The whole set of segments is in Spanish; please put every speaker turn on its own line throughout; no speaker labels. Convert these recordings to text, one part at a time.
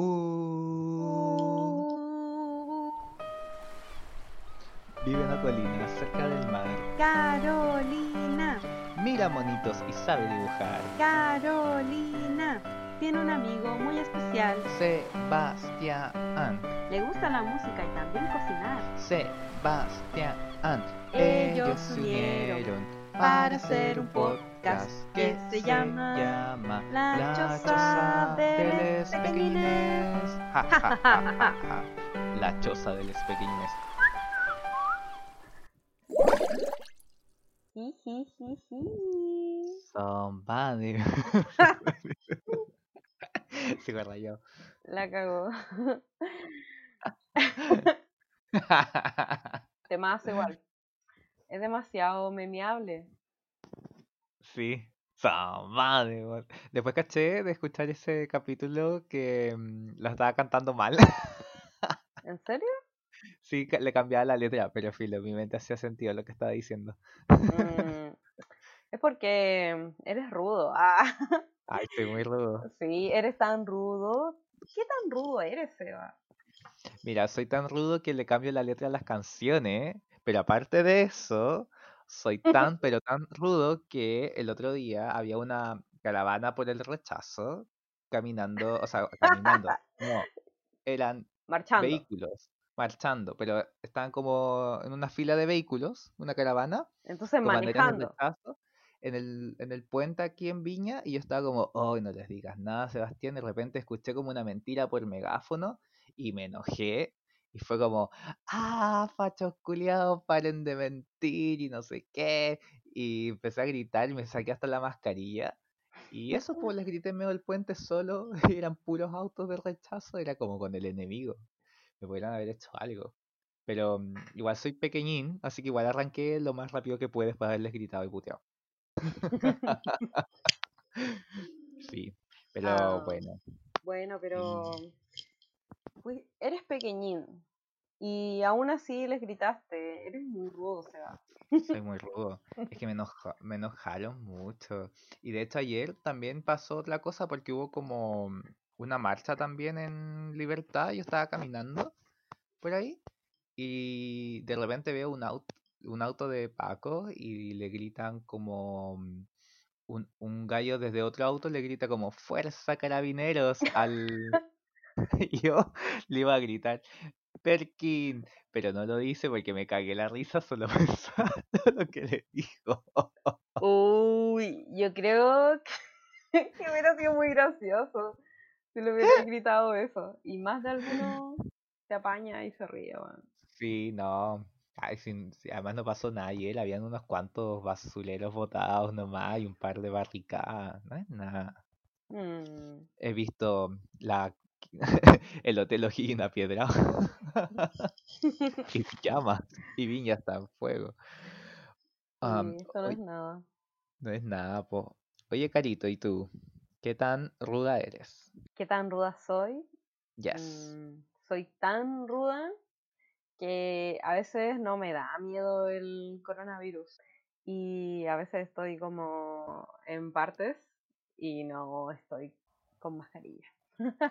Uh. Vive en una colina cerca del mar.
Carolina,
Mira monitos y sabe dibujar.
Carolina, tiene un amigo muy especial.
Sebastián.
Le gusta la música y también cocinar.
Sebastián.
Ellos se unieron para hacer un podcast que se llama La Choza de los Pequeñines.
Ja, ja, ja, ja, ja. La choza de los pequeñines. Somebody. Se me rayó.
La cagó. Temas igual. Es demasiado memeable.
Sí, weón. Después caché de escuchar ese capítulo que mm, la estaba cantando mal.
¿En serio?
Sí, le cambiaba la letra, pero filo, mi mente hacía sentido lo que estaba diciendo.
Mm, es porque eres rudo. Ah,
Ay, estoy muy rudo.
sí, eres tan rudo. ¿Qué tan rudo eres, Seba?
Mira, soy tan rudo que le cambio la letra a las canciones, pero aparte de eso, soy tan, pero tan rudo que el otro día había una caravana por el rechazo caminando, o sea, caminando, no, eran
Marchando.
vehículos marchando, pero estaban como en una fila de vehículos, una caravana,
Entonces manejando.
rechazo en el, en el puente aquí en Viña y yo estaba como, oh, no les digas nada, Sebastián. De repente escuché como una mentira por megáfono y me enojé y fue como, ah, fachos culiados, paren de mentir y no sé qué. Y empecé a gritar y me saqué hasta la mascarilla. Y eso, pues les grité en medio del puente solo, y eran puros autos de rechazo, era como con el enemigo. Me podrían haber hecho algo. Pero mm, igual soy pequeñín, así que igual arranqué lo más rápido que puedes para haberles gritado y puteado. Sí, pero
Ah.
bueno.
Bueno, pero Pues, eres pequeñín y aún así les gritaste. Eres muy rudo, Seba.
soy muy rudo. Es que me, enoja- me enojaron mucho. Y de hecho ayer también pasó otra cosa porque hubo como una marcha también en Libertad. Yo estaba caminando por ahí y de repente veo un auto, un auto de Paco y le gritan como mm, un, un gallo desde otro auto le grita como ¡Fuerza carabineros! al yo le iba a gritar Perkin, pero no lo dice porque me cagué la risa solo pensando lo que le dijo.
Uy, yo creo que, que hubiera sido muy gracioso si le hubieras gritado eso. Y más de alguno se apaña y se ríe.
Sí, no. Ay, sin- sí, además no pasó nada ayer, habían unos cuantos basureros botados nomás y un par de barricadas, no es nada.
Mm,
He visto la el hotel O'Higgins a piedra y llamas y Viña está en fuego.
Sí, eso no es nada.
no es nada, po. Oye, Carito, ¿y tú? ¿Qué tan ruda eres?
¿Qué tan ruda soy?
Yes.
Mm, soy tan ruda que a veces no me da miedo el coronavirus y a veces estoy como en partes y no estoy con mascarilla.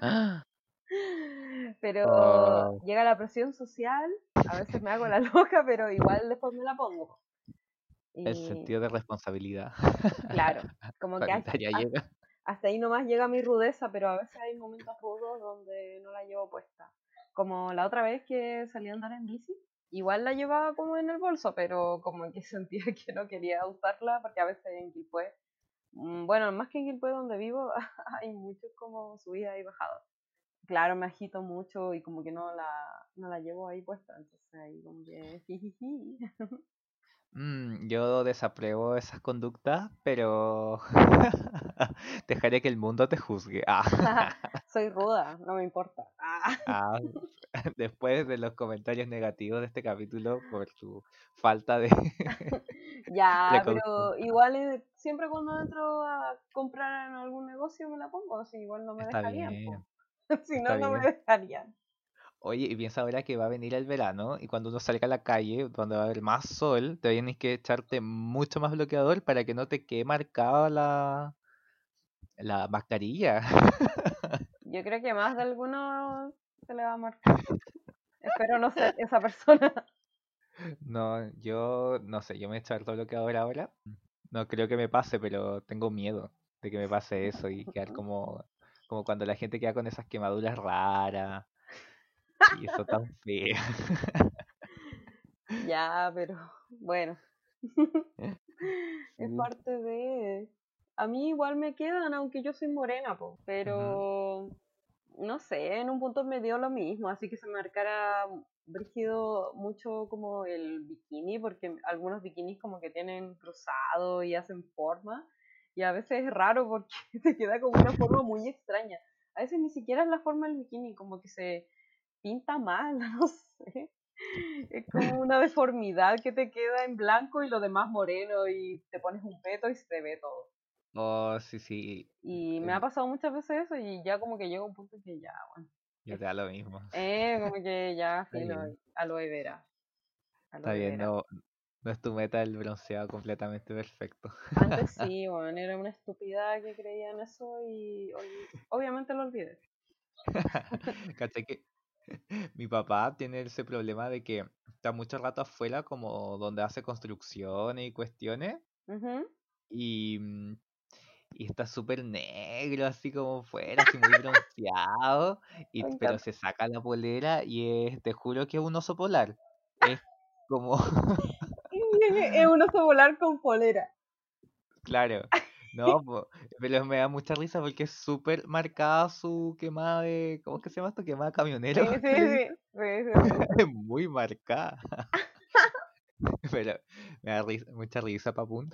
¡Ah!
Pero
Oh.
llega la presión social, a veces me hago la loca, pero igual después me la pongo.
El sentido de responsabilidad
claro, como que hasta,
llega.
hasta ahí nomás llega mi rudeza, pero a veces hay momentos rudos donde no la llevo puesta. Como la otra vez que salí a andar en bici, igual la llevaba como en el bolso, pero como que sentía que no quería usarla porque a veces en Quilpué, mm, bueno, más que en Quilpué donde vivo, hay muchos como subidas y bajadas. Claro, me agito mucho y como que no la, no la llevo ahí puesta, entonces ahí como que.
Mm, yo desapruebo esas conductas, pero dejaré que el mundo te juzgue. Ah,
Soy ruda, no me importa. Ah.
ah, después de los comentarios negativos de este capítulo por tu falta de
Ya, pero igual eh, siempre cuando entro a comprar en algún negocio me la pongo, si igual no me
Está
dejarían, si no,
está
no me dejarían.
Oye, y piensa ahora que va a venir el verano y cuando uno salga a la calle, donde va a haber más sol, te tienes que echarte mucho más bloqueador para que no te quede marcada la, la mascarilla.
Yo creo que más de alguno se le va a marcar. Espero no ser esa persona.
No, yo no sé, yo me he hecho harto bloqueador ahora. No creo que me pase, pero tengo miedo de que me pase eso y quedar como, como cuando la gente queda con esas quemaduras raras y eso tan feo.
Ya, pero bueno. es parte de... A mí igual me quedan, aunque yo soy morena, po, pero no sé, en un punto me dio lo mismo, así que se me marcara brígido mucho como el bikini, porque algunos bikinis como que tienen cruzado y hacen forma, y a veces es raro porque te queda como una forma muy extraña. A veces ni siquiera es la forma del bikini, como que se pinta mal, no sé. Es como una deformidad que te queda en blanco y lo demás moreno y te pones un peto y se te ve todo.
Oh, sí, sí.
Y me ha pasado muchas veces eso y ya como que llega un punto que ya, bueno.
Ya te da lo mismo.
Eh, como que ya, filo,
bien.
aloe vera.
Está bien,
vera.
no, no es tu meta el bronceado completamente perfecto.
Antes sí, bueno, era una estúpida que creía en eso y hoy- obviamente lo olvidé.
¿Cachai que mi papá tiene ese problema de que está mucho rato afuera como donde hace construcciones y cuestiones y, mm, y está súper negro así como fuera, así muy bronceado, y, pero se saca la polera y es, te juro que es un oso polar. Es como,
Es un oso volar con polera.
claro, no, po, pero me da mucha risa porque es súper marcada su quemada de, ¿cómo es que se llama esto? Quemada camionero.
Sí, sí, sí.
muy marcada. Pero me da risa- mucha risa, Papún.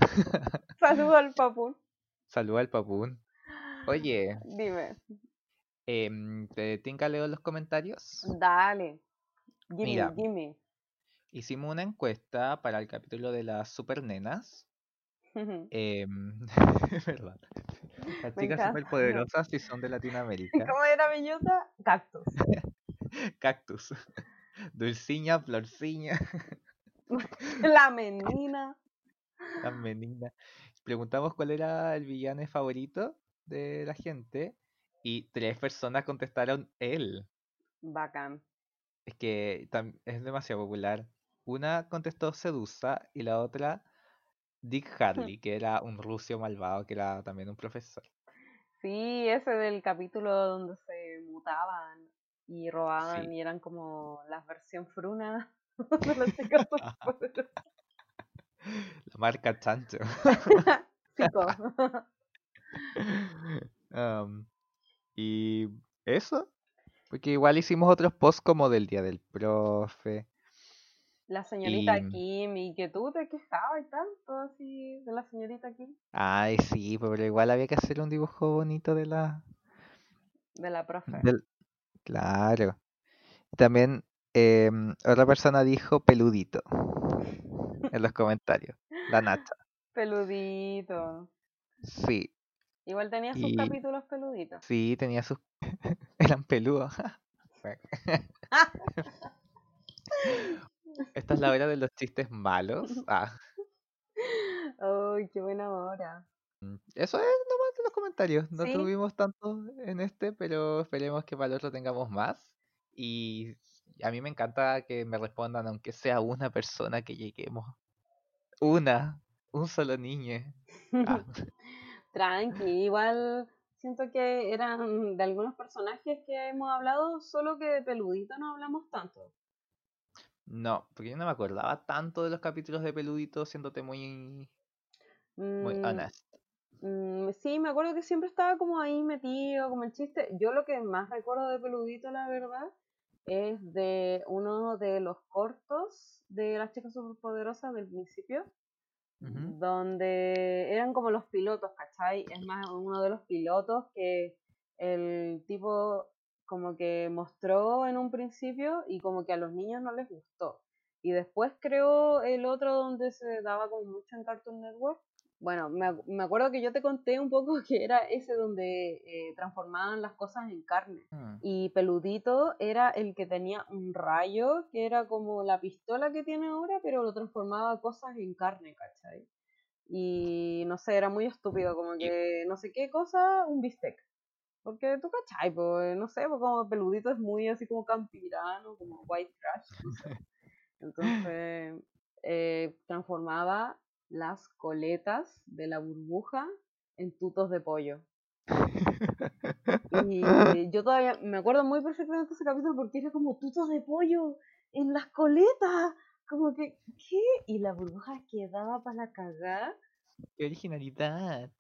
Saludo al papún.
Saluda al Papún. Oye,
Dime,
em, ¿te tinca leo los comentarios?
dale.
Mira.
gimme.
Hicimos una encuesta para el capítulo de las super nenas. Es verdad. Las
Me
chicas superpoderosas si son de Latinoamérica.
¿Cómo era bellota? Cactus.
Cactus. Dulciña, florciña,
La menina.
la menina. Preguntamos cuál era el villano favorito de la gente y tres personas contestaron él.
Bacán.
Es que es demasiado popular. Una contestó Sedusa y la otra Dick Harley, que era un ruso malvado, que era también un profesor.
Sí, ese del capítulo donde se mutaban y robaban
Sí.
y eran como la versión fruna de superpoderosas.
La marca Chancho. Y eso, porque igual hicimos otros posts como del día del profe.
La señorita
Y-
Kim y que tú te quejabas y tanto así de la señorita Kim,
Ay, sí, pero igual había que hacer un dibujo bonito de la,
de la profe.
Del- Claro. También em, otra persona dijo peludito en los comentarios. La Nacha.
Peludito.
Sí,
Igual tenía sus
Y-
capítulos peluditos.
sí, tenía sus... Eran peludos. Esta es la hora de los chistes malos. Ah,
Ay, qué buena hora.
mm, eso es nomás de los comentarios. No
Sí.
tuvimos tanto en este, pero esperemos que para el otro tengamos más. Y a mí me encanta que me respondan, aunque sea una persona que lleguemos. Una, un solo niño. Ah,
Tranqui, igual siento que eran de algunos personajes que hemos hablado, solo que de peludito no hablamos tanto.
No, porque yo no me acordaba tanto de los capítulos de Peludito, siéndote muy, muy
Mm,
honest.
mm, sí, me acuerdo que siempre estaba como ahí metido, como el chiste. Yo lo que más recuerdo de peludito, la verdad, es de uno de los cortos de las chicas superpoderosas del principio. Donde eran como los pilotos, ¿cachai? Es más, uno de los pilotos que el tipo como que mostró en un principio y como que a los niños no les gustó. Y después creó el otro donde se daba como mucho en Cartoon Network. Bueno, me, me acuerdo que yo te conté un poco que era ese donde eh, transformaban las cosas en carne.
Mm,
Y Peludito era el que tenía un rayo, que era como la pistola que tiene ahora, pero lo transformaba cosas en carne, ¿cachai? Y no sé, era muy estúpido, como que no sé qué cosa, un bistec. Porque tú cachai, pues, no sé, pues como peludito es muy así como campirano, como white trash, no sé. Entonces, eh, transformaba las coletas de la burbuja en tutos de pollo. Y yo todavía me acuerdo muy perfectamente ese capítulo porque era como tutos de pollo en las coletas. Como que, ¿qué? Y la burbuja quedaba para la cagada.
¡Qué originalidad!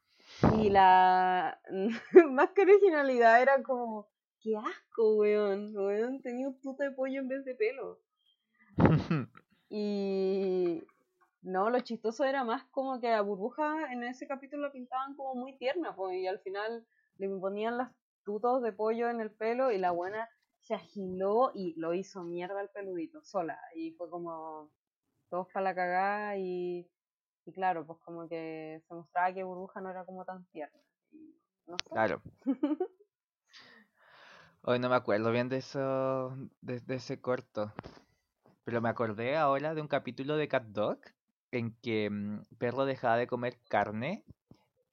Y la más que originalidad era como, qué asco, weón. Weón tenía un tuto de pollo en vez de pelo. y no, lo chistoso era más como que a Burbuja en ese capítulo la pintaban como muy tierna, pues, y al final le ponían las tutos de pollo en el pelo y la buena se agiló y lo hizo mierda al peludito, sola. Y fue como todos para la cagada y, y claro, pues como que se mostraba que Burbuja no era como tan tierna. Y no sé.
Claro. Hoy no me acuerdo bien de eso, de, de ese corto. Pero me acordé ahora de un capítulo de Cat Dog en que mm, Perro dejaba de comer carne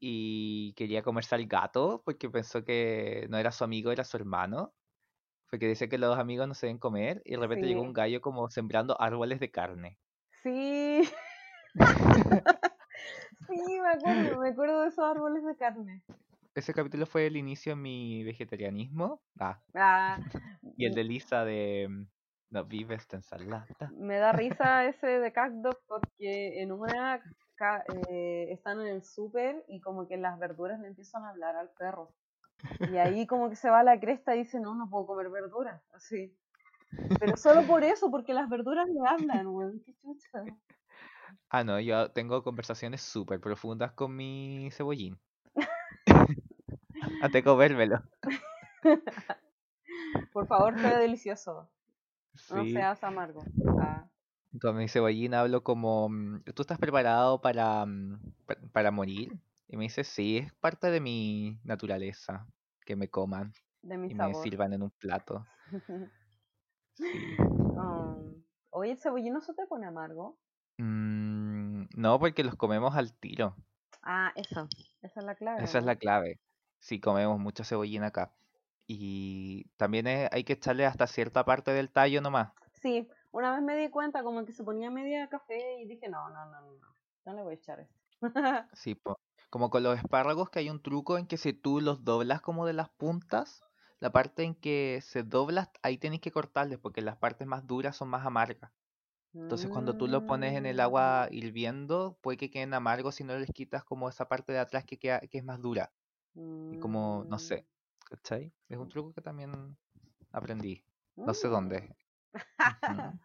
y quería comerse al gato porque pensó que no era su amigo, era su hermano. Porque dice que los amigos no se deben comer y de repente llegó un gallo como sembrando árboles de carne.
Sí. sí, me acuerdo, me acuerdo de esos árboles de carne.
Ese capítulo fue el inicio de mi vegetarianismo. Ah,
Ah,
y el de Lisa de mm, No vives de ensalada.
me da risa ese de CatDog porque en una eh, están en el súper y como que las verduras le empiezan a hablar al perro. Y ahí como que se va a la cresta y dice, no, no puedo comer verduras, así. Pero solo por eso, porque las verduras le hablan, weón, qué chucha.
Ah, no, yo tengo conversaciones súper profundas con mi cebollín. De comérmelo.
Por favor, sea delicioso, no seas amargo. Ah,
Con mi cebollín hablo como, mm, ¿tú estás preparado para, mm, pa- para morir? Y me dice, sí, es parte de mi naturaleza, que me coman
de mi
y me sirvan en un plato. Sí.
Um, oye, el cebollino se te pone amargo.
Mm, no, porque los comemos al tiro.
Ah, eso, esa es la clave.
Esa es la clave. Sí, comemos mucha cebollín acá. Y también es- hay que echarle hasta cierta parte del tallo nomás.
Sí, una vez me di cuenta como que se ponía media café y dije, no, no, no, no, no, no le voy a echar esto.
Sí, po. Como con los espárragos, que hay un truco en que si tú los doblas como de las puntas, la parte en que se dobla, ahí tenés que cortarles, porque las partes más duras son más amargas. Entonces cuando tú lo pones en el agua
Mm,
hirviendo, puede que queden amargos si no les quitas como esa parte de atrás que queda, que es más dura. Y como, no sé, ¿cachai? Es un truco que también aprendí. No sé
mm.
dónde.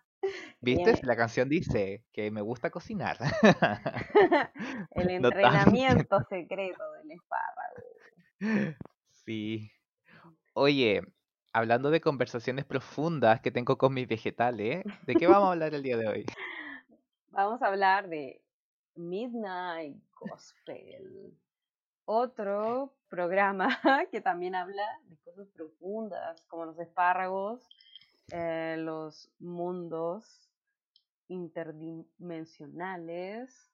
¿Viste? La canción dice que me gusta cocinar.
El
No
entrenamiento secreto del espárrago.
Sí. Oye, hablando de conversaciones profundas que tengo con mis vegetales, ¿de qué vamos a hablar el día de hoy?
Vamos a hablar de Midnight Gospel, otro programa que también habla de cosas profundas, como los espárragos, eh, los mundos interdimensionales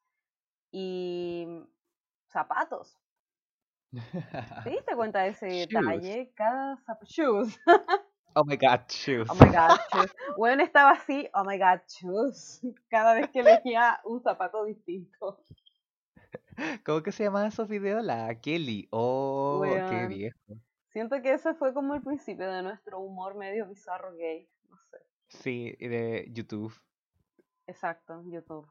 y zapatos. ¿Te diste cuenta de ese
Shoes.
detalle? Cada zapato... Shoes.
Oh my god, shoes.
Oh my god, shoes. Bueno, estaba así, oh my god, shoes. Cada vez que elegía un zapato distinto.
¿Cómo que se llaman esos videos? La Kelly. Oh, qué viejo.
Siento que ese fue como el principio de nuestro humor medio bizarro gay. No sé.
Sí, de YouTube.
Exacto, YouTube.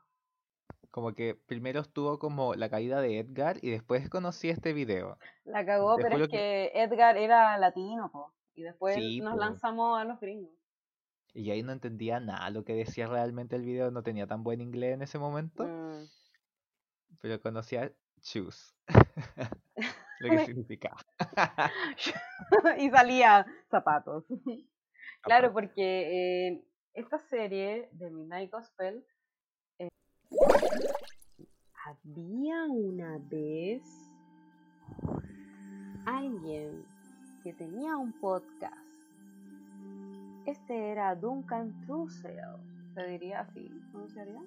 Como que primero estuvo como la caída de Edgar y después conocí este video.
La cagó, pero es que Edgar era latino, po. Y después
Sí,
nos
po.
lanzamos a los gringos.
Y ahí no entendía nada lo que decía realmente el video, no tenía tan buen inglés en ese momento,
Mm.
pero conocía choose. lo que significaba.
y salía zapatos. claro, porque eh, esta serie de Midnight Gospel había una vez alguien que tenía un podcast. Este era Duncan Trussell, se diría así, pronunciaría.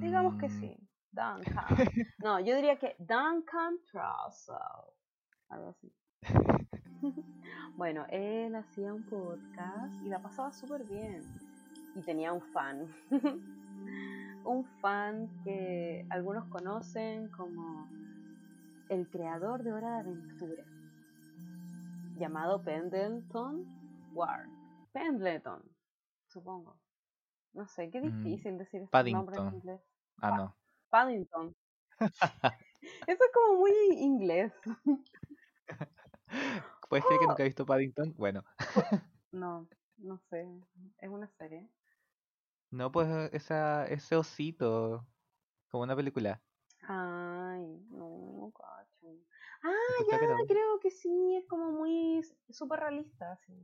Digamos que
Mm,
sí, Duncan. No, yo diría que Duncan Trussell. algo así. bueno, él hacía un podcast y la pasaba súper bien. Y tenía un fan. un fan que algunos conocen como el creador de Hora de Aventura, llamado Pendleton Ward. Pendleton, supongo. No sé, qué
Mm,
difícil decir este nombre en inglés.
Ah, no.
Paddington. Eso es como muy inglés.
¿Puedes creer que nunca he visto Paddington? Bueno,
No, no sé. Es una serie.
No, pues esa, ese osito, como una película.
Ay, no, no cacho. Ah,
que
ya,
no.
creo que sí, es como muy súper realista, sí.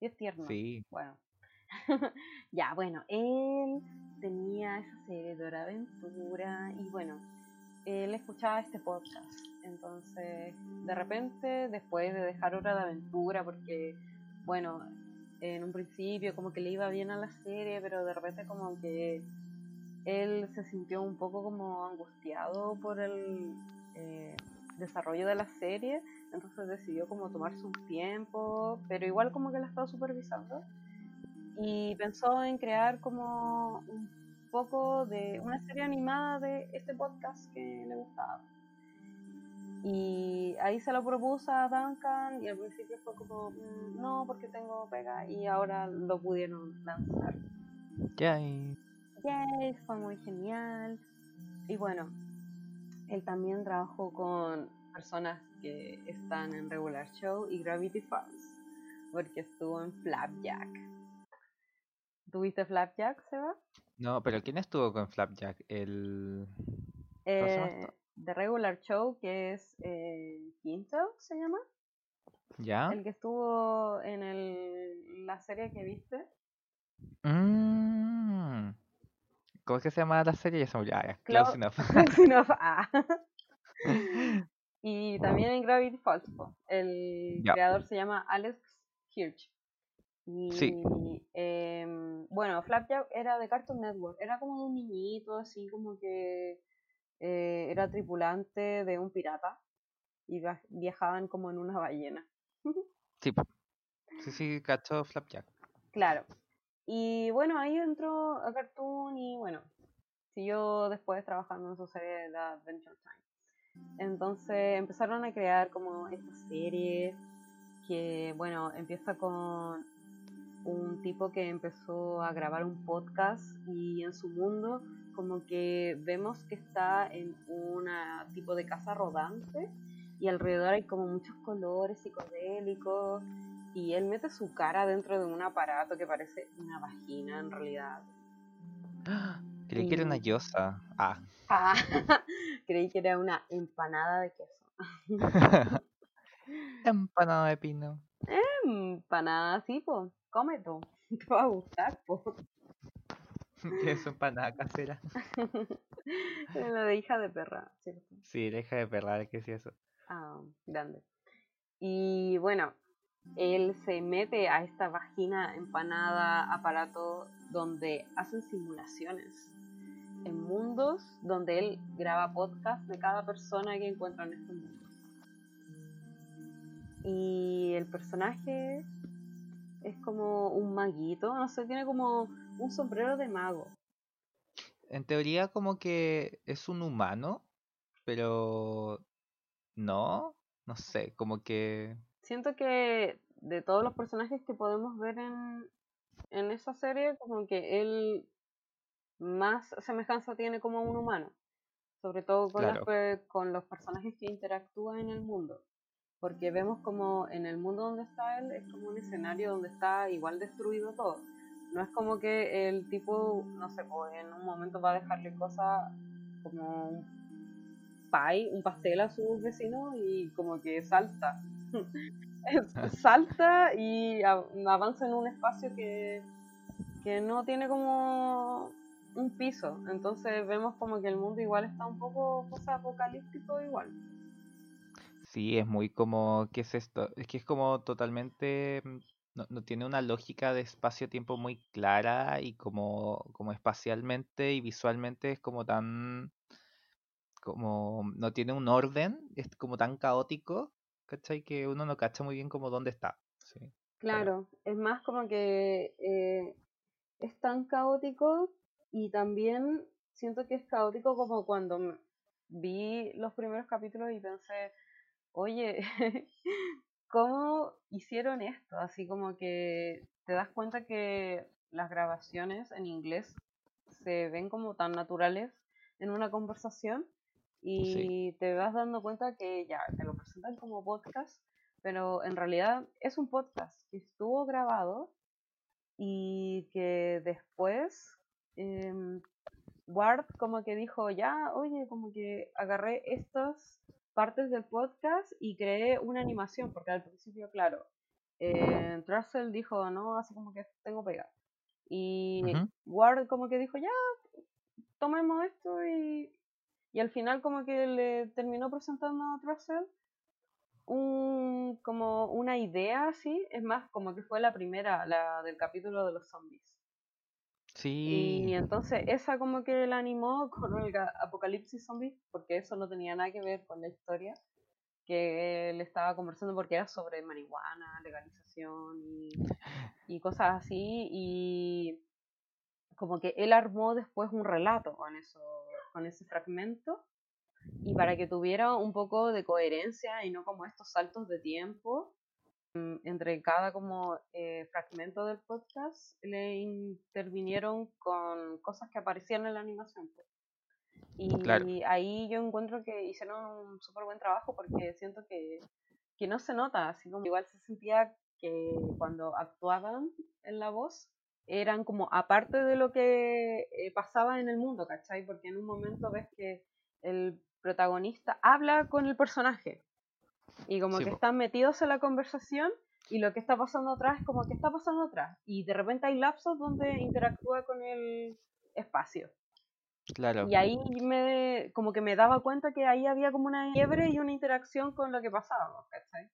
Y es tierno.
Sí,
Bueno. ya, bueno, él tenía esa serie de Aventura y bueno, él escuchaba este podcast. Entonces, de repente, después de dejar Hora de Aventura, porque, bueno, en un principio como que le iba bien a la serie, pero de repente como que él se sintió un poco como angustiado por el eh, desarrollo de la serie, entonces decidió como tomarse un tiempo, pero igual como que la estaba supervisando y pensó en crear como un poco de una serie animada de este podcast que le gustaba. Y ahí se lo propuso a Duncan y al principio fue como, "Mm, no, porque tengo pega y ahora lo pudieron lanzar.
ya, y-
Yay, fue muy genial. Y bueno, él también trabajó con personas que están en Regular Show y Gravity Falls, porque estuvo en Flapjack. ¿Tuviste Flapjack, Seba?
No, pero ¿quién estuvo con Flapjack? El... ¿Cómo se llama
Eh, de Regular Show, que es eh, Quinto, se llama.
¿Ya?
El que estuvo en el, la serie que viste.
Mm. ¿Cómo es que se llama la serie? Ya se me. Ah, Close Enough.
Close enough. Ah. Y también en Gravity Falls, el creador se llama Alex Hirsch. Y
Sí.
em, bueno, Flapjack era de Cartoon Network, era como un niñito, así como que eh, era tripulante de un pirata y via- viajaban como en una ballena.
Sí, sí, sí, cachó Flapjack.
Claro. Y bueno, ahí entró a Cartoon y bueno, siguió después trabajando en su serie de Adventure Time. Entonces empezaron a crear como esta serie que, bueno, empieza con un tipo que empezó a grabar un podcast y en su mundo como que vemos que está en una tipo de casa rodante y alrededor hay como muchos colores psicodélicos y él mete su cara dentro de un aparato que parece una vagina en realidad.
Creí que era una yosa. Ah.
Ah, creí que era una empanada de queso.
Empanada de pino.
Empanada, sí, po. Come tú. Te va a gustar, po.
¿Qué es empanada casera?
La de hija de perra, ¿cierto?
Sí, deja de perrar, ¿qué es eso?
Ah, grande. Y bueno, él se mete a esta vagina empanada aparato donde hacen simulaciones en mundos donde él graba podcast de cada persona que encuentra en estos mundos. Y el personaje es como un maguito, no sé, tiene como un sombrero de mago.
En teoría como que es un humano, pero no, no sé, como que
Siento que de todos los personajes que podemos ver en, en esa serie, como que él más semejanza tiene como un humano. Sobre todo con,
Claro.
con los personajes que interactúan en el mundo. Porque vemos como en el mundo donde está él es como un escenario donde está igual destruido todo. No es como que el tipo, no sé, pues en un momento va a dejarle cosas como un pie, un pastel a sus vecinos y como que salta. Es- salta y avanza en un espacio que, que no tiene como un piso. Entonces vemos como que el mundo igual está un poco apocalíptico igual.
sí, es muy como, ¿qué es esto? Es que es como totalmente, mm, no, tiene una lógica de espacio-tiempo muy clara y como, como espacialmente y visualmente es como tan, como, no tiene un orden, es como tan caótico ¿cachai? Que uno no cacha muy bien como dónde está.
Claro, es más como que eh, es tan caótico y también siento que es caótico como cuando vi los primeros capítulos y pensé, oye, ¿cómo hicieron esto? Así como que te das cuenta que las grabaciones en inglés se ven como tan naturales en una conversación y te vas dando cuenta que ya te lo presentan como podcast, pero en realidad es un podcast que estuvo grabado y que después em, Ward como que dijo, ya, oye, como que agarré estas partes del podcast y creé una animación, porque al principio, claro, eh, Russell dijo, no, así como que tengo pega. Y Ward como que dijo, ya, tomemos esto y, y al final como que le terminó presentando a Russell un, como una idea así, es más, como que fue la primera, la del capítulo de los zombies. Y entonces esa como que la animó con el apocalipsis zombies, porque eso no tenía nada que ver con la historia que él estaba conversando porque era sobre marihuana, legalización y, y cosas así. Y como que él armó después un relato con eso, con ese fragmento y para que tuviera un poco de coherencia y no como estos saltos de tiempo entre cada como eh, fragmento del podcast le intervinieron con cosas que aparecían en la animación pues. y ahí yo encuentro que hicieron un súper buen trabajo porque siento que, que no se nota así como igual se sentía que cuando actuaban en la voz eran como aparte de lo que eh, pasaba en el mundo, ¿cachai? Porque en un momento ves que el protagonista habla con el personaje y como que están metidos en la conversación y lo que está pasando atrás es como que está pasando atrás y de repente hay lapsos donde interactúa con el espacio.
Claro.
Y ahí me como que me daba cuenta que ahí había como una quiebre y una interacción con lo que pasaba, ¿cachai?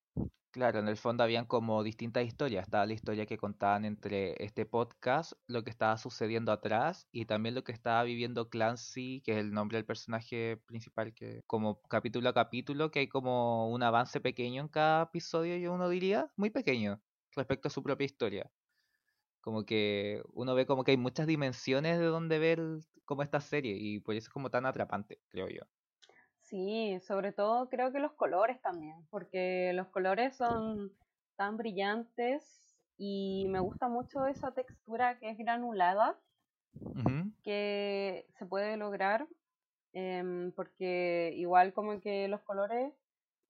Claro, en el fondo habían como distintas historias. Estaba la historia que contaban entre este podcast, lo que estaba sucediendo atrás y también lo que estaba viviendo Clancy, que es el nombre del personaje principal, que como capítulo a capítulo, que hay como un avance pequeño en cada episodio, yo uno diría, muy pequeño respecto a su propia historia. Como que uno ve como que hay muchas dimensiones de donde ver como esta serie y por eso es como tan atrapante, creo yo.
Sí, sobre todo creo que los colores también, porque los colores son tan brillantes y me gusta mucho esa textura que es granulada que se puede lograr, em, porque igual como que los colores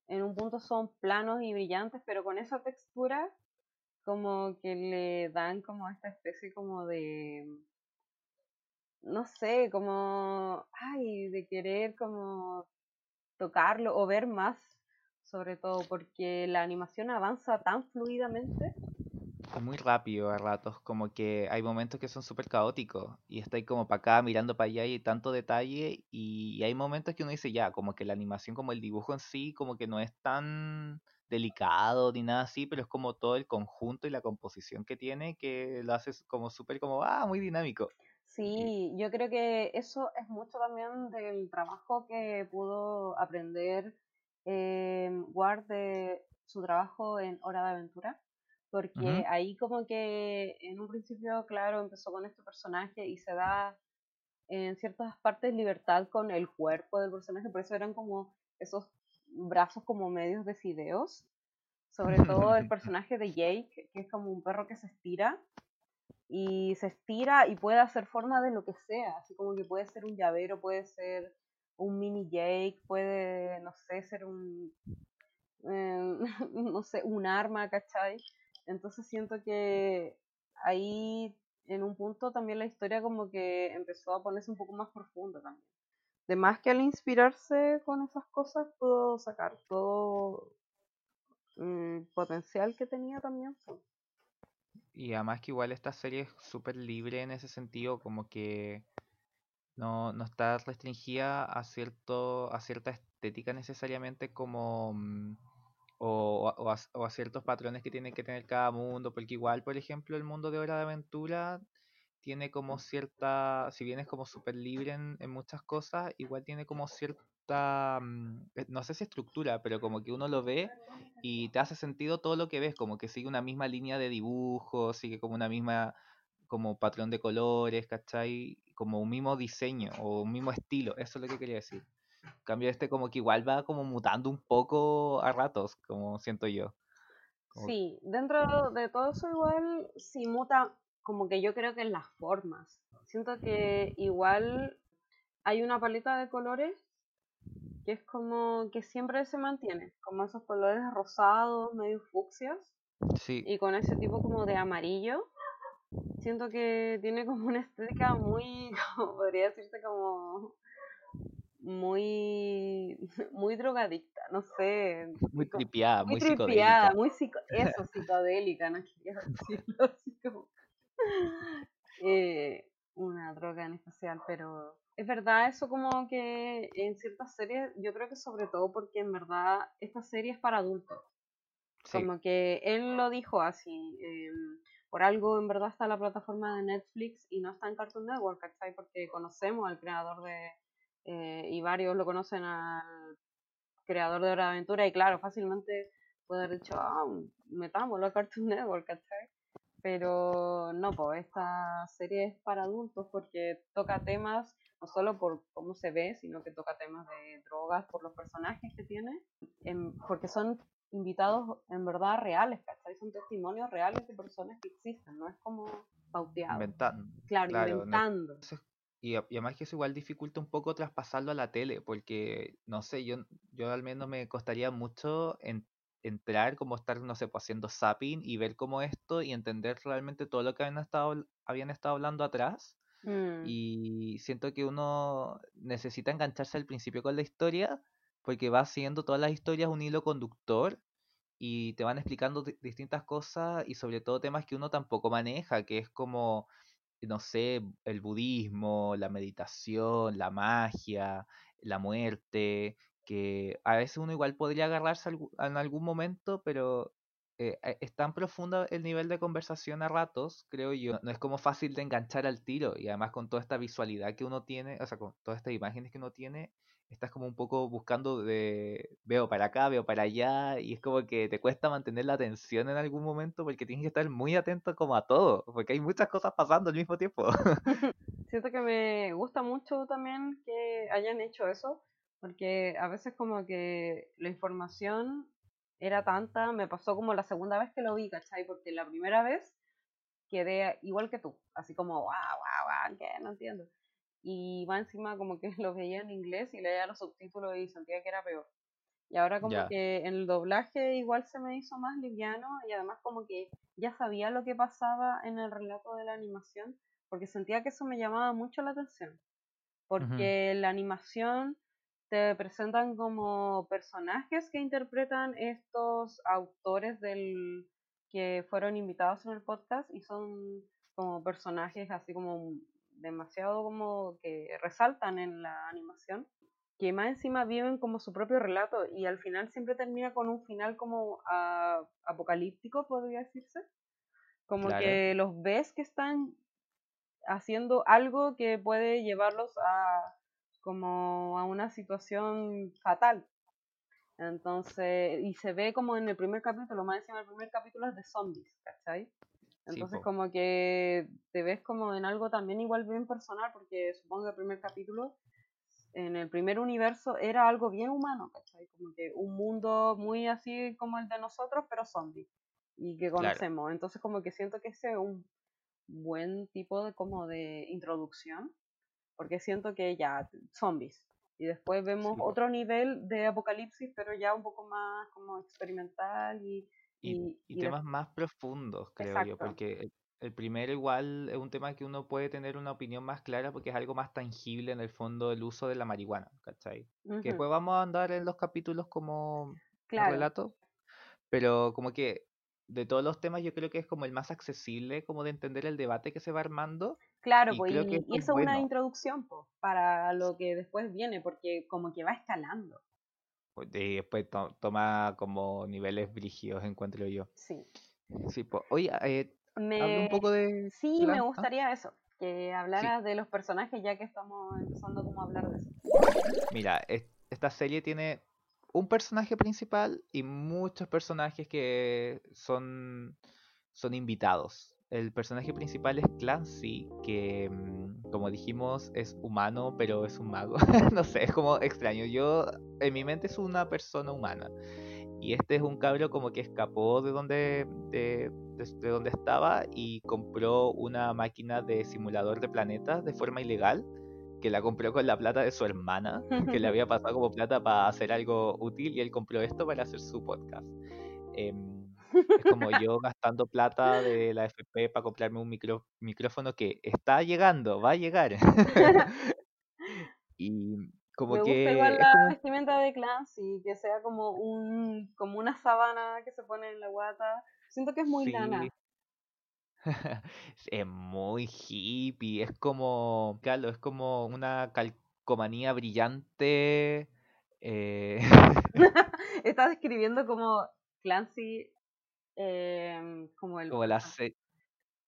en un punto son planos y brillantes, pero con esa textura como que le dan como esta especie como de no sé, como ay, de querer como tocarlo o ver más, sobre todo porque la animación avanza tan fluidamente.
Muy rápido a ratos, como que hay momentos que son súper caóticos y estáis como para acá mirando para allá y hay tanto detalle y hay momentos que uno dice ya, como que la animación, como el dibujo en sí, como que no es tan delicado ni nada así, pero es como todo el conjunto y la composición que tiene que lo hace como súper como, ah, muy dinámico.
Sí, yo creo que eso es mucho también del trabajo que pudo aprender eh, Ward de su trabajo en Hora de Aventura, porque ahí como que en un principio, claro, empezó con este personaje y se da en ciertas partes libertad con el cuerpo del personaje, por eso eran como esos brazos como medios de fideos, sobre todo el personaje de Jake, que es como un perro que se estira y se estira y puede hacer forma de lo que sea, así como que puede ser un llavero, puede ser un mini Jake, puede, no sé, ser un, eh, no sé, un arma, ¿cachai? Entonces siento que ahí en un punto también la historia como que empezó a ponerse un poco más profunda también. De más que al inspirarse con esas cosas pudo sacar todo el mm, potencial que tenía también.
Y además que igual esta serie es súper libre en ese sentido, como que no, no está restringida a cierto, a cierta estética necesariamente como mm, o, o, a, ciertos patrones que tiene que tener cada mundo, porque igual, por ejemplo, el mundo de Hora de Aventura tiene como cierta, si bien es como súper libre en, en, muchas cosas, igual tiene como cierto cierta, mm, eh, no sé si estructura, pero como que uno lo ve y te hace sentido todo lo que ves, como que sigue una misma línea de dibujo, sigue como una misma, como patrón de colores, ¿cachai? Como un mismo diseño o un mismo estilo, eso es lo que quería decir. En cambio este como que igual va como mutando un poco a ratos, como siento yo.
Sí, dentro de todo eso igual sí muta, como que yo creo que en las formas. Siento que igual hay una paleta de colores que es como que siempre se mantiene, como esos colores rosados, medio fucsias,
Sí,
y con ese tipo como de amarillo. Siento que tiene como una estética muy, como podría decirse como muy, muy drogadicta, no sé,
muy tripiada,
muy
muy
tripeada,
psicodélica.
muy psico eso, psicodélica, no quería decirlo así como eh, una droga en especial, pero es verdad eso como que en ciertas series, yo creo que sobre todo porque en verdad esta serie es para adultos,
Sí,
como que él lo dijo así, em, por algo en verdad está en la plataforma de Netflix y no está en Cartoon Network, ¿cachai? Porque conocemos al creador de, eh, y varios lo conocen al creador de Hora de Aventura y claro, fácilmente puede haber dicho, ah, metámoslo a Cartoon Network, ¿cachai? Pero no, pues esta serie es para adultos porque toca temas, no solo por cómo se ve, sino que toca temas de drogas por los personajes que tiene, em, porque son invitados en verdad reales, ¿cachai? Son testimonios reales de personas que existen, no es como pauteado.
inventando.
Claro,
Claro, no-
inventando.
Y además que eso igual dificulta un poco traspasarlo a la tele, porque, no sé, yo, yo al menos me costaría mucho en- entrar, como estar, no sé, pues haciendo zapping y ver como esto y entender realmente todo lo que habían estado, habían estado hablando atrás.
Mm,
Y siento que uno necesita engancharse al principio con la historia, porque va siguiendo todas las historias un hilo conductor y te van explicando di- distintas cosas y sobre todo temas que uno tampoco maneja, que es como no sé, el budismo, la meditación, la magia, la muerte, que a veces uno igual podría agarrarse en algún momento, pero eh, eh, es tan profundo el nivel de conversación a ratos, creo yo, no es como fácil de enganchar al tiro y además con toda esta visualidad que uno tiene, o sea, con todas estas imágenes que uno tiene, estás como un poco buscando de veo para acá, veo para allá y es como que te cuesta mantener la atención en algún momento porque tienes que estar muy atento como a todo, porque hay muchas cosas pasando al mismo tiempo.
Siento que me gusta mucho también que hayan hecho eso, porque a veces como que la información era tanta, me pasó como la segunda vez que lo vi, ¿cachai? Porque la primera vez quedé igual que tú, así como, guau, guau, guau, ¿qué? No entiendo. Y va encima como que lo veía en inglés y leía los subtítulos y sentía que era peor. Y ahora como que en el doblaje igual se me hizo más liviano y además como que ya sabía lo que pasaba en el relato de la animación, porque sentía que eso me llamaba mucho la atención, porque la animación te presentan como personajes que interpretan estos autores del que fueron invitados en el podcast y son como personajes así como demasiado como que resaltan en la animación que más encima viven como su propio relato y al final siempre termina con un final como ah, apocalíptico, podría decirse. Como
claro,
que los ves que están haciendo algo que puede llevarlos a como a una situación fatal. Entonces, y se ve como en el primer capítulo, más encima el primer capítulo es de zombies, ¿cachai? Entonces como que te ves como en algo también igual bien personal, porque supongo que el primer capítulo, en el primer universo, era algo bien humano, ¿cachai? Como que un mundo muy así como el de nosotros, pero zombie, y que
claro,
conocemos. Entonces como que siento que ese es un buen tipo de como de introducción, porque siento que ya, zombies. Y después vemos
sí,
otro nivel de apocalipsis, pero ya un poco más como experimental y,
Y,
y,
y
y de-
temas más profundos, creo yo,
exacto.
porque el, primero igual es un tema que uno puede tener una opinión más clara porque es algo más tangible en el fondo el uso de la marihuana, ¿cachai? Que
Ujú,
después vamos a andar en los capítulos como
Claro.
relato, pero como que de todos los temas yo creo que es como el más accesible como de entender el debate que se va armando
Claro,
y
pues, y,
eso
y
es
eso es una
bueno,
introducción, pues, para lo que después viene, porque como que va escalando.
pues, y después to- toma como niveles brígidos, encuentro yo.
Sí.
Sí, pues, oye, eh, habla un
Me,
poco de
sí, me
la... ¿ah?
gustaría eso, que
Sí,
hablaras de los personajes ya que estamos empezando como a hablar de eso.
Mira, es- esta esta serie tiene un personaje principal y muchos personajes que son, son invitados. El personaje principal es Clancy, que mm, como dijimos es humano, pero es un mago. no sé, es como extraño. Yo, en mi mente es una persona humana. Y este es un cabro como que escapó de donde, de, de donde estaba y compró una máquina de simulador de planetas de forma ilegal que la compró con la plata de su hermana, que le había pasado como plata para hacer algo útil y él compró esto para hacer su podcast. Em, es como yo gastando plata de la FP para comprarme un micro, micrófono que está llegando, va a llegar. y como
Me
que...
gusta igual la
como-
vestimenta de Clancy, que sea como un como una sábana que se pone en la guata. Siento que es muy
Sí.
lana.
es muy hippie, es como, claro, es como una calcomanía brillante. eh,
Estás describiendo como Clancy em, como el
como la, se-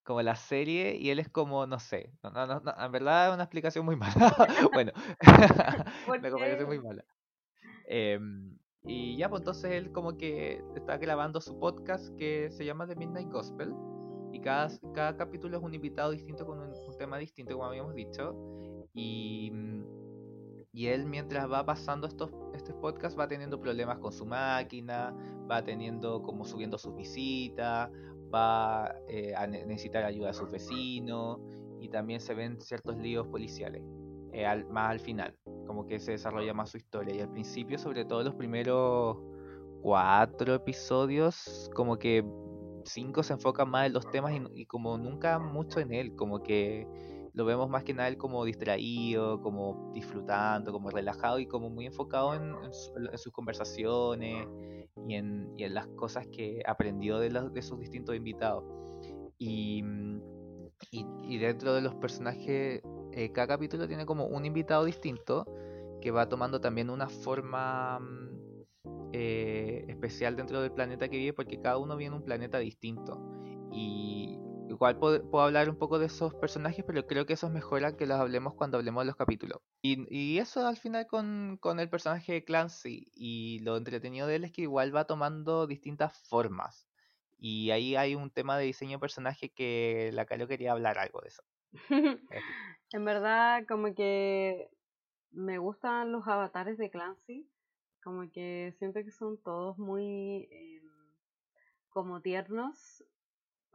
como la serie y él es como, no sé, no, no, no, en verdad es una explicación muy mala. bueno,
¿Por
una comparación muy mala. Em, y ya, pues entonces él como que está grabando su podcast que se llama The Midnight Gospel y cada, cada capítulo es un invitado distinto con un, un tema distinto, como habíamos dicho. Y, mm, y él mientras va pasando estos, podcasts va teniendo problemas con su máquina, va teniendo como subiendo sus visitas, va eh, a ne- necesitar ayuda de sus vecinos y también se ven ciertos líos policiales eh, al- más al final, como que se desarrolla más su historia. Y al principio sobre todo los primeros cuatro episodios como que cinco se enfocan más en los temas y, y como nunca mucho en él, como que lo vemos más que nada él como distraído, como disfrutando, como relajado y como muy enfocado en, en su- en sus conversaciones y en, y en las cosas que aprendió de, los, de sus distintos invitados. Y, mm, y, y dentro de los personajes, eh, cada capítulo tiene como un invitado distinto que va tomando también una forma mm, eh, especial dentro del planeta que vive porque cada uno viene en un planeta distinto. Y igual puedo, puedo hablar un poco de esos personajes, pero creo que eso es mejor a que los hablemos cuando hablemos de los capítulos. Y, y eso al final con, con el personaje de Clancy y lo entretenido de él es que igual va tomando distintas formas. Y ahí hay un tema de diseño de personaje que la Calo quería hablar algo de eso. Eh,
En verdad, como que me gustan los avatares de Clancy. Como que siento que son todos muy em, como tiernos.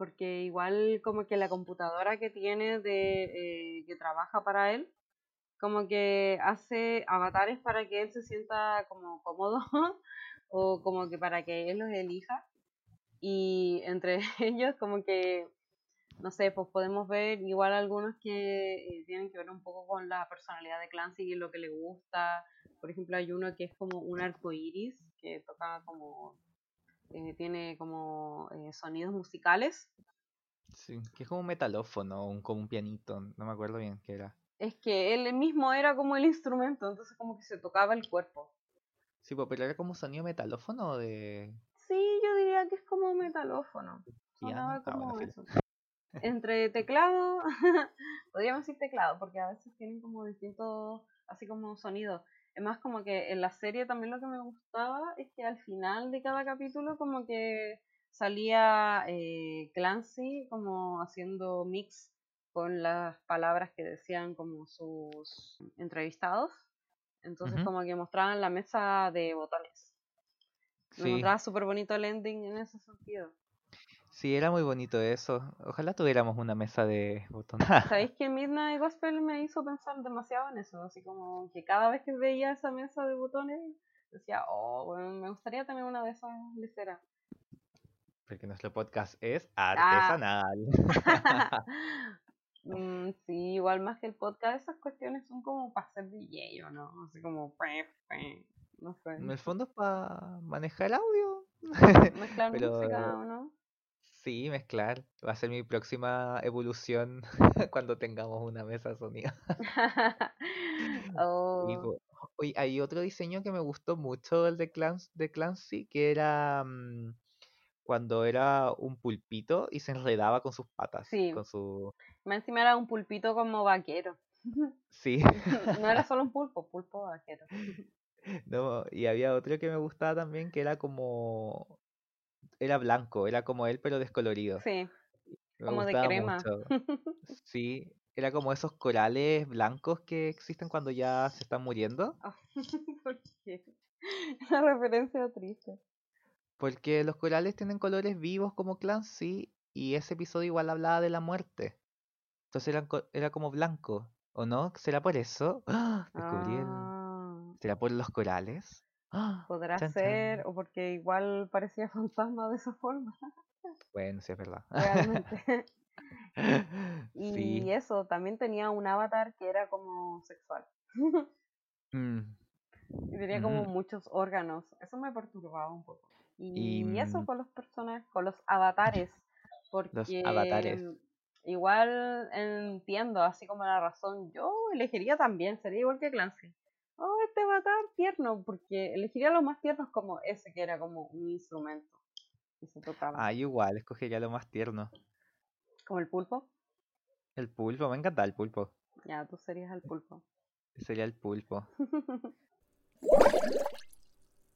Porque igual como que la computadora que tiene de eh, que trabaja para él, como que hace avatares para que él se sienta como cómodo o como que para que él los elija. Y entre ellos como que no sé, pues podemos ver igual algunos que eh, tienen que ver un poco con la personalidad de Clancy y lo que le gusta. Por ejemplo, hay uno que es como un arco iris, que toca como, eh, tiene como eh, sonidos musicales.
Sí, que es como un metalófono, un, como un pianito, no me acuerdo bien qué era.
Es que él mismo era como el instrumento, entonces como que se tocaba el cuerpo.
Sí, pues, pero era como sonido metalófono de
Sí, yo diría que es como metalófono. Sonaba.
Ah, bueno,
como eso. Entre teclado, podríamos decir teclado, porque a veces tienen como distintos, así como sonidos. Es más como que en la serie también lo que me gustaba es que al final de cada capítulo como que salía eh, Clancy como haciendo mix con las palabras que decían como sus entrevistados. Entonces como que mostraban la mesa de botones. Me encontraba súper bonito el ending en ese sentido.
Sí, era muy bonito eso. Ojalá tuviéramos una mesa de botones.
¿Sabéis que Midnight Gospel me hizo pensar demasiado en eso? Así como que cada vez que veía esa mesa de botones, decía, oh, bueno, me gustaría tener una de esas leceras.
Porque nuestro podcast es
Ah.
artesanal.
Mm, sí, igual más que el podcast, esas cuestiones son como para ser DJ, ¿o no? Así como, no sé.
En el fondo es para manejar audio.
Mezclar
pero-
música, ¿o no?
Sí, mezclar. Va a ser mi próxima evolución cuando tengamos una mesa sonido.
Oh,
Oye, hay otro diseño que me gustó mucho, el de, Clans, de Clancy, que era mm, cuando era un pulpito y se enredaba con sus patas.
Sí.
Con su...
más encima era un pulpito como vaquero.
Sí,
no era solo un pulpo, pulpo vaquero.
No, y había otro que me gustaba también que era como. Era blanco, era como él, pero descolorido.
Sí,
Me
como de crema.
mucho. Sí, era como esos corales blancos que existen cuando ya se están muriendo.
Ah, ¿Por qué? Una referencia triste.
Porque los corales tienen colores vivos como Clancy y ese episodio igual hablaba de la muerte. Entonces eran co- era como blanco, ¿o no? ¿Será por eso? ¡Ah! Descubrí el...
Ah,
¿Será por los corales? ¡Ah!
podrá
Chan,
ser,
chan.
o porque igual parecía fantasma de esa forma,
Bueno, sí es verdad.
realmente. Y
Sí.
eso, también tenía un avatar que era como sexual.
Mm,
Y tenía como
ujú.
muchos órganos. Eso me perturbaba un poco.
Y
Y eso
mm,
con los personajes, con los avatares.
los
Porque
avatares.
igual entiendo, así como la razón, yo elegiría también, sería igual que Clancy. Oh, este avatar tierno, porque elegiría los más tiernos como ese que era como un instrumento y se tocaba.
Ah, igual, escogería lo más tierno.
Como el pulpo.
El pulpo, me encanta el pulpo.
Ya, tú serías el pulpo.
Sería el pulpo.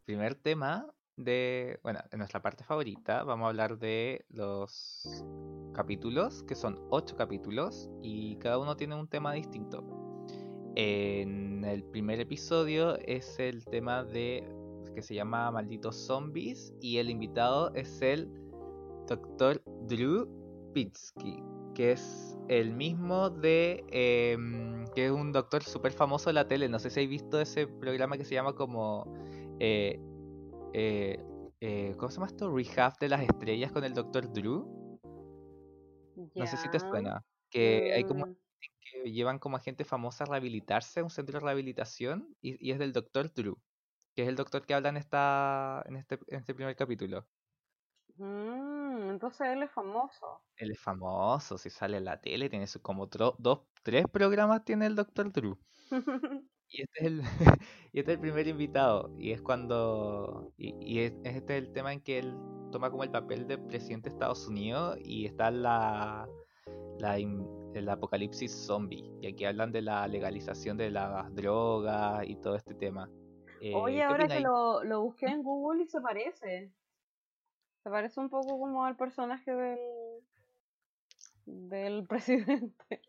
Primer tema de, bueno, en nuestra parte favorita, vamos a hablar de los capítulos, que son ocho capítulos, y cada uno tiene un tema distinto. En el primer episodio es el tema de que se llama Malditos Zombies, y el invitado es el Dr. Drew Pitsky, que es el mismo de em, que es un doctor súper famoso de la tele. No sé si habéis visto ese programa que se llama como eh, eh, eh, ¿cómo se llama esto? Rehab de las estrellas con el Dr. Drew. No sé si te suena. Que hay como
mm,
que llevan como a gente famosa a rehabilitarse a un centro de rehabilitación y, y es del Dr. Drew, que es el doctor que habla en esta en este, en este primer capítulo.
mm, entonces él es famoso.
Él es famoso, si sale en la tele, tiene su, como tro- dos, tres programas tiene el Dr. Drew. Y este es el, y este es el primer invitado. Y es cuando. Y, y es, es este el tema en que él toma como el papel de presidente de Estados Unidos y está la. la in- el apocalipsis zombie. Y aquí hablan de la legalización de las drogas y todo este tema. Eh,
Oye,
¿qué
ahora que lo, lo busqué en Google y se parece. Se parece un poco como al personaje del, del presidente.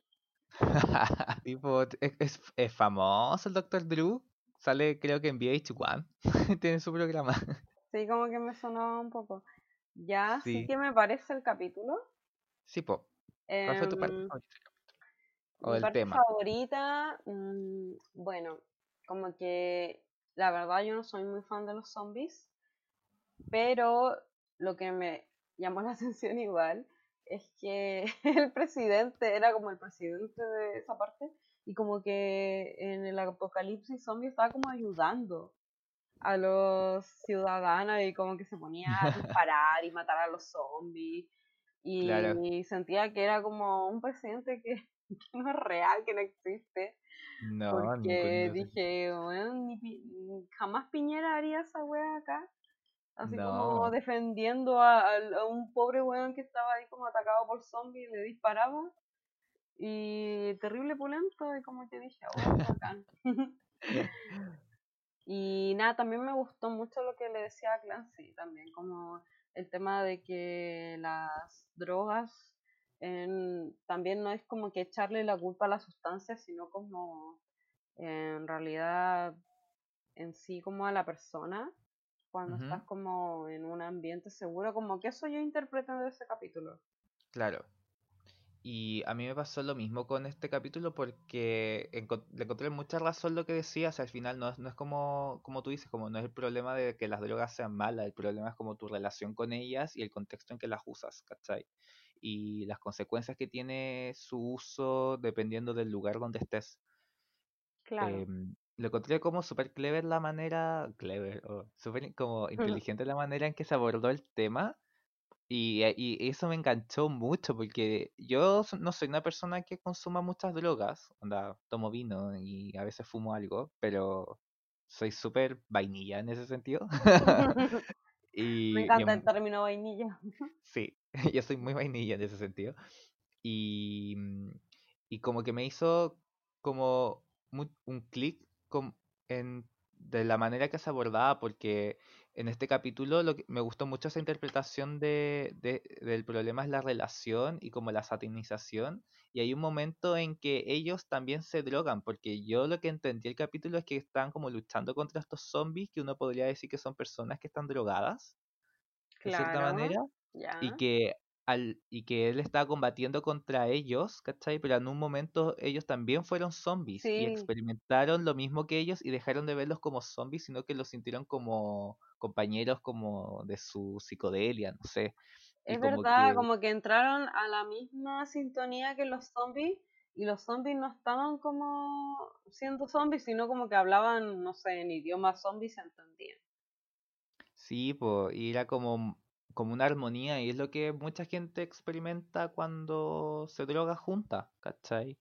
tipo, es, es, es famoso el Dr. Drew. Sale creo que en VH1. Tiene su programa.
Sí, como que me sonaba un poco. Ya, sí
Sí.
que me parece el capítulo.
Sí, po. ¿Cuál fue tu parte
Em,
favorita? O
mi
el
parte
tema.
favorita, mm, bueno, como que la verdad yo no soy muy fan de los zombies, pero lo que me llamó la atención igual es que el presidente era como el presidente de esa parte y como que en el apocalipsis zombie estaba como ayudando a los ciudadanos y como que se ponía a disparar y matar a los zombies
Claro.
y sentía que era como un presidente que, que no es real, que no existe,
No,
porque dije, "Bueno, ni Pi- jamás Piñera haría esa wea acá, así como defendiendo a, un pobre weón que estaba ahí como atacado por zombies, le disparaba y terrible pulento y como que dije, oh, bacán. Y nada, también me gustó mucho lo que le decía a Clancy, también como el tema de que las drogas en- también no es como que echarle la culpa a la sustancia, sino como en realidad en sí como a la persona, cuando estás como en un ambiente seguro, como que eso yo interpreté de ese capítulo.
Claro. Y a mí me pasó lo mismo con este capítulo porque le encontré mucha razón lo que decías. Al final no es, no es como, como tú dices, como no es el problema de que las drogas sean malas, el problema es como tu relación con ellas y el contexto en que las usas, ¿cachai? Y las consecuencias que tiene su uso dependiendo del lugar donde estés.
Claro.
Em, lo encontré como súper clever la manera, clever, o súper como inteligente la manera en que se abordó el tema. Y, eh, y eso me enganchó mucho porque yo no soy una persona que consuma muchas drogas, onda, tomo vino y a veces fumo algo, pero soy súper vainilla en ese sentido.
Me
Y mi
encanta el
am-
término vainilla.
sí, yo soy muy vainilla en ese sentido. Y, mm, y como que me hizo como un clic en de la manera que se abordaba, porque en este capítulo lo que, me gustó mucho esa interpretación de, de, del problema es la relación y como la satanización. Y hay un momento en que ellos también se drogan, porque yo lo que entendí el capítulo es que están como luchando contra estos zombies, que uno podría decir que son personas que están drogadas, de cierta manera, y que al, y que él estaba combatiendo contra ellos, ¿cachai? Pero en un momento ellos también fueron zombies y experimentaron lo mismo que ellos y dejaron de verlos como zombies, sino que los sintieron como compañeros como de su psicodelia, no sé.
Es verdad, como que entraron a la misma sintonía que los zombies y los zombies no estaban como siendo zombies, sino como que hablaban, no sé, en idioma zombies se entendían.
Sí, pues, y era como como una armonía y es lo que mucha gente experimenta cuando se droga junta, ¿cachai?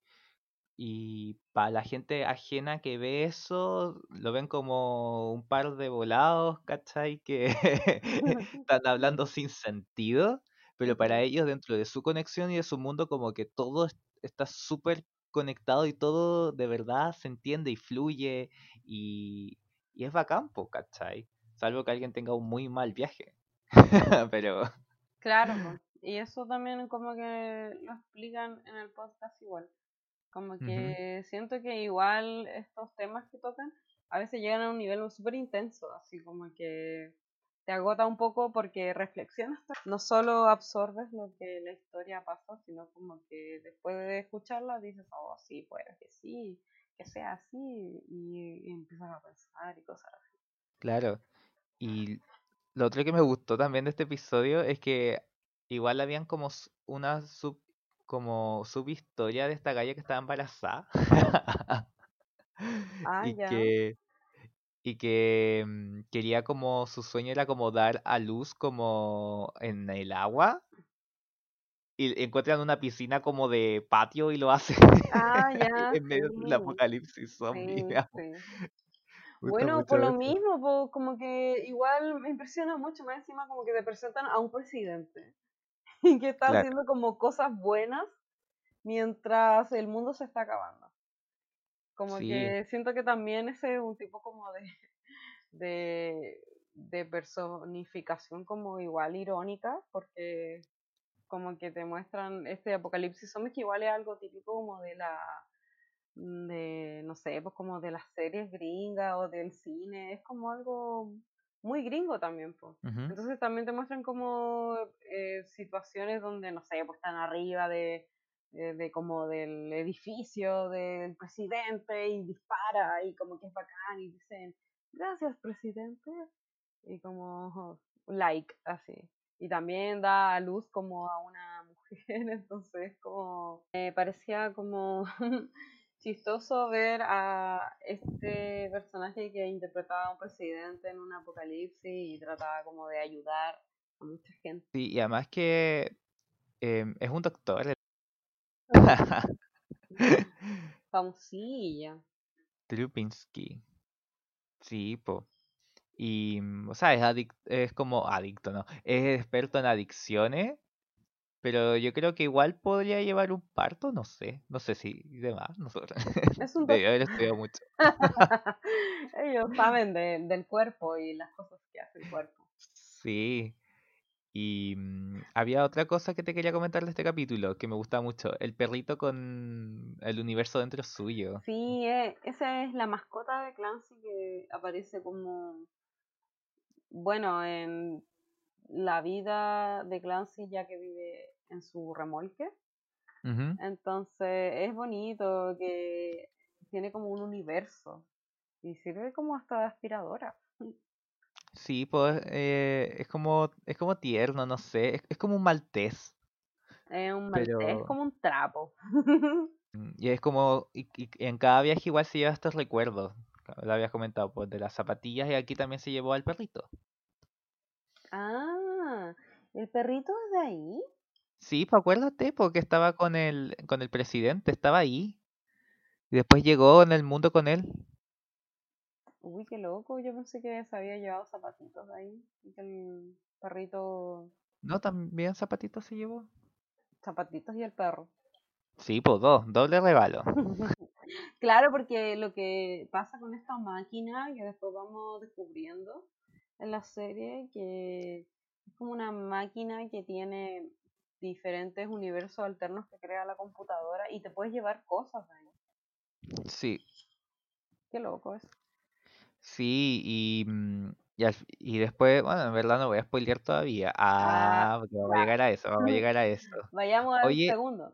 Y para la gente ajena que ve eso, lo ven como un par de volados, ¿cachai? Que están hablando sin sentido, pero para ellos dentro de su conexión y de su mundo como que todo está súper conectado y todo de verdad se entiende y fluye y, y es bacán, ¿cachai? Salvo que alguien tenga un muy mal viaje. pero...
Claro, y eso también como que lo explican en el podcast igual. Como que siento que igual estos temas que tocan a veces llegan a un nivel súper intenso, así como que te agota un poco porque reflexionas, no solo absorbes lo que la historia pasó, sino como que después de escucharla dices, oh, sí, puede que sí, que sea así, y, y empiezas a pensar y cosas así.
Claro, y lo otro que me gustó también de este episodio es que igual habían como una sub como subhistoria de esta galla que estaba embarazada.
ah,
y que y que mm, quería como su sueño era como dar a luz como en el agua y encuentran una piscina como de patio y lo hacen
ah, ya,
en medio del apocalipsis zombie.
Bueno, por lo mismo, como que igual me impresiona mucho más encima como que te presentan a un presidente y que está haciendo como cosas buenas mientras el mundo se está acabando. Como que siento que también ese es un tipo como de, de, de personificación como igual irónica, porque como que te muestran este apocalipsis zombies que igual es algo típico como de la de, no sé, pues como de las series gringas o del cine, es como algo muy gringo también, pues. Entonces también te muestran como eh, situaciones donde, no sé, pues están arriba de, de, como del edificio del presidente y dispara y como que es bacán y dicen, gracias presidente, y como like, así. Y también da a luz como a una mujer, entonces como me parecía como chistoso ver a este personaje que interpretaba a un presidente en un apocalipsis y trataba como de ayudar a mucha gente.
Sí, y además que em, es un doctor.
Famosilla.
Trupinsky. Sí, po. Y, mm, o sea, es, es como adicto, ¿no? Es experto en adicciones pero yo creo que igual podría llevar un parto, no sé, no sé si demás, nosotros. Es un haber estudiado mucho.
Ellos saben del cuerpo y las cosas que hace el cuerpo.
Sí. Y mm, había otra cosa que te quería comentar de este capítulo que me gusta mucho, el perrito con el universo dentro suyo.
Sí, eh, esa es la mascota de Clancy que aparece como, bueno, en la vida de Clancy ya que vive en su remolque. Entonces es bonito que tiene como un universo y sirve como hasta de aspiradora.
Sí, pues eh, es como es como tierno, no sé, es, como un maltés.
Es un maltés, es como un trapo.
Mm, y es como, y, en cada viaje igual se lleva estos recuerdos, lo habías comentado, pues de las zapatillas y aquí también se llevó al perrito.
Ah, ¿el perrito es de ahí?
Sí, pues acuérdate, porque estaba con el, con el presidente, estaba ahí. Y después llegó en el mundo con él.
Uy, qué loco, yo pensé que se había llevado zapatitos ahí. Y que el perrito.
No, también zapatitos se llevó.
Zapatitos y el perro.
Sí, pues dos, doble regalo.
Claro, porque lo que pasa con esta máquina, que después vamos descubriendo en la serie, que es como una máquina que tiene diferentes universos alternos que crea la computadora y te puedes llevar cosas ahí.
Sí,
Qué loco es.
sí, y, mm, y, después, bueno, en verdad no voy a spoilear todavía.
Ah,
Ah, porque vamos a llegar a eso, vamos a llegar a eso.
Vayamos al
Oye,
segundo.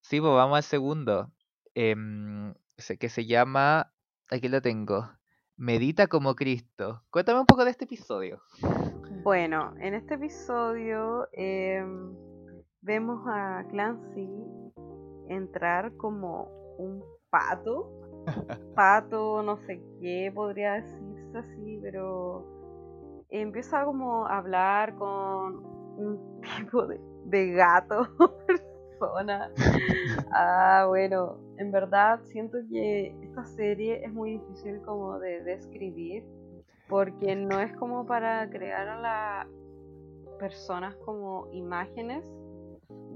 sí, pues vamos al segundo, em, que se llama, aquí lo tengo, Medita como Cristo. Cuéntame un poco de este episodio.
Bueno, en este episodio em, vemos a Clancy entrar como un pato. Pato, no sé qué podría decirse así, pero empieza como a hablar con un tipo de, de gato persona. Ah, bueno, en verdad siento que esta serie es muy difícil como de describir porque no es como para crear a las personas como imágenes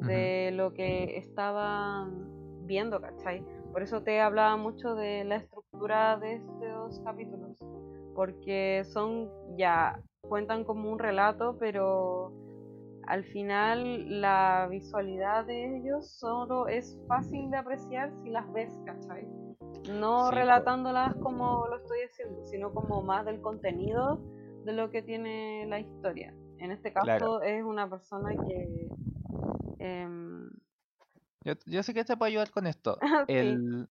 de lo que estaban viendo, ¿cachai? Por eso te hablaba mucho de la estructura de estos capítulos, porque son ya, cuentan como un relato, pero al final la visualidad de ellos solo es fácil de apreciar si las ves, ¿cachai? No
Sí,
relatándolas como lo estoy haciendo, sino como más del contenido de lo que tiene la historia. En este caso
Claro.
es una persona que... em,
Yo, yo sé que te puedo ayudar con esto.
sí,
El...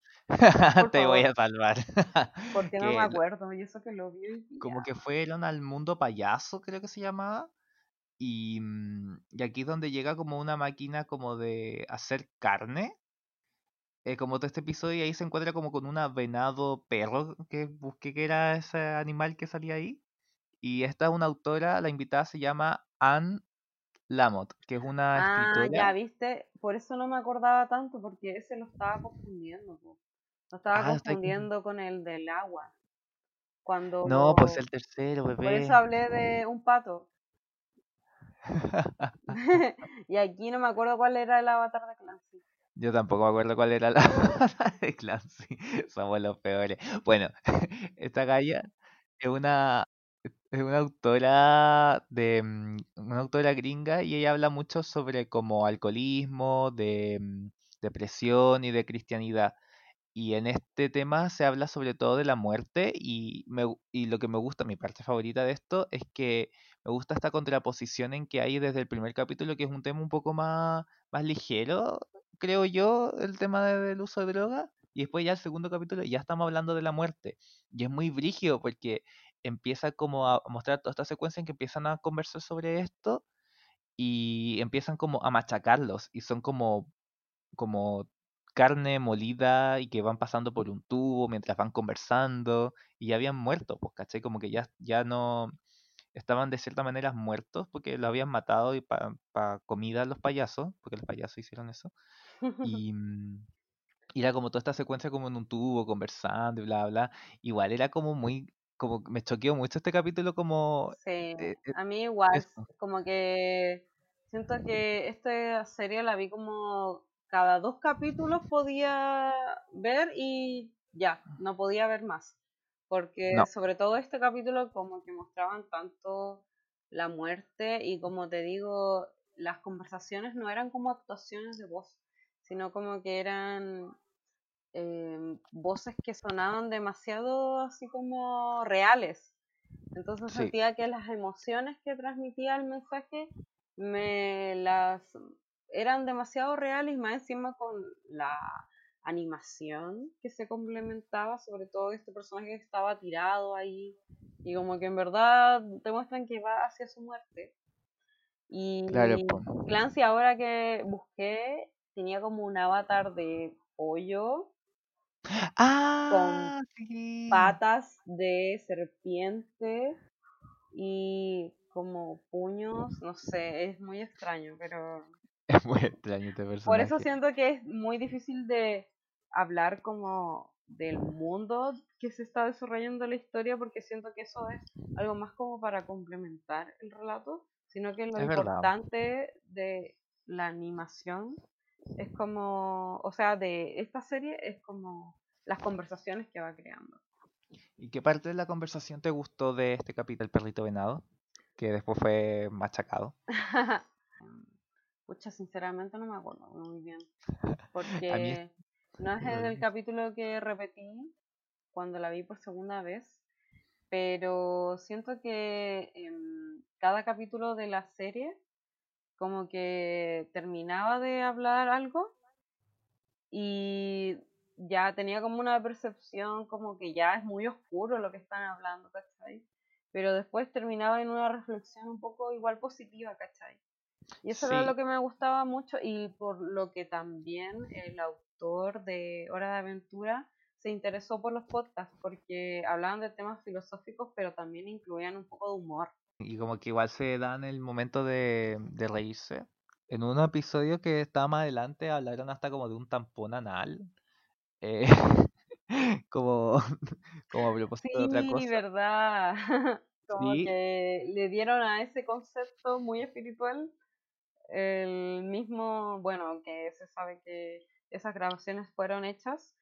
por
Te voy a salvar.
porque no me acuerdo, y eso que lo vi
como que fueron al mundo payaso, creo que se llamaba. Y, mm, y aquí es donde llega como una máquina como de hacer carne. eh, como todo este episodio, y ahí se encuentra como con una venado perro, que busqué que era ese animal que salía ahí. Y esta es una autora, la invitada se llama Anne Lamott, que es una
Ah, ya
escritora.
viste, por eso no me acordaba tanto, porque ese lo estaba confundiendo, po. Lo estaba
Ah, con-
confundiendo con el del agua. Cuando
No, pues el tercero,
Por
bebé.
eso hablé de un pato. y aquí no me acuerdo cuál era el avatar de Clancy.
Yo tampoco me acuerdo cuál era la de Clancy. Somos los peores. Bueno, esta galla es una, es una autora de mm, una autora gringa y ella habla mucho sobre como alcoholismo, de mm, depresión y de cristianidad. Y en este tema se habla sobre todo de la muerte y, me, y lo que me gusta, mi parte favorita de esto es que me gusta esta contraposición en que hay desde el primer capítulo, que es un tema un poco más, más ligero, creo yo, el tema de- del uso de droga. Y después ya el segundo capítulo ya estamos hablando de la muerte. Y es muy brígido porque empieza como a mostrar toda esta secuencia en que empiezan a conversar sobre esto y empiezan como a machacarlos y son como como carne molida y que van pasando por un tubo mientras van conversando y ya habían muerto, pues, ¿cachai? Como que ya, ya no estaban de cierta manera muertos porque lo habían matado y para comida a los payasos, porque los payasos hicieron eso. Y, mm, y era como toda esta secuencia como en un tubo conversando y bla, bla. Igual era como muy, como me choqueó mucho este capítulo como...
Sí,
eh, eh,
a mí igual,
eso.
como que siento que esta serie la vi como cada dos capítulos podía ver y ya, no podía ver más. Porque
No,
sobre todo este capítulo como que mostraban tanto la muerte y como te digo, las conversaciones no eran como actuaciones de voz, sino como que eran em, voces que sonaban demasiado así como reales. Entonces
sí,
sentía que las emociones que transmitía el mensaje me las eran demasiado reales, más encima con la animación que se complementaba, sobre todo este personaje que estaba tirado ahí y como que en verdad te muestran que va hacia su muerte. Y. Clancy ahora que busqué tenía como un avatar de pollo con
Ah, sí.
patas de serpiente y como puños, no sé, es muy extraño, pero
Es muy extraño este
por eso siento que es muy difícil de hablar como del mundo que se está desarrollando la historia, porque siento que eso es algo más como para complementar el relato, sino que lo
Es verdad.
importante de la animación es como, o sea, de esta serie es como las conversaciones que va creando.
¿Y qué parte de la conversación te gustó de este capítulo del perrito venado? Que después fue machacado.
Pucha, sinceramente no me acuerdo muy bien. Porque no es el capítulo que repetí cuando la vi por segunda vez, pero siento que en cada capítulo de la serie como que terminaba de hablar algo y ya tenía como una percepción como que ya es muy oscuro lo que están hablando, ¿cachai? Pero después terminaba en una reflexión un poco igual positiva, ¿cachai? Y eso era lo que me gustaba mucho y por lo que también el autor de Hora de Aventura se interesó por los podcasts porque hablaban de temas filosóficos pero también incluían un poco de humor.
Y como que igual se dan el momento de, de reírse. En un episodio que estaba más adelante hablaron hasta como de un tampón anal. Eh, como, como a propósito de otra cosa.
Sí, verdad. como que le dieron a ese concepto muy espiritual el mismo, bueno, que se sabe que esas grabaciones fueron hechas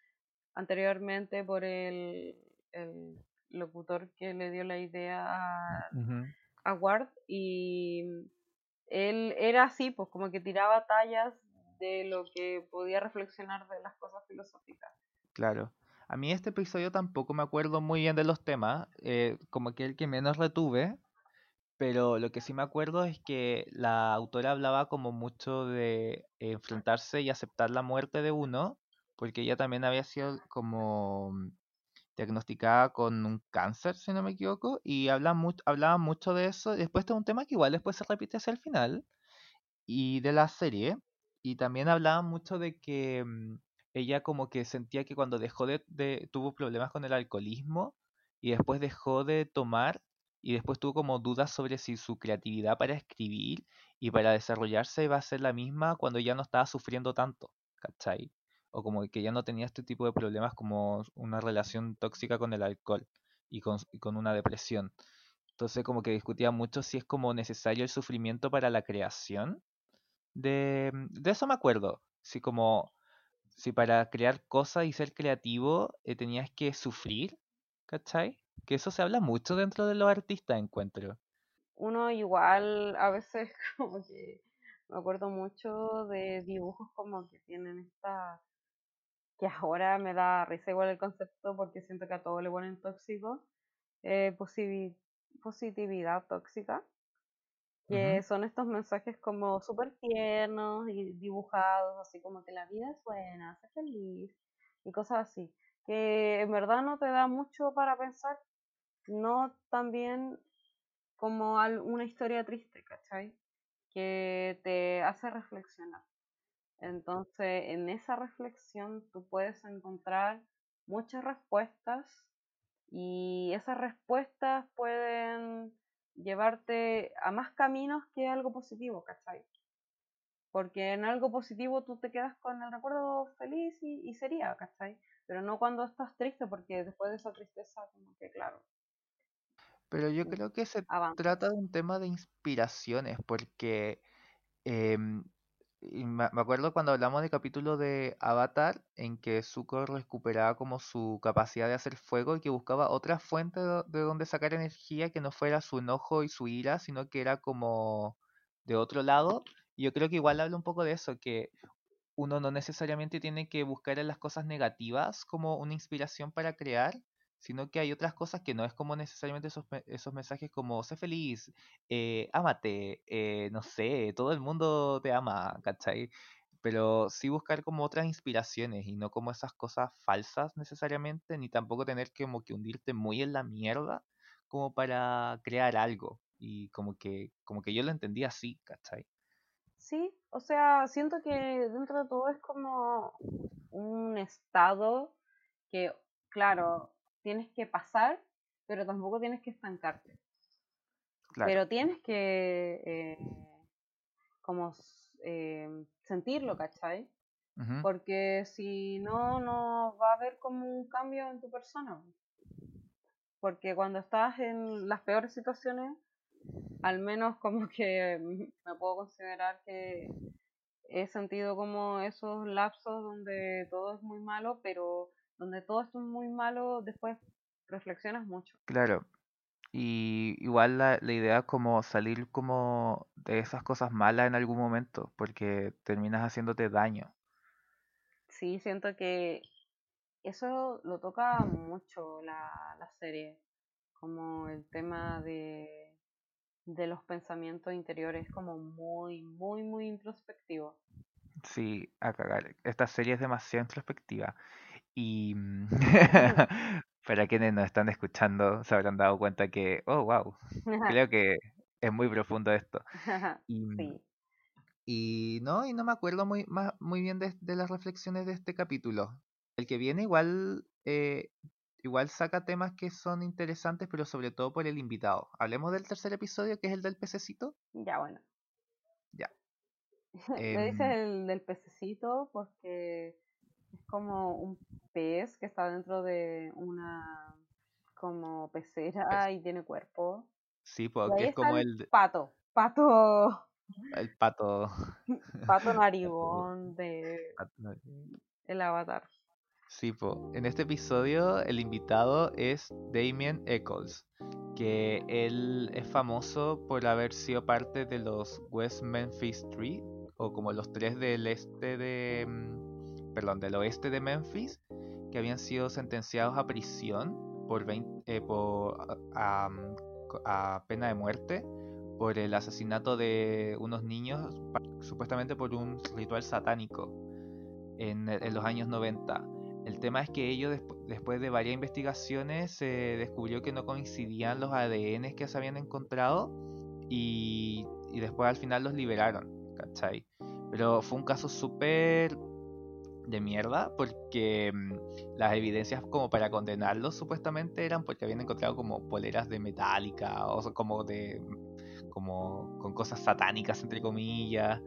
anteriormente por el, el locutor que le dio la idea a, a Ward y él era así, pues como que tiraba tallas de lo que podía reflexionar de las cosas filosóficas.
Claro. A mí este episodio tampoco me acuerdo muy bien de los temas, eh, como que el que menos retuve, pero lo que sí me acuerdo es que la autora hablaba como mucho de enfrentarse y aceptar la muerte de uno, porque ella también había sido como diagnosticada con un cáncer, si no me equivoco, y habla hablaba mucho de eso. Después de un tema que igual después se repite hacia el final, y de la serie, y también hablaba mucho de que mm, ella como que sentía que cuando dejó de, de, tuvo problemas con el alcoholismo, y después dejó de tomar, y después tuvo como dudas sobre si su creatividad para escribir y para desarrollarse iba a ser la misma cuando ya no estaba sufriendo tanto, ¿cachai? O como que ya no tenía este tipo de problemas como una relación tóxica con el alcohol y con, una depresión. Entonces como que discutía mucho si es como necesario el sufrimiento para la creación. De, de eso me acuerdo. Si como si para crear cosas y ser creativo eh, tenías que sufrir, ¿cachai? Que eso se habla mucho dentro de los artistas, encuentro.
Uno igual a veces como que me acuerdo mucho de dibujos como que tienen esta que ahora me da risa igual el concepto porque siento que a todo le ponen tóxico, eh, positividad tóxica, que son estos mensajes como súper tiernos y dibujados, así como que la vida es buena, sé feliz y cosas así, que en verdad no te da mucho para pensar, no también como una historia triste, ¿cachai? Que te hace reflexionar. Entonces, en esa reflexión tú puedes encontrar muchas respuestas y esas respuestas pueden llevarte a más caminos que algo positivo, ¿cachai? Porque en algo positivo tú te quedas con el recuerdo feliz y, sería, ¿cachai? Pero no cuando estás triste, porque después de esa tristeza, como que claro.
Pero yo creo que se trata de un tema de inspiraciones, porque em, y me acuerdo cuando hablamos del capítulo de Avatar, en que Zuko recuperaba como su capacidad de hacer fuego y que buscaba otra fuente de donde sacar energía que no fuera su enojo y su ira, sino que era como de otro lado. Y yo creo que igual habla un poco de eso, que uno no necesariamente tiene que buscar en las cosas negativas como una inspiración para crear, sino que hay otras cosas que no es como necesariamente esos, esos mensajes como sé feliz, eh, ámate, eh, no sé, todo el mundo te ama, ¿cachai? Pero sí buscar como otras inspiraciones y no como esas cosas falsas necesariamente, ni tampoco tener que como que hundirte muy en la mierda como para crear algo. Y como que, como que yo lo entendí así, ¿cachai?
Sí, o sea, siento que dentro de todo es como un estado que, claro, tienes que pasar, pero tampoco tienes que estancarte. Pero tienes que eh, como eh, sentirlo, ¿cachai? Porque si no, no va a haber como un cambio en tu persona. Porque cuando estás en las peores situaciones, al menos como que me puedo considerar que he sentido como esos lapsos donde todo es muy malo, pero donde todo esto es muy malo, después reflexionas mucho.
Claro. Y igual la, la idea es como salir como de esas cosas malas en algún momento, porque terminas haciéndote daño.
Sí, siento que eso lo toca mucho la, la serie, como el tema de, de los pensamientos interiores, como muy, muy, muy introspectivo.
Sí, a cagar. Esta serie es demasiado introspectiva. Y mm, para quienes nos están escuchando se habrán dado cuenta que, oh, wow, creo que es muy profundo esto. Y, mm,
sí.
y no, y no me acuerdo muy, ma- muy bien de, de las reflexiones de este capítulo. El que viene igual, eh, igual saca temas que son interesantes, pero sobre todo por el invitado. Hablemos del tercer episodio, que es el del pececito.
Ya, bueno.
Ya.
Le dices
Em,
el del pececito porque es como un pez que está dentro de una como pecera y tiene cuerpo.
sí, porque es como
el pato, pato,
el pato.
pato narigón de
pato-
el avatar.
Sí, po. En este episodio el invitado es Damien Eccles, que él es famoso por haber sido parte de los West Memphis Three, o como los tres del este de, mm, perdón, del oeste de Memphis, que habían sido sentenciados a prisión por, 20 eh, por mm, a pena de muerte por el asesinato de unos niños, supuestamente por un ritual satánico en, en los años 90. El tema es que ellos, despu- después de varias investigaciones, se descubrió que no coincidían los ADN que se habían encontrado y, y después al final los liberaron, ¿cachai? Pero fue un caso súper de mierda porque mm, las evidencias como para condenarlos supuestamente eran porque habían encontrado como poleras de metálica o como de como con cosas satánicas entre comillas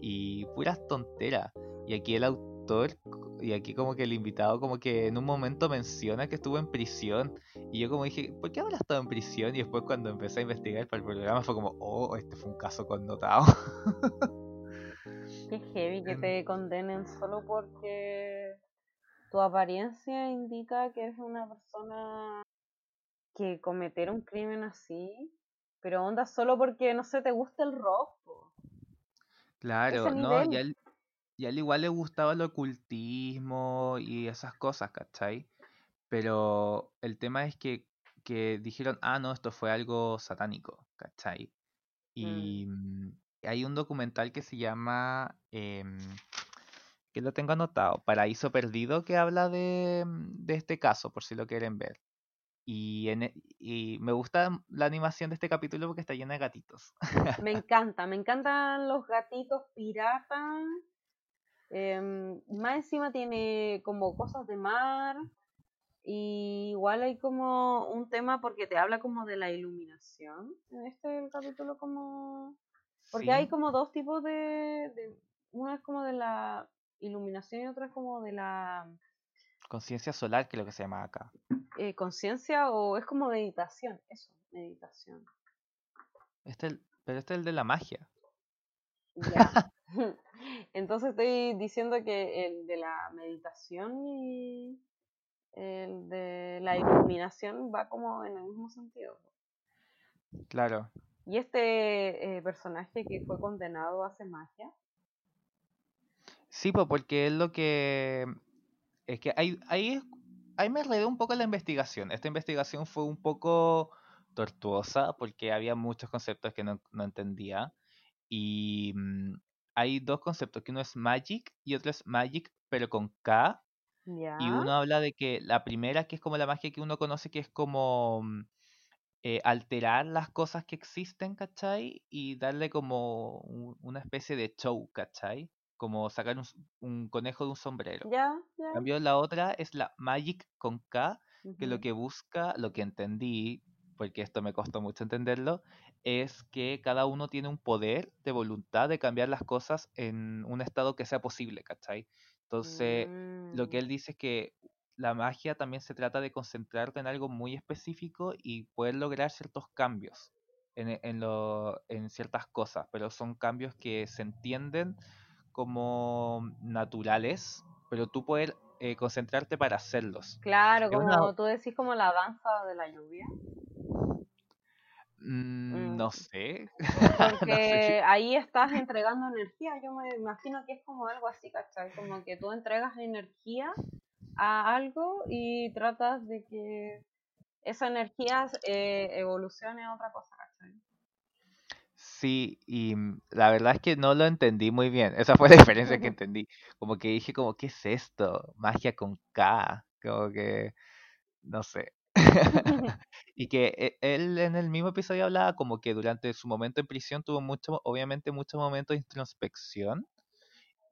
y puras tonteras y aquí el autor y aquí como que el invitado como que en un momento menciona que estuvo en prisión y yo como dije ¿por qué habrá estado en prisión? y después cuando empecé a investigar para el programa fue como oh este fue un caso connotado
Qué heavy que
En-
te condenen solo porque tu apariencia indica que eres una persona que cometer un crimen así, pero onda solo porque, no sé, te gusta el rock. po.
Claro, no, y a
nivel.
él, y a él igual le gustaba el ocultismo y esas cosas, ¿cachai? Pero el tema es que, que dijeron, ah, no, esto fue algo satánico, ¿cachai?
Mm,
Y mm, hay un documental que se llama, em, que lo tengo anotado, Paraíso Perdido, que habla de, mm, de este caso, por si lo quieren ver. Y, en, e- y me gusta la animación de este capítulo porque está llena de gatitos.
Me encanta, me encantan los gatitos piratas. em, más encima tiene como cosas de mar. Y igual hay como un tema porque te habla como de la iluminación. En este capítulo como... Porque hay como dos tipos de, de... Uno es como de la iluminación y otro es como de la
conciencia solar, que es lo que se llama acá.
eh, conciencia o es como meditación. Eso, meditación.
Este, el- pero este es el de la magia.
Ya. Entonces estoy diciendo que el de la meditación y el de la iluminación va como en el mismo sentido.
Claro.
Y este eh, personaje que fue condenado hace magia.
Sí, pues porque es lo que... Es que ahí, ahí, ahí me enredé un poco la investigación. Esta investigación fue un poco tortuosa porque había muchos conceptos que no, no entendía. Y mm, hay dos conceptos, que uno es magic y otro es magic, pero con K. Y uno habla de que la primera, que es como la magia que uno conoce, que es como mm, eh, alterar las cosas que existen, ¿cachai? Y darle como un- una especie de show, ¿cachai? Como sacar un, conejo de un sombrero.
Ya,
En
ya.
cambio, la otra es la Magic con K, que lo que busca, lo que entendí, porque esto me costó mucho entenderlo, es que cada uno tiene un poder de voluntad de cambiar las cosas en un estado que sea posible, ¿cachai? Entonces, lo que
Mm,
él dice es que la magia también se trata de concentrarte en algo muy específico y poder lograr ciertos cambios en, e- en lo- en ciertas cosas, pero son cambios que se entienden como naturales, pero tú poder eh, concentrarte para hacerlos.
Claro,
Es una-
como tú decís, como la danza de la lluvia.
Mm,
Mm.
no sé. No sé.
Porque ahí estás entregando energía. Yo me imagino que es como algo así, ¿cachai? Como que tú entregas energía a algo y tratas de que esa energía eh, evolucione a otra cosa, ¿cachai?
Sí, y mm, la verdad es que no lo entendí muy bien. Esa fue la diferencia que entendí. Como que dije como, ¿qué es esto? Magia con K. Como que, no sé. Y que e- él en el mismo episodio hablaba como que durante su momento en prisión tuvo mucho, obviamente muchos momentos de introspección.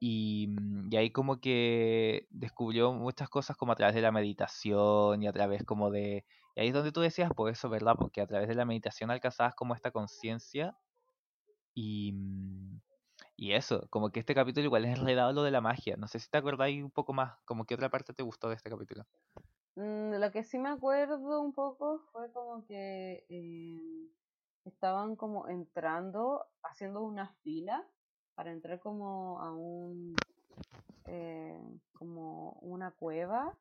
Y, mm, y ahí como que descubrió muchas cosas como a través de la meditación y a través como de... Y ahí es donde tú decías, pues eso, ¿verdad? Porque a través de la meditación alcanzabas como esta conciencia y, mm, y eso, como que este capítulo igual es enredado lo de la magia. No sé si te acordáis un poco más, como que otra parte te gustó de este capítulo.
Mm, Lo que sí me acuerdo un poco fue como que eh, estaban como entrando, haciendo una fila para entrar como a un, eh, como una cueva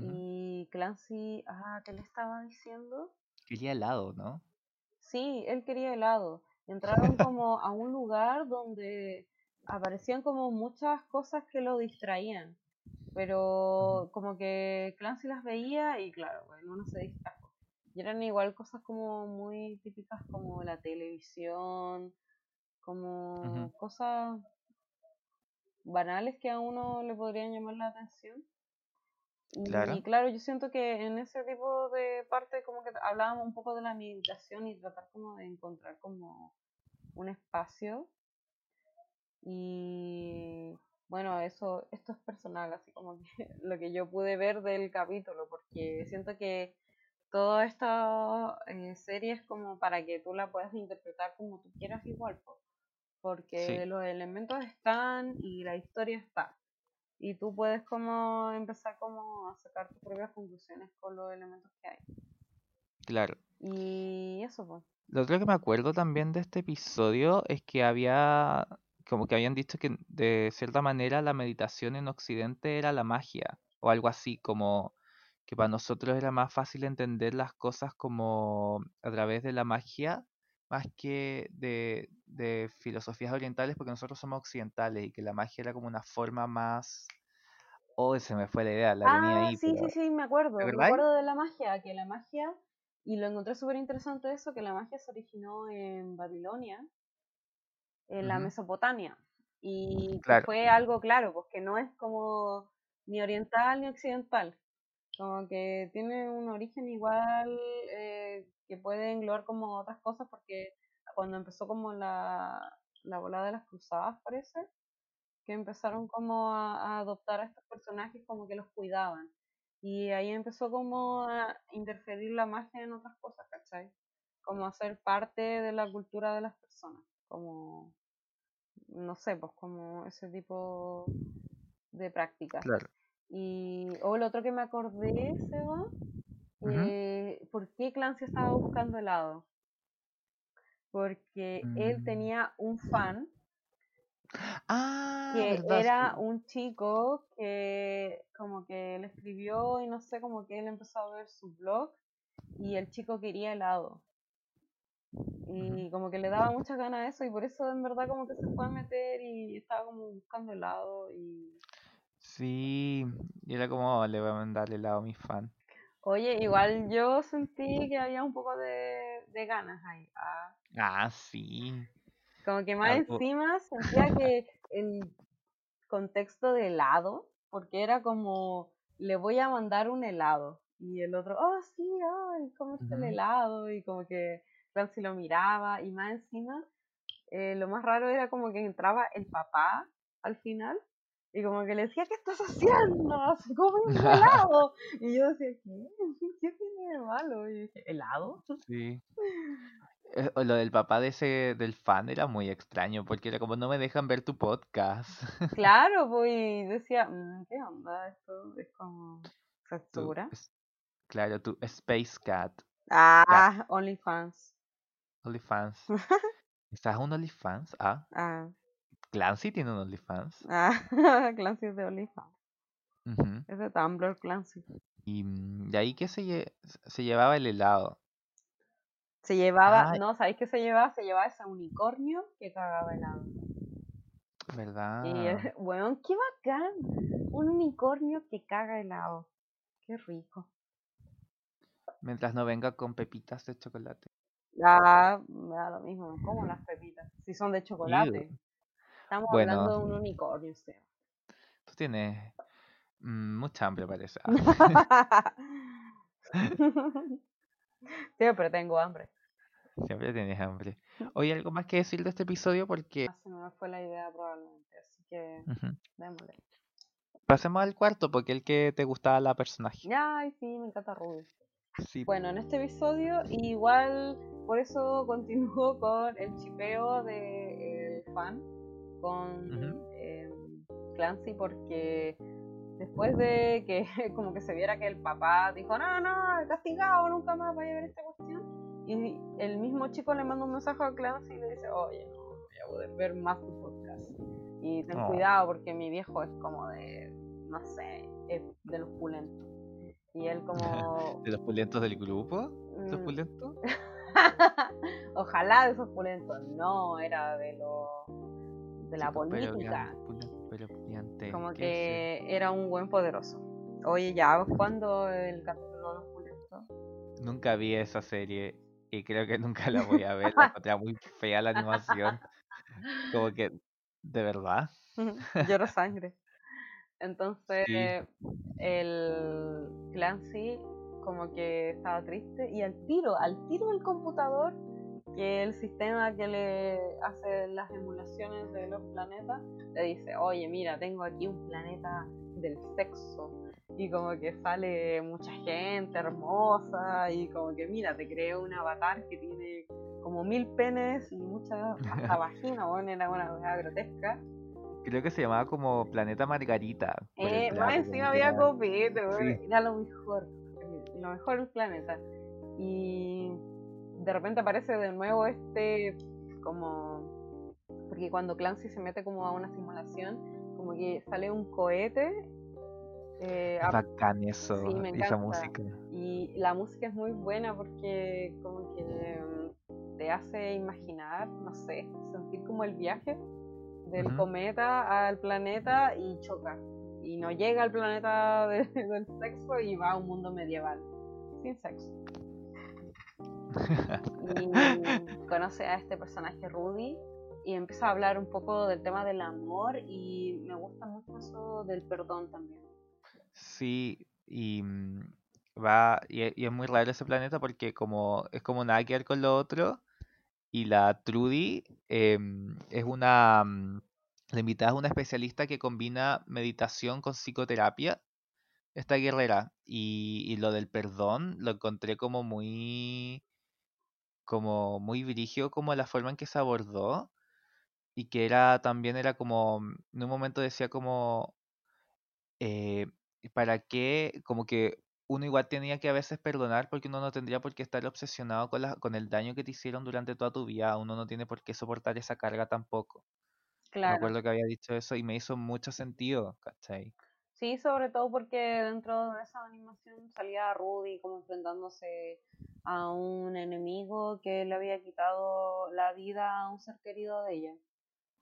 y Clancy, ah, ¿qué le estaba diciendo?
Quería helado, ¿no?
Sí, él quería helado. Entraron como a un lugar donde aparecían como muchas cosas que lo distraían, pero como que Clancy las veía y claro, bueno, uno se distrajo. Y eran igual cosas como muy típicas como la televisión, como cosas banales que a uno le podrían llamar la atención.
Claro.
Y claro, yo siento que en ese tipo de parte como que hablábamos un poco de la meditación y tratar como de encontrar como un espacio. Y bueno, eso, esto es personal, así como que lo que yo pude ver del capítulo, porque siento que toda esta eh, serie es como para que tú la puedas interpretar como tú quieras igual, porque
Sí.
los elementos están y la historia está. Y tú puedes como empezar como a sacar tus propias conclusiones con los elementos que hay.
Claro.
Y eso, pues.
Lo otro que me acuerdo también de este episodio es que había, como que habían dicho que de cierta manera la meditación en Occidente era la magia, o algo así, como que para nosotros era más fácil entender las cosas como a través de la magia, más que de, de filosofías orientales, porque nosotros somos occidentales y que la magia era como una forma más... Oh, se me fue la idea, la
Ah,
ahí,
sí,
pero...
sí, sí, me acuerdo.
¿Te
Me acuerdo de la magia, que la magia, y lo encontré súper interesante eso, que la magia se originó en Babilonia, en la Mesopotamia, y
Claro.
fue algo claro, pues que no es como ni oriental ni occidental, como que tiene un origen igual eh, que puede englobar como otras cosas, porque cuando empezó como la, la volada de las cruzadas, parece, que empezaron como a, a adoptar a estos personajes como que los cuidaban. Y ahí empezó como a interferir la magia en otras cosas, ¿cachai? Como a ser parte de la cultura de las personas, como, no sé, pues como ese tipo de prácticas.
Claro.
Y, o el otro que me acordé, Seba, Eh, ¿por qué Clancy estaba buscando helado? Porque él
Mm.
tenía un fan
Ah,
que
verdad,
era
sí.
un chico que como que le escribió y no sé, como que él empezó a ver su blog y el chico quería helado. Y como que le daba muchas ganas a eso y por eso en verdad como que se fue a meter y estaba como buscando helado y...
Sí, y era como, "Oh, le voy a mandar helado a mi fan.
Oye, igual yo sentí que había un poco de, de ganas ahí. ah.
Ah, sí.
Como que más
Algo-
encima sentía que el contexto de helado, porque era como, le voy a mandar un helado. Y el otro, oh sí, ay, ¿cómo está el helado? Y como que Clancy lo miraba. Y más encima, eh, lo más raro era como que entraba el papá al final. Y como que le decía, ¿qué estás haciendo? Así como un helado. Y yo decía, ¿qué? ¿Qué tiene de malo? Y dije, ¿helado?
Sí. Eh, Lo del papá de ese, del fan era muy extraño, porque era como, no me dejan ver tu podcast.
Claro, pues, y decía, "Mm, ¿qué onda? Esto es como
es- claro, tu Space Cat,
Ah, OnlyFans.
OnlyFans. ¿Estás un OnlyFans? Ah,
Ah,
Clancy tiene un OnlyFans.
ah, Clancy es de OnlyFans.
Ujú.
Es de Tumblr Clancy.
Y mm, de ahí que se, lle- se llevaba el helado.
Se llevaba,
Ay.
no, ¿sabéis qué se llevaba? Se llevaba ese unicornio que cagaba helado.
¿Verdad?
Y, weón, qué bacán. Un unicornio que caga helado. Qué rico.
Mientras no venga con pepitas de chocolate.
Ah, me da lo mismo, como las pepitas. Si son de chocolate. Estamos
Bueno.
hablando de un unicornio, Seba.
Tú tienes mm, mucha hambre, parece.
Siempre tengo hambre.
Siempre tienes hambre. Oye, ¿algo más que decir de este episodio? Porque
Ah, Se me fue la idea probablemente, así que démosle.
pasemos al cuarto, porque el que te gustaba la personaje.
Ay, sí, me encanta Ruby.
Sí.
Bueno, en este episodio igual por eso continúo con el chipeo de el fan con em, Clancy porque después de que como que se viera que el papá dijo no, no, castigado, nunca más vaya a ver esta cuestión y el mismo chico le manda un mensaje a Clancy y le dice oye, no voy a poder ver más tu podcast y ten
Oh.
cuidado porque mi viejo es como de, no sé, es de los pulentos y él como
¿De los pulentos del grupo? ¿Los
Mm,
pulentos?
Ojalá de esos pulentos. No, era de lo de la
pero
política.
pero
Como
¿qué
que era un buen poderoso. Oye, ya, ¿cuándo el capítulo los pulentos?
Nunca vi esa serie y creo que nunca la voy a ver. La encontré muy fea la animación. Como que, ¿de verdad?
Lloro sangre. Entonces,
Sí.
el Clancy como que estaba triste y al tiro, al tiro del computador, que el sistema que le hace las emulaciones de los planetas, le dice, oye, mira, tengo aquí un planeta del sexo. Y como que sale mucha gente hermosa y como que, mira, te creo un avatar que tiene como mil penes y mucha hasta vagina, bueno, era una cosa grotesca.
Creo que se llamaba como Planeta Margarita. el
Eh, más encima había copete,
Sí.
era lo mejor, lo mejor del planeta. Y de repente aparece de nuevo este, como, porque cuando Clancy se mete como a una simulación, como que sale un cohete. eh,
Es
a-
bacán eso,
Sí, me
esa música.
y la música es muy buena porque como que mm, te hace imaginar, no sé, sentir como el viaje del cometa al planeta y choca. Y no llega al planeta de- del sexo y va a un mundo medieval, sin sexo. Y conoce a este personaje Rudy y empieza a hablar un poco del tema del amor y me gusta mucho eso del perdón también.
Sí, y mm, va, y, e- y es muy raro ese planeta porque como es como nada que ver con lo otro, y la Trudy em, es una, mm, la invitada es una especialista que combina meditación con psicoterapia, esta guerrera, y, y lo del perdón lo encontré como muy, como muy brigio, como la forma en que se abordó, y que era, también era como, mm, en un momento decía como eh, para qué, como que uno igual tenía que a veces perdonar porque uno no tendría por qué estar obsesionado con, la, con el daño que te hicieron durante toda tu vida, uno no tiene por qué soportar esa carga tampoco. Me
Claro.
acuerdo que había dicho eso y me hizo mucho sentido, ¿cachai?
Sí, sobre todo porque dentro de esa animación salía Rudy como enfrentándose a un enemigo que le había quitado la vida a un ser querido de ella.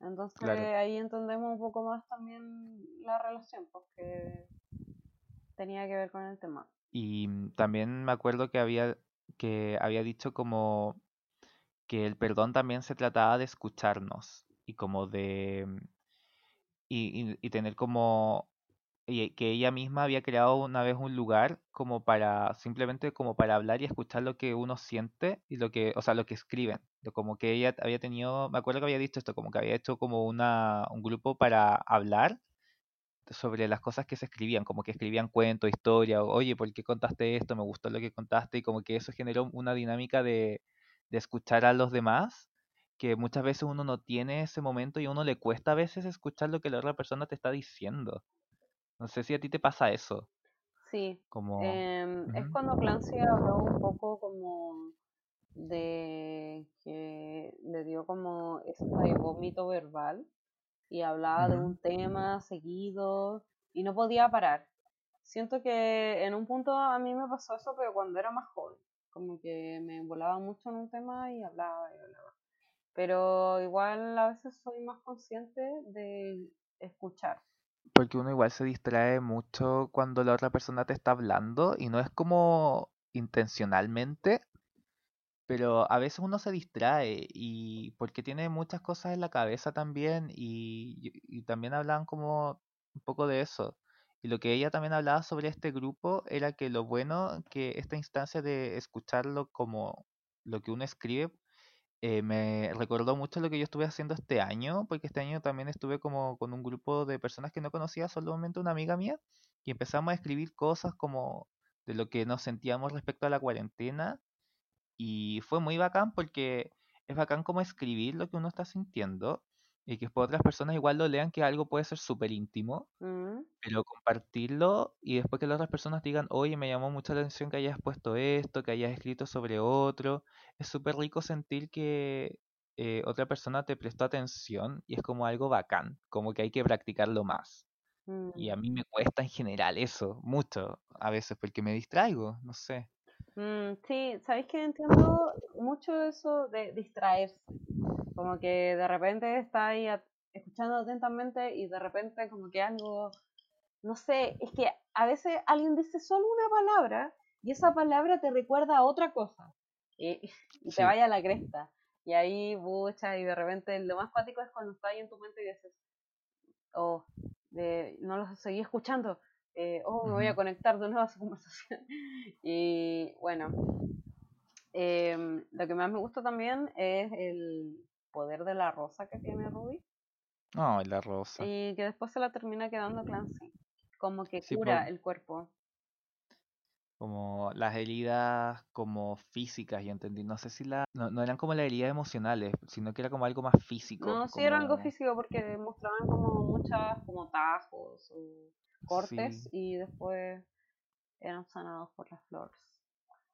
Entonces
Claro.
ahí entendemos un poco más también la relación, porque tenía que ver con el tema.
Y mm, también me acuerdo que había, que había dicho como que el perdón también se trataba de escucharnos y como de mm, y, y- y tener como y que ella misma había creado una vez un lugar como para simplemente como para hablar y escuchar lo que uno siente y lo que, o sea, lo que escriben. Como que ella había tenido, me acuerdo que había dicho esto, como que había hecho como una un grupo para hablar sobre las cosas que se escribían, como que escribían cuentos, historia, o, oye, ¿por qué contaste esto? Me gustó lo que contaste, y como que eso generó una dinámica de, de escuchar a los demás, que muchas veces uno no tiene ese momento y a uno le cuesta a veces escuchar lo que la otra persona te está diciendo. No sé si a ti te pasa eso,
Sí,
como...
em, es cuando Clancy habló un poco como de que le dio como este vómito verbal y hablaba de un tema seguido y no podía parar. siento que en un punto a mí me pasó eso, pero cuando era más joven. Como que me volaba mucho en un tema y hablaba y hablaba. Pero igual a veces soy más consciente de escuchar.
Porque uno igual se distrae mucho cuando la otra persona te está hablando y no es como intencionalmente, pero a veces uno se distrae y porque tiene muchas cosas en la cabeza también y, y también hablan como un poco de eso. Y lo que ella también hablaba sobre este grupo era que lo bueno que esta instancia de escucharlo como lo que uno escribe eh, me recordó mucho lo que yo estuve haciendo este año, porque este año también estuve como con un grupo de personas que no conocía, solamente una amiga mía, y empezamos a escribir cosas como de lo que nos sentíamos respecto a la cuarentena, y fue muy bacán porque es bacán como escribir lo que uno está sintiendo, y que después otras personas igual lo lean, que algo puede ser súper íntimo,
Mm,
pero compartirlo y después que las otras personas digan, oye, me llamó mucho la atención que hayas puesto esto, que hayas escrito sobre otro, es súper rico sentir que eh, otra persona te prestó atención y es como algo bacán, como que hay que practicarlo más. Y a
mm,
mí me cuesta en general eso, mucho, a veces porque me distraigo, no sé.
Mm, sí, sabéis que entiendo mucho eso de distraerse. Como que de repente está ahí escuchando atentamente y de repente como que algo, no sé, es que a veces alguien dice solo una palabra y esa palabra te recuerda a otra cosa y, y te
Sí.
vaya a la cresta. Y ahí bucha y de repente lo más cuático es cuando está ahí en tu mente y dices, oh, de, no lo seguí escuchando, eh, oh, me voy a conectar de nuevo a su conversación. Y bueno, em, lo que más me gusta también es el poder de la rosa que tiene Ruby
Ay, la rosa.
y que después se la termina quedando Clancy. Como que
Sí,
cura
por,
el cuerpo.
Como las heridas como físicas, yo entendí. No sé si la, no, no eran como las heridas emocionales, sino que era como algo más físico,
No, sí era algo físico porque mostraban como muchas como tajos o cortes
sí,
y después eran sanados por las flores.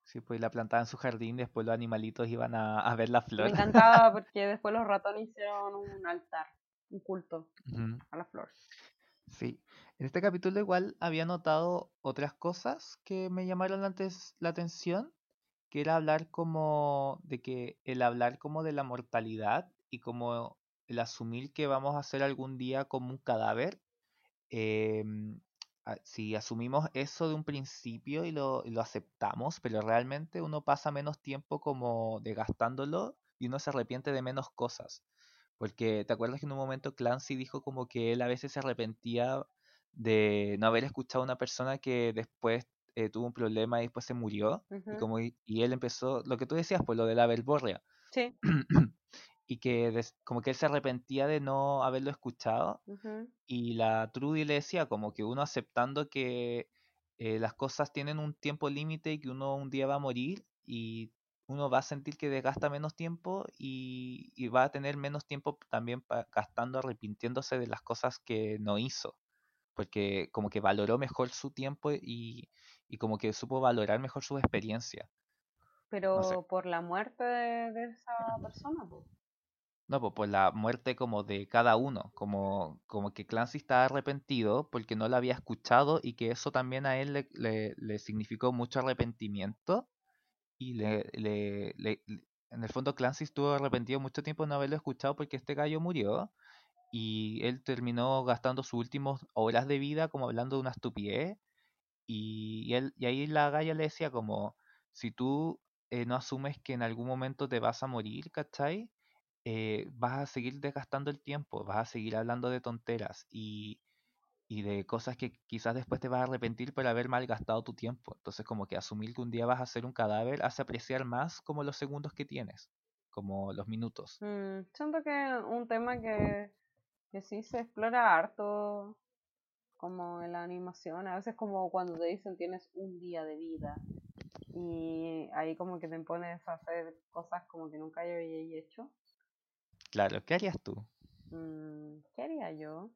sí, pues la plantaban en su jardín, después los animalitos iban a, a ver la
Y me encantaba porque después los ratones hicieron un altar, un culto a las flores.
Sí, en este capítulo igual había notado otras cosas que me llamaron la, ates- la atención, que era hablar como de que el hablar como de la mortalidad y como el asumir que vamos a ser algún día como un cadáver a- si asumimos eso de un principio y lo, y lo aceptamos, pero realmente uno pasa menos tiempo como desgastándolo y uno se arrepiente de menos cosas. Porque te acuerdas que en un momento Clancy dijo como que él a veces se arrepentía de no haber escuchado a una persona que después eh, tuvo un problema y después se murió. Y como y, él empezó, lo que tú decías, pues lo de la verborrea.
Sí.
y que des- como que él se arrepentía de no haberlo escuchado y la Trudy le decía como que uno aceptando que eh, las cosas tienen un tiempo límite y que uno un día va a morir y uno va a sentir que desgasta menos tiempo y, y va a tener menos tiempo también gastando arrepintiéndose de las cosas que no hizo, porque como que valoró mejor su tiempo y, y como que supo valorar mejor su experiencia. No sé.
Pero por la muerte de, de esa persona, pues.
No, pues por la muerte como de cada uno, como, como que Clancy está arrepentido porque no lo había escuchado y que eso también a él le, le- le significó mucho arrepentimiento y le, en el fondo Clancy estuvo arrepentido mucho tiempo de no haberlo escuchado porque este gallo murió y él terminó gastando sus últimas horas de vida como hablando de una estupidez y, y él, y ahí la galla le decía como, si tú eh, no asumes que en algún momento te vas a morir, ¿cachai? eh, vas a seguir desgastando el tiempo, vas a seguir hablando de tonteras y, y de cosas que quizás después te vas a arrepentir por haber malgastado tu tiempo. Entonces, como que asumir que un día vas a ser un cadáver hace apreciar más como los segundos que tienes, como los minutos.
Mm, siento que un tema que, que sí se explora harto como en la animación, a veces como cuando te dicen tienes un día de vida y ahí como que te pones a hacer cosas como que nunca yo había hecho.
Claro, ¿qué harías tú?
Mm, ¿qué haría yo?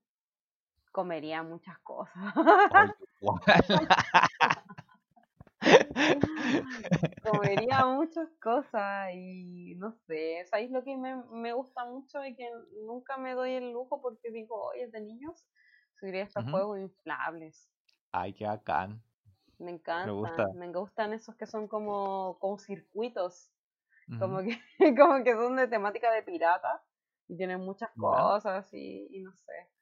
Comería muchas cosas. Comería muchas cosas y no sé, ¿sabéis lo que me, me gusta mucho y que nunca me doy el lujo porque digo, oye, de niños, subiría estos juegos inflables.
Ay, qué bacán.
Me encanta.
gusta.
Me gustan esos que son como, como circuitos. Como que, como que son de temática de pirata. Y tienen muchas cosas y, y no sé.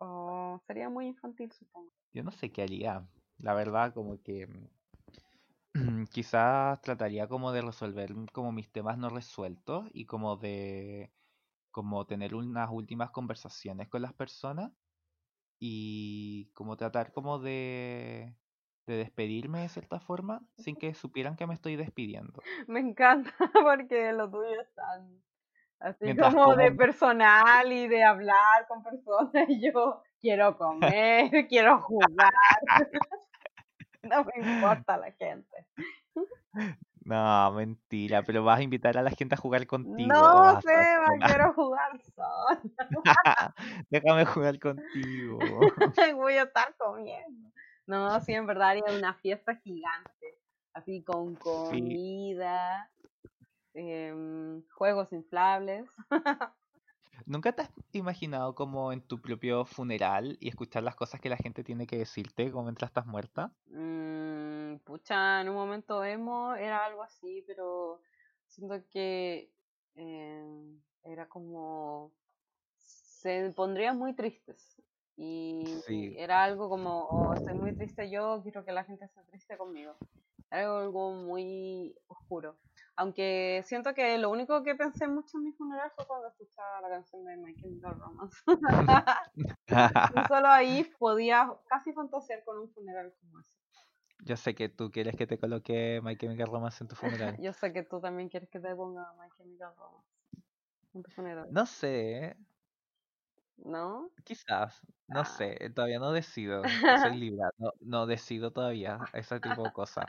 O sería muy infantil, supongo.
Yo no sé qué haría. La verdad, como que mm, quizás trataría como de resolver como mis temas no resueltos y como de como tener unas últimas conversaciones con las personas y como tratar como de de despedirme de cierta forma sin que supieran que me estoy despidiendo.
Me encanta porque lo tuyo es tan así
Mientras
como de personal y de hablar con personas. Y yo quiero comer, quiero jugar. No me importa la gente.
No, mentira, pero vas a invitar a la gente a jugar contigo.
No,
sola?
quiero jugar sola.
Déjame jugar contigo.
Voy a estar comiendo. No, sí, en verdad haría una fiesta gigante. Así con comida, em, juegos inflables.
¿Nunca te has imaginado como en tu propio funeral y escuchar las cosas que la gente tiene que decirte como mientras estás muerta?
Mm, pucha, en un momento emo era algo así, pero siento que em, era como se pondrían muy tristes y
Sí.
era algo como oh, estoy muy triste yo, quiero que la gente esté triste conmigo. Era algo muy oscuro. Aunque siento que lo único que pensé mucho en mi funeral fue cuando escuchaba la canción de My Chemical Romance. y solo ahí podía casi fantasear con un funeral como ese.
Yo sé que tú quieres que te coloque My Chemical Romance en tu funeral.
Yo sé que tú también quieres que te ponga My Chemical Romance en tu funeral,
No sé,
¿no?
quizás, no
Ah.
sé, todavía no decido. Soy Libra, no, no decido todavía ese tipo de cosas.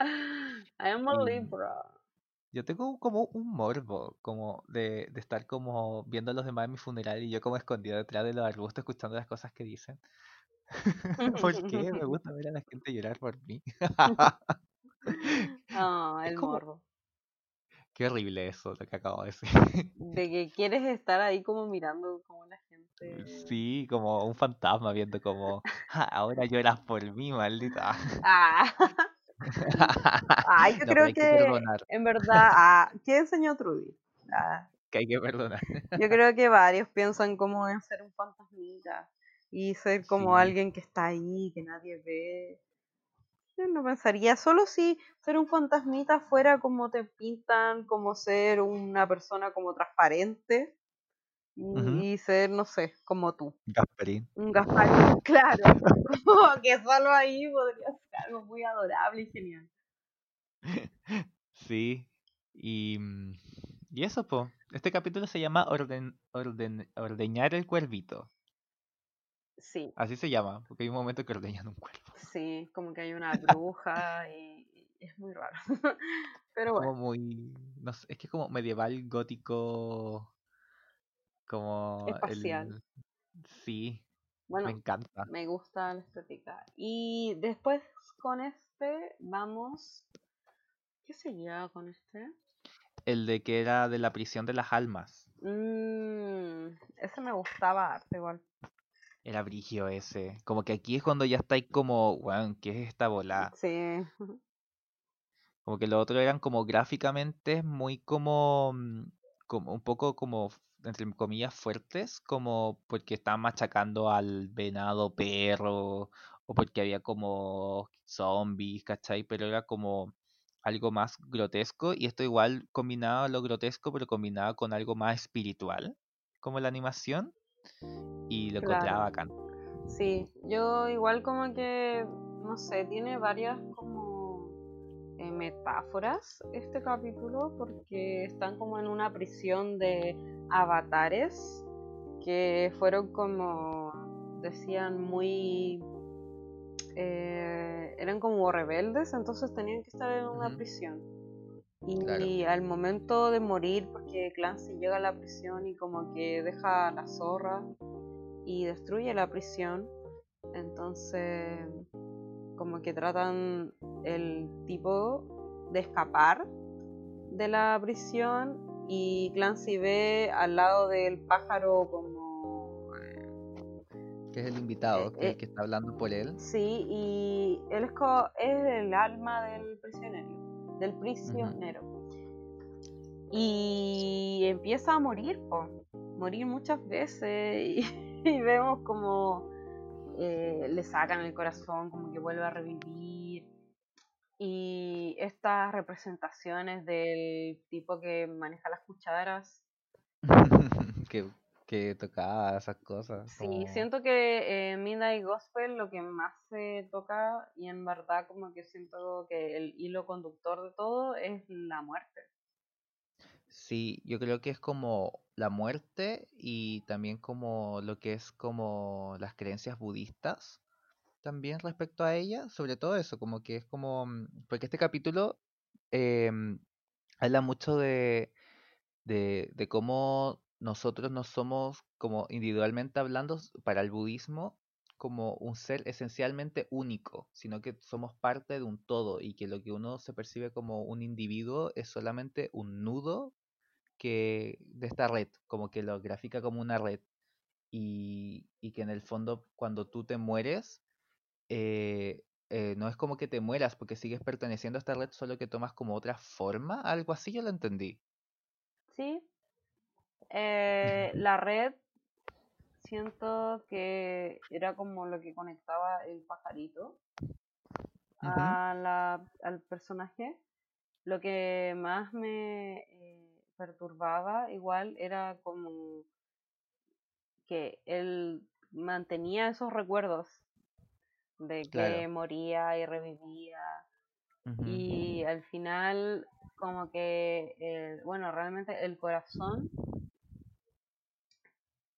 I am a Libra.
Yo tengo como un morbo, como de, de estar como viendo a los demás en mi funeral y yo como escondido detrás de los arbustos escuchando las cosas que dicen. ¿Por qué? Me gusta ver a la gente llorar por mí.
Ah,
Es
el
como-
morbo.
Qué horrible eso, lo que acabo de decir.
De que quieres estar ahí como mirando como la gente.
Sí, como un fantasma viendo como, "Ja, ahora lloras por mí, maldita.
Ah. Ay, yo
No,
creo
que
que en verdad, ah, ¿qué enseñó Trudy? Ah,
que hay que perdonar.
yo creo que varios piensan como en ser un fantasmita y ser como
Sí.
alguien que está ahí, que nadie ve. Yo no pensaría, solo si ser un fantasmita fuera como te pintan, como ser una persona como transparente y, ser, no sé, como tú.
Gasparín.
Un Gasparín, claro. Como que solo ahí podría ser algo muy adorable y genial.
Sí. Y, mm, y eso, po. Este capítulo se llama Orden, orden, Ordeñar el Cuervito.
Sí,
Así se llama, porque hay un momento que ordeñan un cuervo.
sí, como que hay una bruja y, y es muy raro. Pero
Como
bueno,
muy. No sé, es que es como medieval, gótico. Como
Espacial.
el. Sí,
bueno,
me encanta.
me gusta la estética. Y después con este vamos... ¿Qué seguía con este?
El de que era de la prisión de las almas.
Mm, ese me gustaba harto igual.
Era brigio ese. Como que aquí es cuando ya estáis como, weón, ¿qué es esta bola?
Sí,
Como que los otros eran como gráficamente muy como, mm, como un poco como, entre comillas, fuertes, como porque estaban machacando al venado perro, o porque había como zombies, ¿cachai? Pero era como algo más grotesco, y esto igual combinaba lo grotesco, pero combinaba con algo más espiritual, como la animación, y lo encontraba
Claro.
bacán.
sí. Yo igual como que, no sé, tiene varias como metáforas este capítulo porque están como en una prisión de avatares que fueron como, decían, muy... eh, eran como rebeldes, entonces tenían que estar en una prisión. Y
Claro.
al momento de morir, porque Clancy llega a la prisión y como que deja a la zorra y destruye la prisión, entonces como que tratan el tipo de escapar de la prisión y Clancy ve al lado del pájaro como eh,
Que es el invitado,
Eh,
que, es el
eh,
que está hablando por él.
Sí, y él es, es el alma del prisionero, del prisionero. Y empieza a morir, po, morir muchas veces y, y vemos como eh, le sacan el corazón, como que vuelve a revivir. Y estas representaciones del tipo que maneja las cucharas,
que, que tocaba esas cosas.
sí,
como-
siento que en Midnight Gospel lo que más se toca y en verdad como que siento que el hilo conductor de todo es la muerte.
Sí, yo creo que es como la muerte y también como lo que es como las creencias budistas también respecto a ella, sobre todo eso, como que es como, mm, porque este capítulo em, habla mucho de, de, cómo nosotros no somos como individualmente hablando para el budismo como un ser esencialmente único, sino que somos parte de un todo y que lo que uno se percibe como un individuo es solamente un nudo que de esta red, como que lo grafica como una red y, y que en el fondo cuando tú te mueres eh, eh, no es como que te mueras porque sigues perteneciendo a esta red, solo que tomas como otra forma, algo así yo lo entendí.
Sí, eh, la red siento que era como lo que conectaba el pajarito a la- al personaje. Lo que más me perturbaba igual era como que él mantenía esos recuerdos de que
Claro.
moría y revivía y al final como que, eh, bueno, realmente el corazón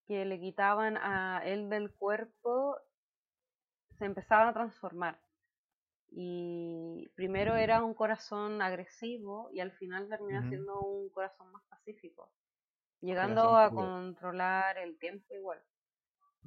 que le quitaban a él del cuerpo se empezaba a transformar. Y primero era un corazón agresivo y al final termina siendo un corazón más pacífico, llegando
Corazón
a
puro.
controlar el tiempo igual.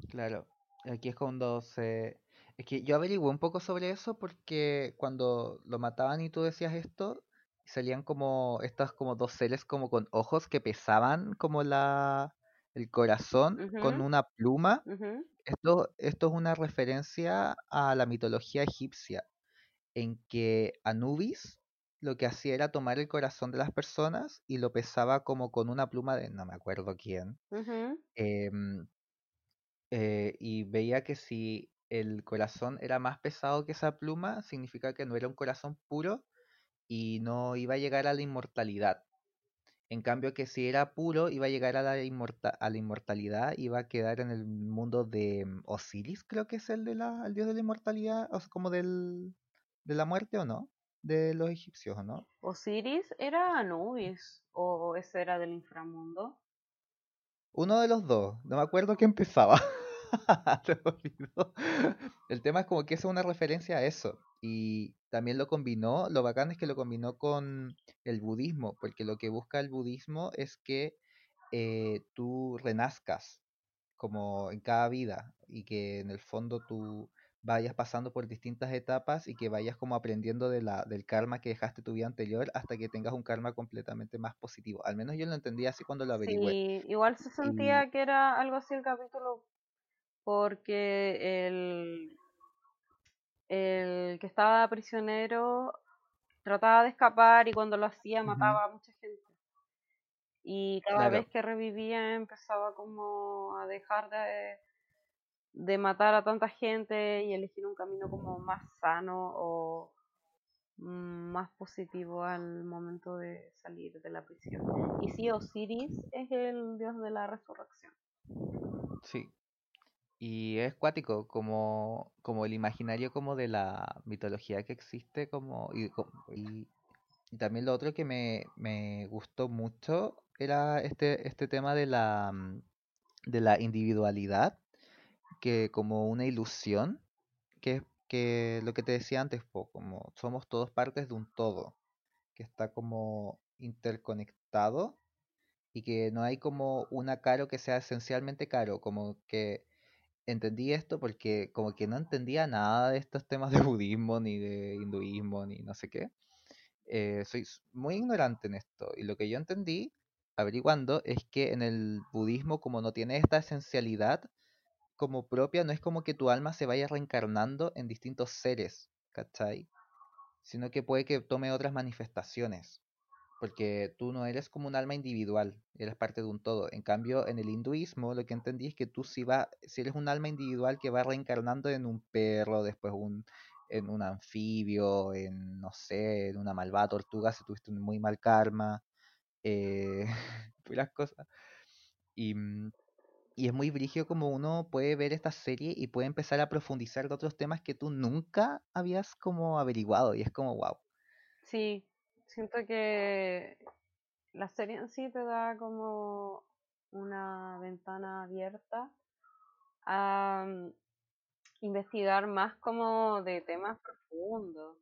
Claro, aquí es cuando se... Es que yo averigué un poco sobre eso porque cuando lo mataban y tú decías esto, salían como estas como dos seres como con ojos que pesaban como la el corazón con una pluma. Esto, esto es una referencia a la mitología egipcia, en que Anubis lo que hacía era tomar el corazón de las personas y lo pesaba como con una pluma de no me acuerdo quién. Em, eh, y veía que si el corazón era más pesado que esa pluma, significa que no era un corazón puro y no iba a llegar a la inmortalidad. En cambio que si era puro, iba a llegar a la, inmorta- a la inmortalidad, iba a quedar en el mundo de mm, Osiris, creo que es el de la, el dios de la inmortalidad, o sea, como del, de la muerte o no, de los egipcios o no.
Osiris era Anubis o ese era del inframundo.
Uno de los dos, no me acuerdo qué empezaba. El tema es como que es una referencia a eso. Y también lo combinó, lo bacán es que lo combinó con el budismo, porque lo que busca el budismo es que eh, tú renazcas como en cada vida y que en el fondo tú vayas pasando por distintas etapas y que vayas como aprendiendo de la, del karma que dejaste tu vida anterior hasta que tengas un karma completamente más positivo. Al menos yo lo entendí así cuando lo averigüé.
Sí, igual se
Y
sentía que era algo así el capítulo porque el, el que estaba prisionero trataba de escapar y cuando lo hacía mataba a mucha gente. Y cada vez que revivía empezaba como a dejar de, de matar a tanta gente y elegir un camino como más sano o mm, más positivo al momento de salir de la prisión. Y sí, Osiris es el dios de la resurrección.
sí. Y es cuático, como, como el imaginario como de la mitología que existe, como, y, y, y también lo otro que me, me gustó mucho era este, este tema de la, mm, de la individualidad, que como una ilusión, que que lo que te decía antes, po, como somos todos partes de un todo, que está como interconectado y que no hay como una caro que sea esencialmente caro, como que entendí esto porque como que no entendía nada de estos temas de budismo, ni de hinduismo, ni no sé qué. Eh, soy muy ignorante en esto y lo que yo entendí averiguando es que en el budismo como no tiene esta esencialidad, como propia, no es como que tu alma se vaya reencarnando en distintos seres, ¿cachai? Sino que puede que tome otras manifestaciones. Porque tú no eres como un alma individual, eres parte de un todo. En cambio, en el hinduismo lo que entendí es que tú si, va, si eres un alma individual que va reencarnando en un perro, después un, en un anfibio, en, no sé, en una malvada tortuga si tuviste un muy mal karma, eh, las cosas. Y, mm, y es muy brígido como uno puede ver esta serie y puede empezar a profundizar de otros temas que tú nunca habías como averiguado y es como wow.
Sí, siento que la serie en sí te da como una ventana abierta a mm, investigar más como de temas profundos,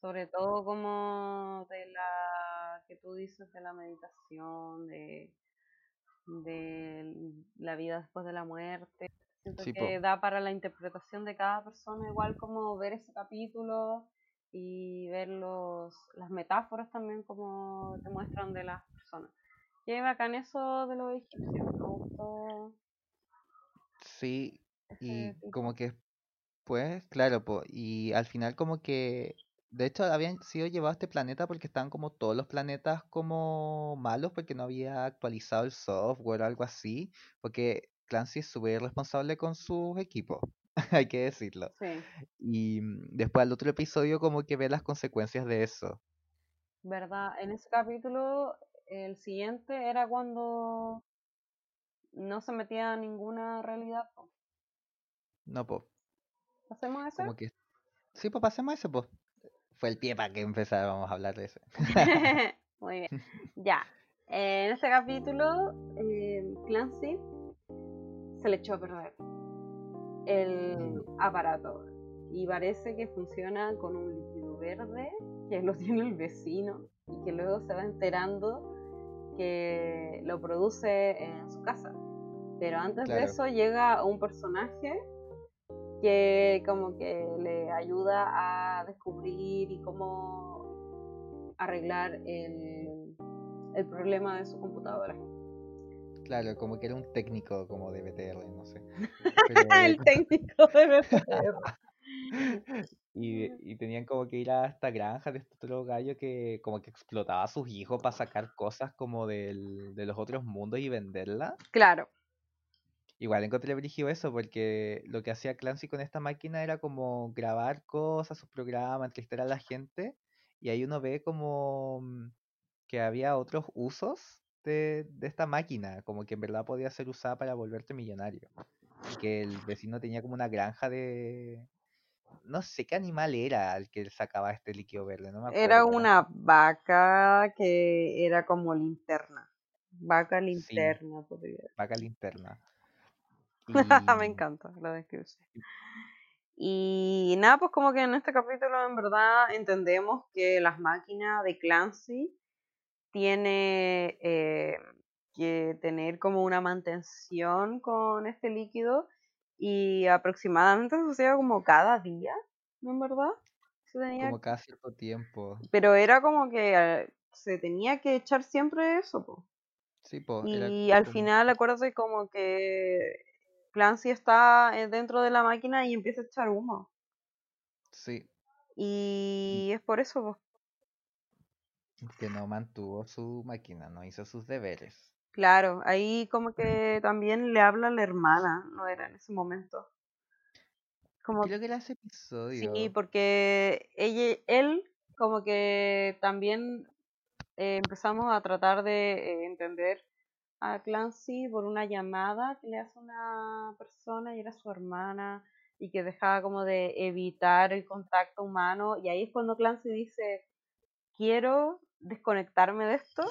sobre todo como de la que tú dices de la meditación, de, de la vida después de la muerte. Siento que da para la interpretación de cada persona, igual como ver ese capítulo y ver los, las metáforas también como te muestran de las personas. Qué bacán eso de los egipcios, me gustó.
Sí, y como que pues, claro, y al final como que, de hecho habían sido llevados a este planeta porque estaban como todos los planetas como malos porque no había actualizado el software o algo así, porque Clancy es súper responsable con sus equipos, hay que decirlo.
Sí.
Y mm, después al otro episodio como que ve las consecuencias de eso.
¿Verdad? En ese capítulo, el siguiente era cuando no se metía ninguna realidad.
No, pues.
¿Hacemos?
Como que... Sí, pues pasemos eso, pues. Fue el pie para que empezáramos a hablar de eso.
Muy bien. Ya. en este capítulo, eh, Clancy se le echó a perder el aparato. Y parece que funciona con un líquido verde que lo tiene el vecino y que luego se va enterando que lo produce en su casa. Pero antes de eso llega un personaje que como que le ayuda a descubrir y cómo arreglar el, el problema de su computadora.
Claro, como que era un técnico como de BTR, no sé.
el técnico de BTR.
y, y, tenían como que ir a esta granja de este otro gallo que como que explotaba a sus hijos para sacar cosas como del, de los otros mundos y venderlas.
Claro.
Igual encontré brígido eso, porque lo que hacía Clancy con esta máquina era como grabar cosas, sus programas, entrevistar a la gente, y ahí uno ve como mm, que había otros usos de, de esta máquina, como que en verdad podía ser usada para volverte millonario. Y que el vecino tenía como una granja de... No sé qué animal era el que sacaba este líquido verde, no me acuerdo.
Era una vaca que era como linterna. Vaca linterna, podría
Vaca linterna.
Me encanta la descripción. Y nada, pues como que en este capítulo en verdad entendemos que las máquinas de Clancy tiene eh, que tener como una mantención con este líquido y aproximadamente sucedía como cada día, ¿no en verdad?
Como cada cierto tiempo.
Pero era como que eh, se tenía que echar siempre eso, po.
Sí, po.
Y al final acuérdate como que Clancy está eh, dentro de la máquina y empieza a echar humo.
Sí.
Y es por eso.
Que no mantuvo su máquina, no hizo sus deberes.
Claro, ahí como que también le habla a la hermana, no era en ese momento.
Como... Creo que era ese episodio.
Sí, porque ella, él como que también eh, empezamos a tratar de eh, entender a Clancy por una llamada que le hace una persona y era su hermana y que dejaba como de evitar el contacto humano y ahí es cuando Clancy dice quiero desconectarme de esto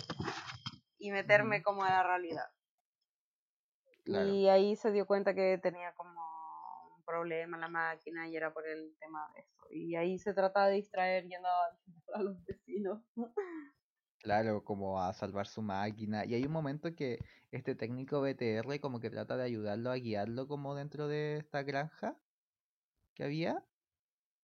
y meterme como a la realidad y ahí se dio cuenta que tenía como un problema en la máquina y era por el tema de eso. Y ahí se trata de distraer yendo a los vecinos
Claro, como a salvar su máquina. Y hay un momento que este técnico BTR como que trata de ayudarlo a guiarlo como dentro de esta granja que había.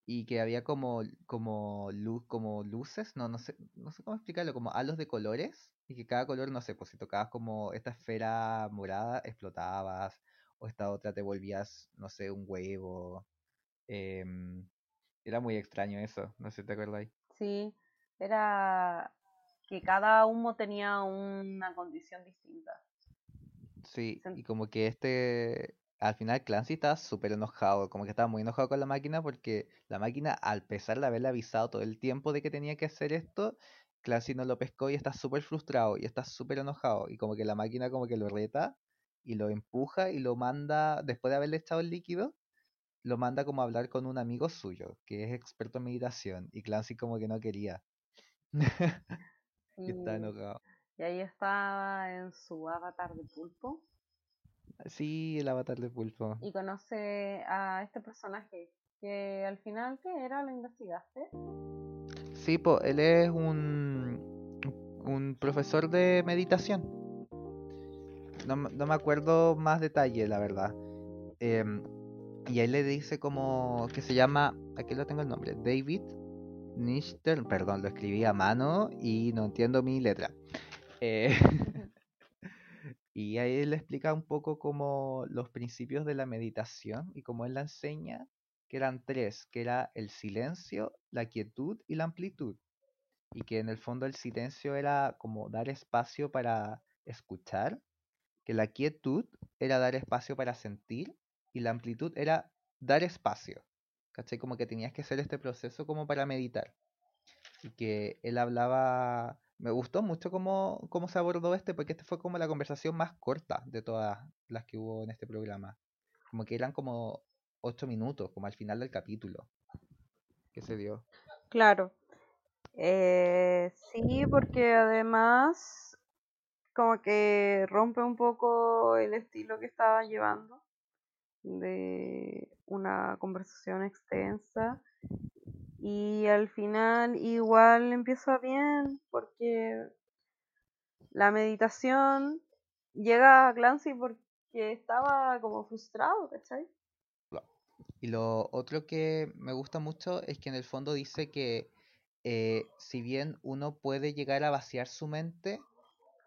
Y que había como, como luz, como luces, no, no sé, no sé cómo explicarlo, como halos de colores. Y que cada color, no sé, pues si tocabas como esta esfera morada, explotabas. o esta otra te volvías, no sé, un huevo. Em, era muy extraño eso, no sé si te acordáis.
Sí, era que cada humo tenía una condición distinta.
Sí, y como que este, al final Clancy estaba súper enojado, como que estaba muy enojado con la máquina porque la máquina, al pesar de haberle avisado todo el tiempo de que tenía que hacer esto, Clancy no lo pescó y está súper frustrado y está súper enojado y como que la máquina como que lo reta y lo empuja y lo manda, después de haberle echado el líquido, lo manda como a hablar con un amigo suyo, que es experto en meditación, y Clancy como que no quería. y está enojado.
Y ahí estaba en su avatar de pulpo.
Sí, el avatar de pulpo.
Y conoce a este personaje, que al final, ¿qué era? ¿Lo investigaste?
Sí, pues él es un, un profesor de meditación. No, no me acuerdo más detalle, la verdad. Eh, y ahí le dice como que se llama, aquí lo tengo el nombre, David Nichter, perdón, lo escribí a mano y no entiendo mi letra. Eh, y ahí le explica un poco como los principios de la meditación y cómo él la enseña, que eran tres, que era el silencio, la quietud y la amplitud. Y que en el fondo el silencio era como dar espacio para escuchar, que la quietud era dar espacio para sentir y la amplitud era dar espacio. ¿Cachai? Como que tenías que hacer este proceso como para meditar. Y que él hablaba, me gustó mucho cómo, cómo se abordó este, porque este fue como la conversación más corta de todas las que hubo en este programa. Como que eran como ocho minutos, como al final del capítulo. ¿Qué se dio?
Claro. Eh, sí, porque además como que rompe un poco el estilo que estaba llevando de una conversación extensa y al final igual empieza bien porque la meditación llega a Clancy porque estaba como frustrado, ¿cachai?
Y lo otro que me gusta mucho es que en el fondo dice que eh, si bien uno puede llegar a vaciar su mente,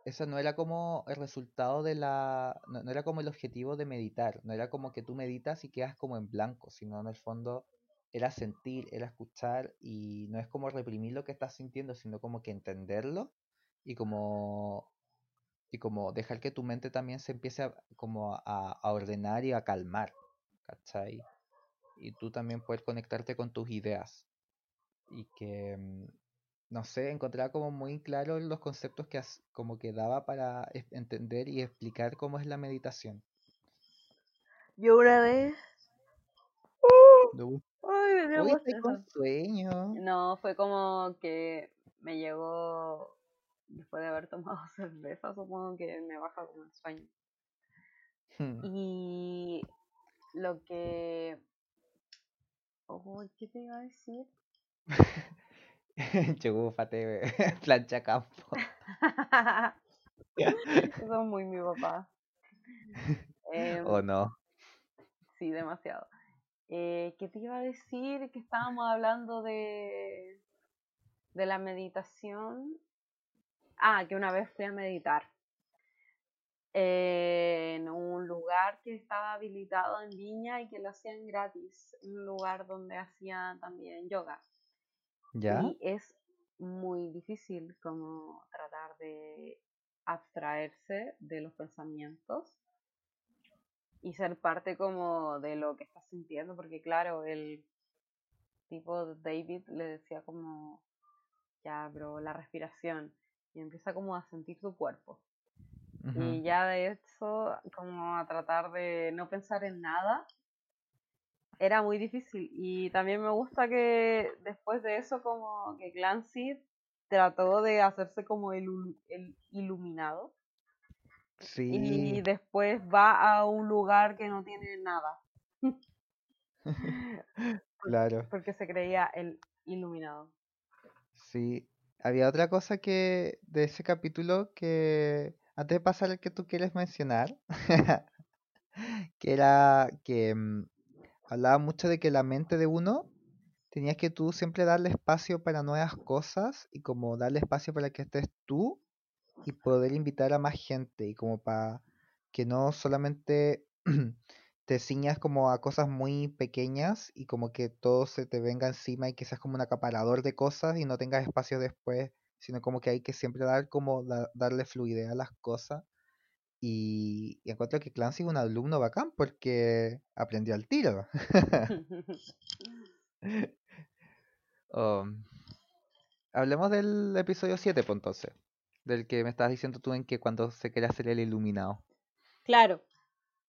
eso no era como el resultado de la, no, era como el objetivo de meditar, no era como que tú meditas y quedas como en blanco, sino en el fondo era sentir, era escuchar y no es como reprimir lo que estás sintiendo, sino como que entenderlo y como y como dejar que tu mente también se empiece a, como a, a ordenar y a calmar, ¿cachai? Y tú también puedes conectarte con tus ideas y que mm, no sé, encontraba como muy claro los conceptos que como que daba para entender y explicar cómo es la meditación.
Yo una vez...
No.
Ay, me dio
Uy, con sueño.
No, fue como que me llegó después de haber tomado cerveza, supongo que me baja como el sueño.
Hmm.
Y lo que... Oh, ¿Qué te iba a decir?
Chugúfate, plancha campo.
Eso es muy mi papá. Em,
¿O no?
Sí, demasiado. Eh, ¿Qué te iba a decir? Que estábamos hablando de, de la meditación. Ah, que una vez fui a meditar en un lugar que estaba habilitado en Viña y que lo hacían gratis. Un lugar donde hacían también yoga. Y es muy difícil como tratar de abstraerse de los pensamientos y ser parte como de lo que estás sintiendo, porque claro, el tipo David le decía como, ya, bro, la respiración, y empieza como a sentir tu cuerpo. Y ya de eso, como a tratar de no pensar en nada era muy difícil. Y también me gusta que después de eso, como que Clancy trató de hacerse como el, el iluminado.
Sí.
Y después va a un lugar que no tiene nada.
claro.
Porque se creía el iluminado.
Sí. Había otra cosa que de ese capítulo que antes de pasar el que tú quieres mencionar, que era que mm, hablaba mucho de que la mente de uno tenías que tú siempre darle espacio para nuevas cosas y como darle espacio para que estés tú y poder invitar a más gente y como para que no solamente te ciñas como a cosas muy pequeñas y como que todo se te venga encima y que seas como un acaparador de cosas y no tengas espacio después, sino como que hay que siempre dar como darle fluidez a las cosas. Y, encuentro que Clancy es un alumno bacán porque aprendió al tiro. Um, hablemos del episodio 7, pues entonces. Del que me estabas diciendo tú en que cuando se quiere hacer el iluminado.
Claro.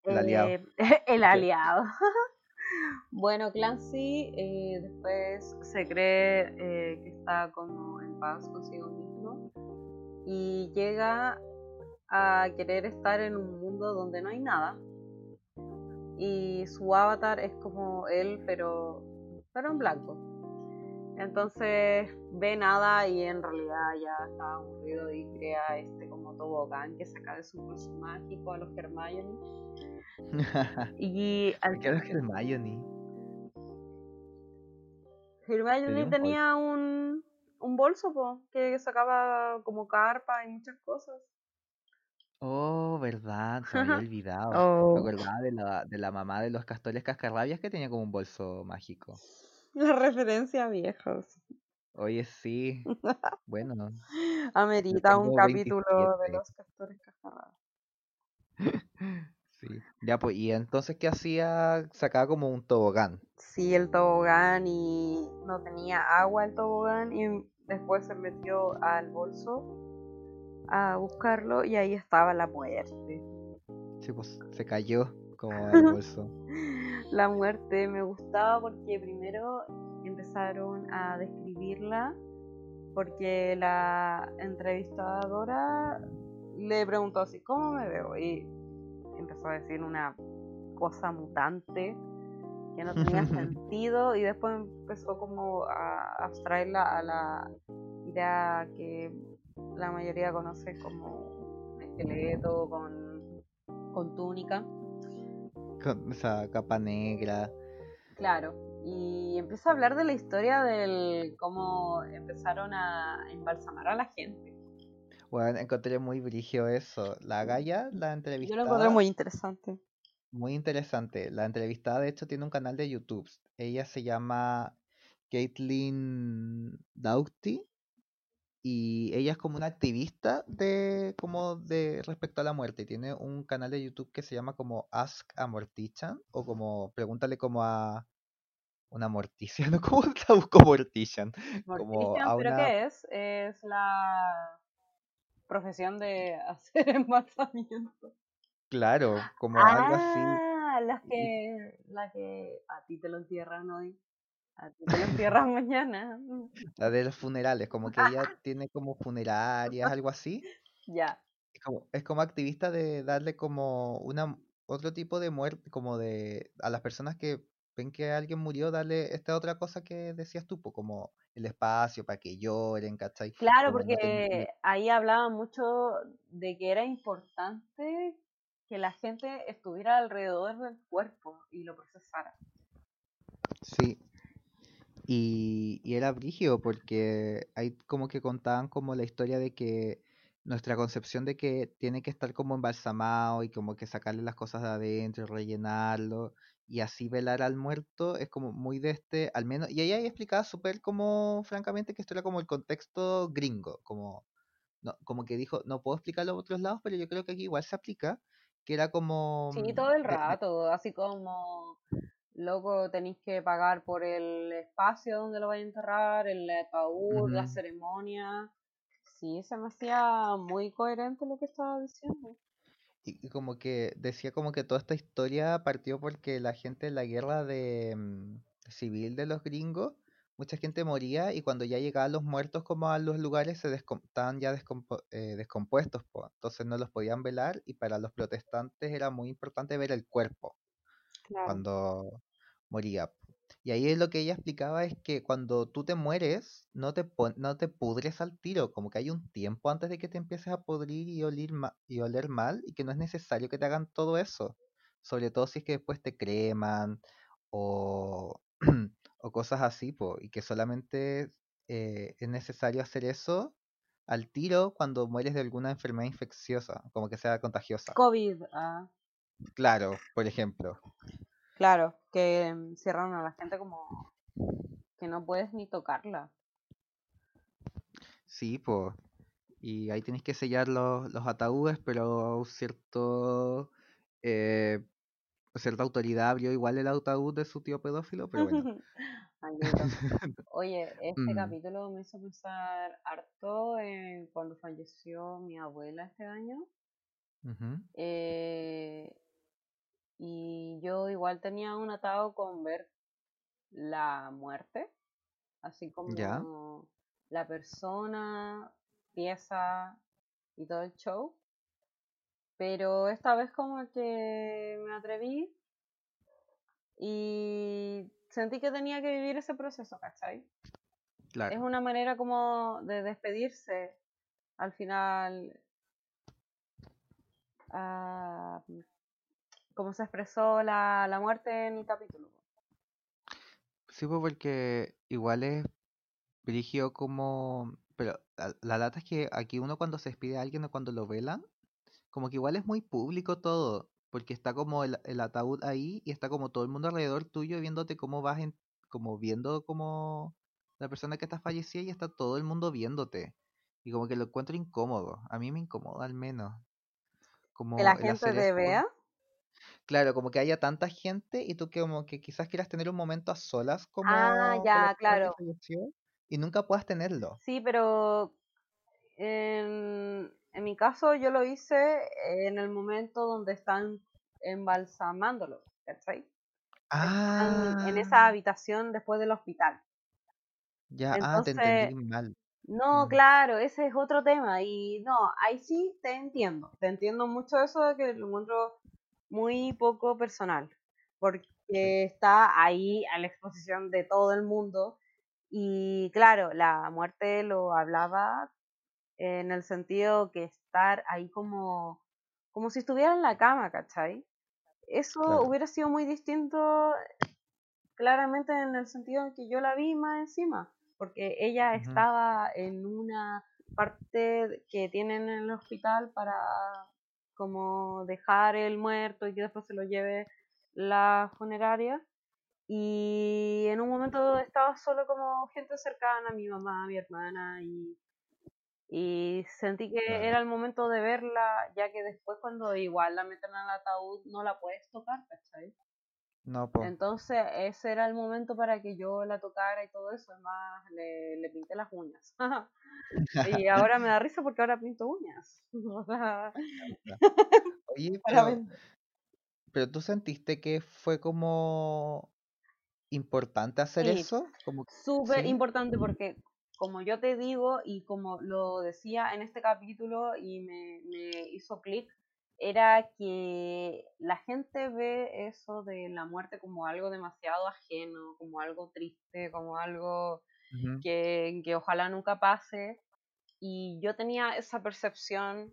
El aliado.
Eh, el aliado. bueno, Clancy eh, después se cree eh, que está como en paz consigo mismo y llega a querer estar en un mundo donde no hay nada. Y su avatar es como él, pero, pero en blanco. Entonces ve nada y en realidad ya está aburrido y crea este como tobogán que saca de su bolso mágico a los Hermione. y
al... ¿Qué es Hermione?
Hermione tenía un, un bolso que sacaba como carpa y muchas cosas.
Oh, verdad, se me había olvidado. Me oh. acordaba de la, de la mamá de los castores cascarrabias que tenía como un bolso mágico.
La referencia viejos.
Oye, sí. Bueno,
Amerita un capítulo de los castores cascarrabias.
sí. Ya, pues, y entonces, ¿qué hacía? Sacaba como un tobogán.
Sí, el tobogán y no tenía agua el tobogán y después se metió al bolso a buscarlo y ahí estaba la muerte.
Sí, pues se cayó como el bolso.
la muerte me gustaba porque primero empezaron a describirla porque la entrevistadora le preguntó así, ¿cómo me veo? Y empezó a decir una cosa mutante que no tenía sentido y después empezó como a abstraerla a la idea que la mayoría conoce como esqueleto con, con túnica.
Con esa capa negra.
Claro, y empieza a hablar de la historia del cómo empezaron a embalsamar a la gente.
Bueno, encontré muy brigio eso. La Gaia, la entrevistada.
Yo lo encontré muy interesante.
Muy interesante. La entrevistada, de hecho, tiene un canal de YouTube. Ella se llama Caitlin Doughty y ella es como una activista de como de respecto a la muerte y tiene un canal de YouTube que se llama como Ask a Mortician o como pregúntale como a una morticia, ¿no? ¿Cómo busco Mortician?
Mortician, ¿pero qué es? Es la profesión de hacer embalsamiento.
Claro, como algo así.
Ah, las que, la que a ti te lo entierran hoy. A ti te lo entierran mañana.
La de los funerales, como que ella tiene como funerarias, algo así.
Ya.
Es como, es como activista de darle como una otro tipo de muerte, como de a las personas que ven que alguien murió, darle esta otra cosa que decías tú, como el espacio para que lloren, ¿cachai?
Claro, porque ahí hablaba mucho de que era importante que la gente estuviera alrededor del cuerpo y lo procesara.
Sí, y, era brígido porque ahí como que contaban como la historia de que nuestra concepción de que tiene que estar como embalsamado y como que sacarle las cosas de adentro, rellenarlo y así velar al muerto es como muy de este, al menos, y ella explicaba súper como, francamente, que esto era como el contexto gringo, como, no, como que dijo, no puedo explicarlo en otros lados, pero yo creo que aquí igual se aplica, que era como...
Sí, todo el rato, así como loco, tenéis que pagar por el espacio donde lo vais a enterrar, el ataúd, la ceremonia. Sí, se me hacía muy coherente lo que estaba diciendo.
Y, como que decía como que toda esta historia partió porque la gente en la guerra de mm, civil de los gringos, mucha gente moría y cuando ya llegaban los muertos como a los lugares se estaban ya eh, descompuestos, entonces no los podían velar y para los protestantes era muy importante ver el cuerpo. Cuando moría. Y ahí es lo que ella explicaba es que cuando tú te mueres, no te, no te pudres al tiro, como que hay un tiempo antes de que te empieces a podrir y, oler y oler mal, y que no es necesario que te hagan todo eso. Sobre todo si es que después te creman o, o cosas así, y que solamente eh, es necesario hacer eso al tiro cuando mueres de alguna enfermedad infecciosa, como que sea contagiosa.
COVID. Ah.
Claro, por ejemplo.
Claro, que cierran a la gente como que no puedes ni tocarla.
Sí, pues. Y ahí tienes que sellar los, los ataúdes, pero cierto eh, cierta autoridad abrió igual el ataúd de su tío pedófilo, pero bueno.
Oye, este mm. capítulo me hizo pensar harto en cuando falleció mi abuela este año. eh, y yo igual tenía un atado con ver la muerte, así como la persona, pieza y todo el show. Pero esta vez como que me atreví y sentí que tenía que vivir ese proceso, ¿cachai? Claro. Es una manera como de despedirse al final. Uh, como se expresó la, la muerte en el capítulo.
Sí, pues porque igual es dirigio como... Pero la, la data es que aquí uno cuando se despide a alguien o cuando lo velan, como que igual es muy público todo, porque está como el, ataúd ahí y está como todo el mundo alrededor tuyo viéndote cómo vas, en, como viendo como la persona que está fallecida y está todo el mundo viéndote. Y como que lo encuentro incómodo. A mí me incomoda al menos.
Como ¿Que la gente te vea?
Claro, como que haya tanta gente y tú que como que quizás quieras tener un momento a solas como
Ah, ya, claro.
y nunca puedas tenerlo.
Sí, pero en, en mi caso yo lo hice en el momento donde están embalsamándolo, ¿cachai? Ah. En, esa habitación después del hospital.
Ya, ah, te entendí mal.
No, mm. claro, ese es otro tema. Y no, ahí sí te entiendo. Te entiendo mucho eso de que lo encuentro muy poco personal. Porque está ahí a la exposición de todo el mundo. Y claro, la muerte lo hablaba en el sentido que estar ahí como, como si estuviera en la cama, ¿cachai? Eso hubiera sido muy distinto claramente en el sentido en que yo la vi más encima, porque ella estaba en una parte que tienen en el hospital para como dejar el muerto y que después se lo lleve la funeraria y en un momento estaba solo como gente cercana, mi mamá, mi hermana y y sentí que era el momento de verla, ya que después cuando igual la meten al ataúd no la puedes tocar, ¿cachai? No, pues. Entonces ese era el momento para que yo la tocara y todo eso, además le, le pinté las uñas. y ahora me da risa porque ahora pinto uñas.
Oye, pero, pero, tú sentiste que fue como importante hacer eso? Como...
Súper importante porque como yo te digo y como lo decía en este capítulo y me, hizo clic, era que la gente ve eso de la muerte como algo demasiado ajeno, como algo triste, como algo que, que, ojalá nunca pase. Y yo tenía esa percepción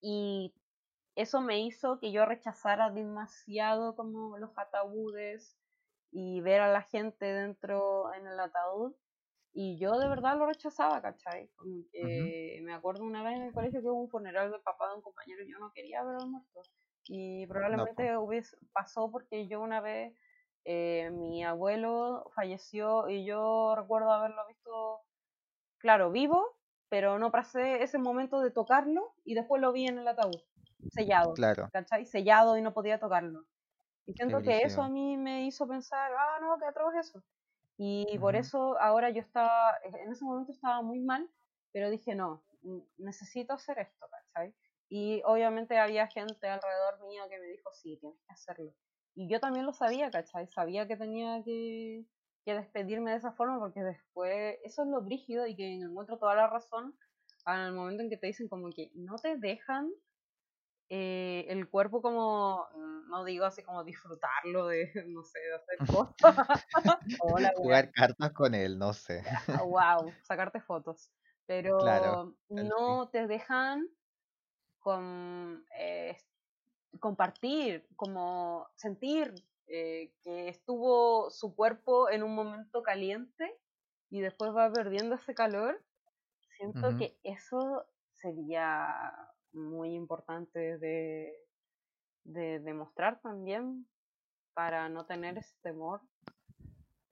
y eso me hizo que yo rechazara demasiado como los ataúdes y ver a la gente dentro en el ataúd y yo de verdad lo rechazaba, ¿cachai? Como que me acuerdo una vez en el colegio que hubo un funeral del papá de un compañero y yo no quería ver al muerto. Y probablemente hubiese, pasó porque yo una vez, eh, mi abuelo falleció y yo recuerdo haberlo visto, claro, vivo, pero no pasé ese momento de tocarlo y después lo vi en el ataúd, sellado, claro. ¿cachai? Sellado y no podía tocarlo. Y siento que eso a mí me hizo pensar, ah, no, qué atroz eso. Y por eso ahora yo estaba, e, en ese momento estaba muy mal, pero dije, no, necesito hacer esto, ¿cachai? Y obviamente había gente alrededor mío que me dijo, sí, tienes que hacerlo. Y yo también lo sabía, ¿cachai? Sabía que tenía que, que despedirme de esa forma porque después, eso es lo brígido y que encuentro toda la razón al momento en que te dicen como que no te dejan eh, el cuerpo como, mm, no digo así como disfrutarlo de, no sé, de hacer
cosas. Jugar cartas con él, no sé.
wow, sacarte fotos. Pero no te dejan con, eh, compartir, como sentir eh, que estuvo su cuerpo en un momento caliente y después va perdiendo ese calor. Siento que eso sería muy importante de, de demostrar también para no tener ese temor.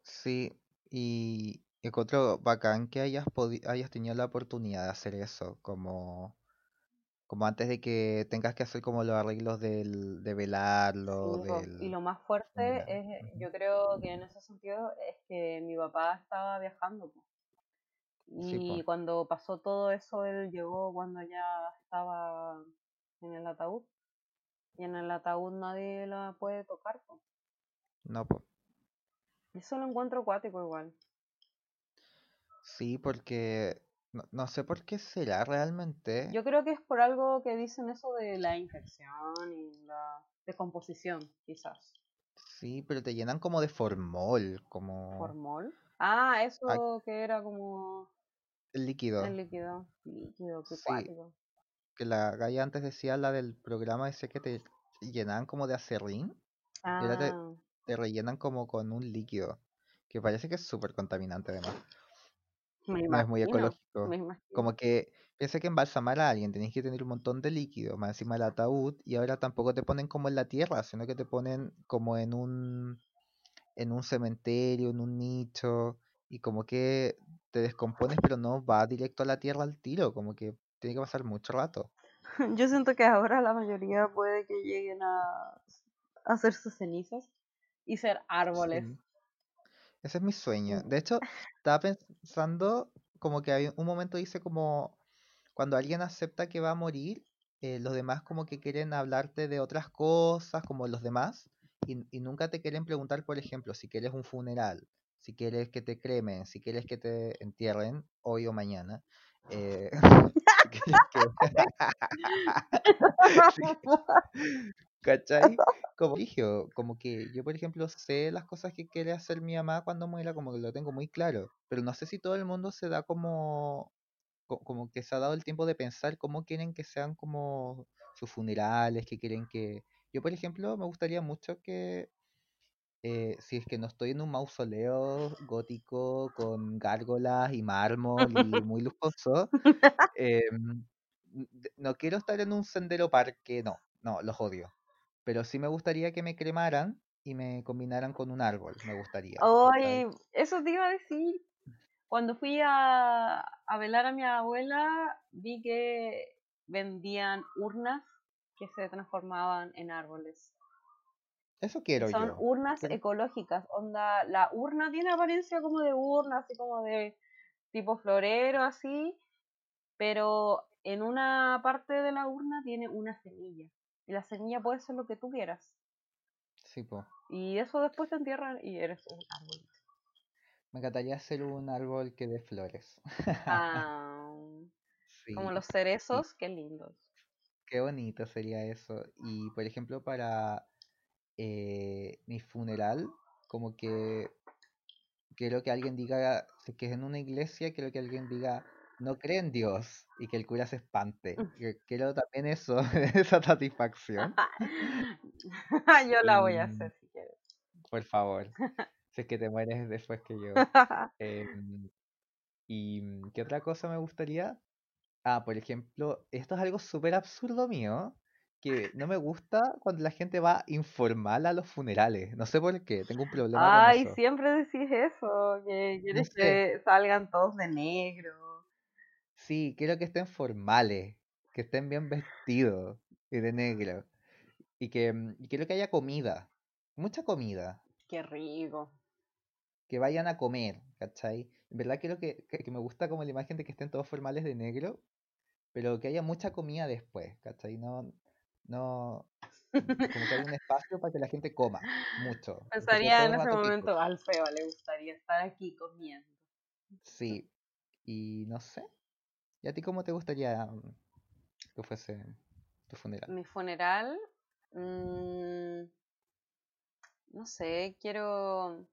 Sí, y encuentro bacán que hayas, hayas tenido la oportunidad de hacer eso, como, como antes de que tengas que hacer como los arreglos del, de velarlo.
Y lo más fuerte es, yo creo que en ese sentido es que mi papá estaba viajando. Y cuando pasó todo eso, él llegó cuando ya estaba en el ataúd. Y en el ataúd nadie la puede tocar.
No, pues.
Eso lo encuentro acuático igual.
Sí, porque no, sé por qué será realmente.
Yo creo que es por algo que dicen eso de la infección y la decomposición, quizás.
Sí, pero te llenan como de formol, como...
¿Formol? Ah, eso que era como...
El líquido.
El líquido, líquido, qué sí,
Que la galla antes decía, la del programa, ese que te llenaban como de acerrín. Ah te rellenan como con un líquido, que parece que es súper contaminante además. no es muy ecológico. Como que piensa que embalsamar a alguien tenéis que tener un montón de líquido, más encima del ataúd, y ahora tampoco te ponen como en la tierra, sino que te ponen como en un en un cementerio, en un nicho, y como que te descompones, pero no va directo a la tierra al tiro, como que tiene que pasar mucho rato.
Yo siento que ahora la mayoría puede que lleguen a hacer sus cenizas y ser árboles.
Ese es mi sueño. De hecho, estaba pensando como que hay un momento dice como cuando alguien acepta que va a morir, eh, los demás como que quieren hablarte de otras cosas, como los demás, y, nunca te quieren preguntar, por ejemplo, si quieres un funeral, si quieres que te cremen, si quieres que te entierren hoy o mañana. Eh, ¿Cachai? Como dije, como que yo, por ejemplo, sé las cosas que quiere hacer mi mamá cuando muera, como que lo tengo muy claro, pero no sé si todo el mundo se da como, como que se ha dado el tiempo de pensar cómo quieren que sean como sus funerales, que quieren que... Yo, por ejemplo, me gustaría mucho que, eh, si es que no estoy en un mausoleo gótico con gárgolas y mármol y muy lujoso, em, no quiero estar en un sendero parque, no, no, los odio pero sí me gustaría que me cremaran y me combinaran con un árbol, me gustaría.
Oye, eso te iba a decir. Cuando fui a, a velar a mi abuela, vi que vendían urnas que se transformaban en árboles.
Eso quiero
Son
yo.
Urnas ecológicas. Onda, la urna tiene apariencia como de urna, así como de tipo florero, así. Pero en una parte de la urna tiene una semilla. Y la semilla puede ser lo que tú quieras.
Sí, po.
Y eso después te entierran y eres un árbol.
Me encantaría ser un árbol que dé flores.
Ah, Como los cerezos, qué lindos.
Qué bonito sería eso. Y por ejemplo, para eh, mi funeral, como que quiero que alguien diga, si es que es en una iglesia, quiero que alguien diga, no cree en Dios y que el cura se espante. Quiero también eso, esa satisfacción.
yo la voy a hacer si quieres.
Por favor. si es que te mueres después que yo. Em, ¿Y mm, qué otra cosa me gustaría? Ah, por ejemplo, esto es algo súper absurdo mío, que no me gusta cuando la gente va informal a los funerales. No sé por qué, tengo un problema
Ay, siempre decís eso, que quieres que salgan todos de negro.
Sí, quiero que estén formales, que estén bien vestidos y de negro. Y que mm, quiero que haya comida, mucha comida.
Qué rico.
Que vayan a comer, ¿cachai? En verdad quiero que, que, me gusta como la imagen de que estén todos formales de negro, pero que haya mucha comida después, ¿cachai? No, no, como que haya un espacio para que la gente coma mucho.
Pensaría en ese momento al feo, le gustaría estar aquí comiendo.
Sí, y no sé, ¿Y a ti cómo te gustaría mm, que fuese tu funeral?
Mi funeral, mmm, no sé, quiero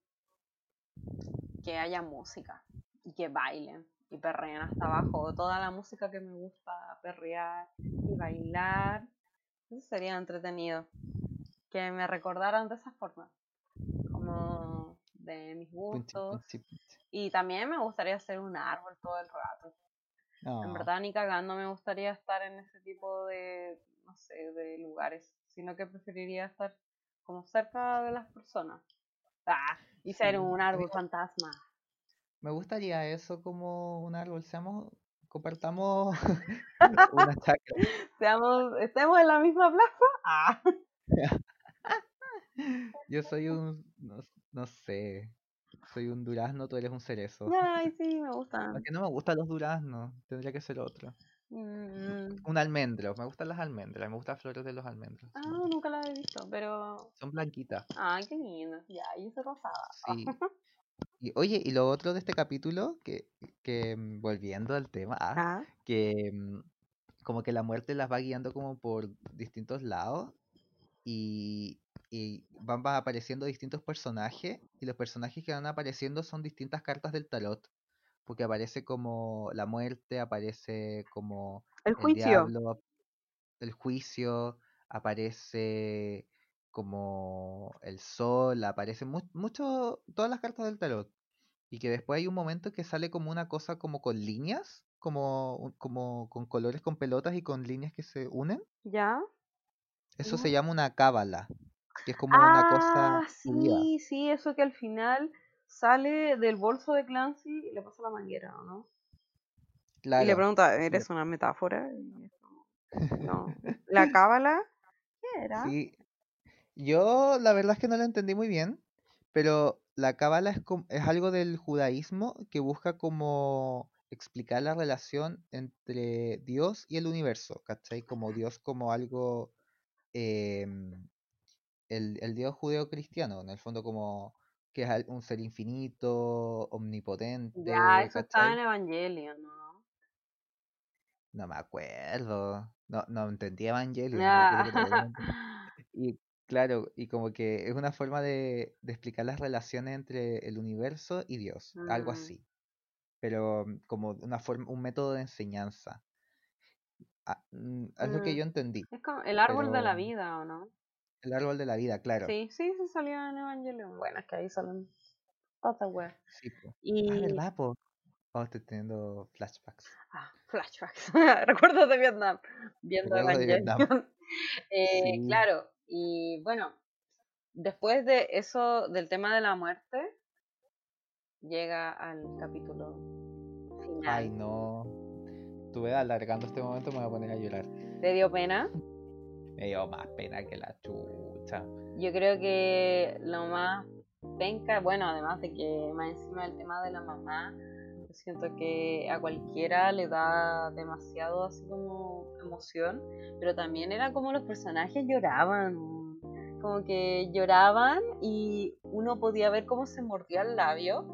que haya música y que bailen y perreen hasta abajo. Toda la música que me gusta perrear y bailar. Eso sería entretenido. Que me recordaran de esa forma. Como de mis gustos. Y también me gustaría hacer un árbol todo el rato. En verdad, ni cagando me gustaría estar en ese tipo de, no sé, de lugares. sino que preferiría estar como cerca de las personas. Ah, y ser un árbol fantasma.
Me gustaría eso como un árbol, seamos, compartamos una chacra.
Seamos, estemos en la misma plaza. Ah.
Yo soy un, no, no sé, soy un durazno, tú eres un cerezo.
Ay, sí, me gustan.
Porque no me gustan los duraznos, tendría que ser otro.
Mm,
Un almendro, me gustan las almendras, me gustan las flores de los almendros.
Ah, nunca la he visto, pero.
Son blanquitas.
Ay, qué lindo. Ya, y eso rosada.
Sí. Y, oye, y lo otro de este capítulo, que, que mm, volviendo al tema, ah, que mm, como que la muerte las va guiando como por distintos lados y, y van, va apareciendo distintos personajes y los personajes que van apareciendo son distintas cartas del tarot. Porque aparece como la muerte, aparece como
el
el
juicio.
diablo, el juicio, aparece como el sol, aparece mu- mucho, todas las cartas del tarot. Y que después hay un momento que sale como una cosa como con líneas, como, como con colores con pelotas y con líneas que se unen.
¿Ya?
Eso se llama una cábala, que es como una cosa
Ah,
subida.
sí, sí, eso que al final sale del bolso de Clancy y le pasa la manguera, ¿o no? Y le pregunta, ¿eres una metáfora? No. ¿La cábala? ¿Qué era?
sí. Yo la verdad es que no lo entendí muy bien, pero la cábala es, es algo del judaísmo que busca como explicar la relación entre Dios y el universo, ¿cachai? Como Dios como algo, em, el, el Dios judeo-cristiano, en el fondo como que es un ser infinito,
Ya,
omnipotente,
eso estaba en
¿cachai?
Evangelion, ¿no?
No me acuerdo, no, no entendí
Ya.
que todavía no. Y claro, y como que es una forma de, de explicar las relaciones entre el universo y Dios, algo
Mm,
así, pero mm, como una forma, un método de enseñanza. Ah, mm, es lo que yo entendí,
Es como el árbol de la vida, ¿o no?
el árbol de la vida, claro,
Sí, sí, sí salió en Evangelion. Bueno, es que ahí salen todas weas.
sí, po. Ah,
Y...
¿verdad, po? Oh, estoy teniendo flashbacks.
Ah, flashbacks. Recuerdos de Vietnam. Viendo
Recuerdos de Vietnam.
Evangelion. Eh,
Sí,
claro, y bueno, después de eso, del tema de la muerte, llega al capítulo
ay
final.
no, estuve alargando este momento, me voy a poner a llorar.
¿Te dio pena?
Me dio más pena que la chucha.
Yo creo que lo más penca, bueno, además de que más encima del tema de la mamá, siento que a cualquiera le da demasiado así como emoción, pero también era como los personajes lloraban, como que lloraban y uno podía ver cómo se mordía el labio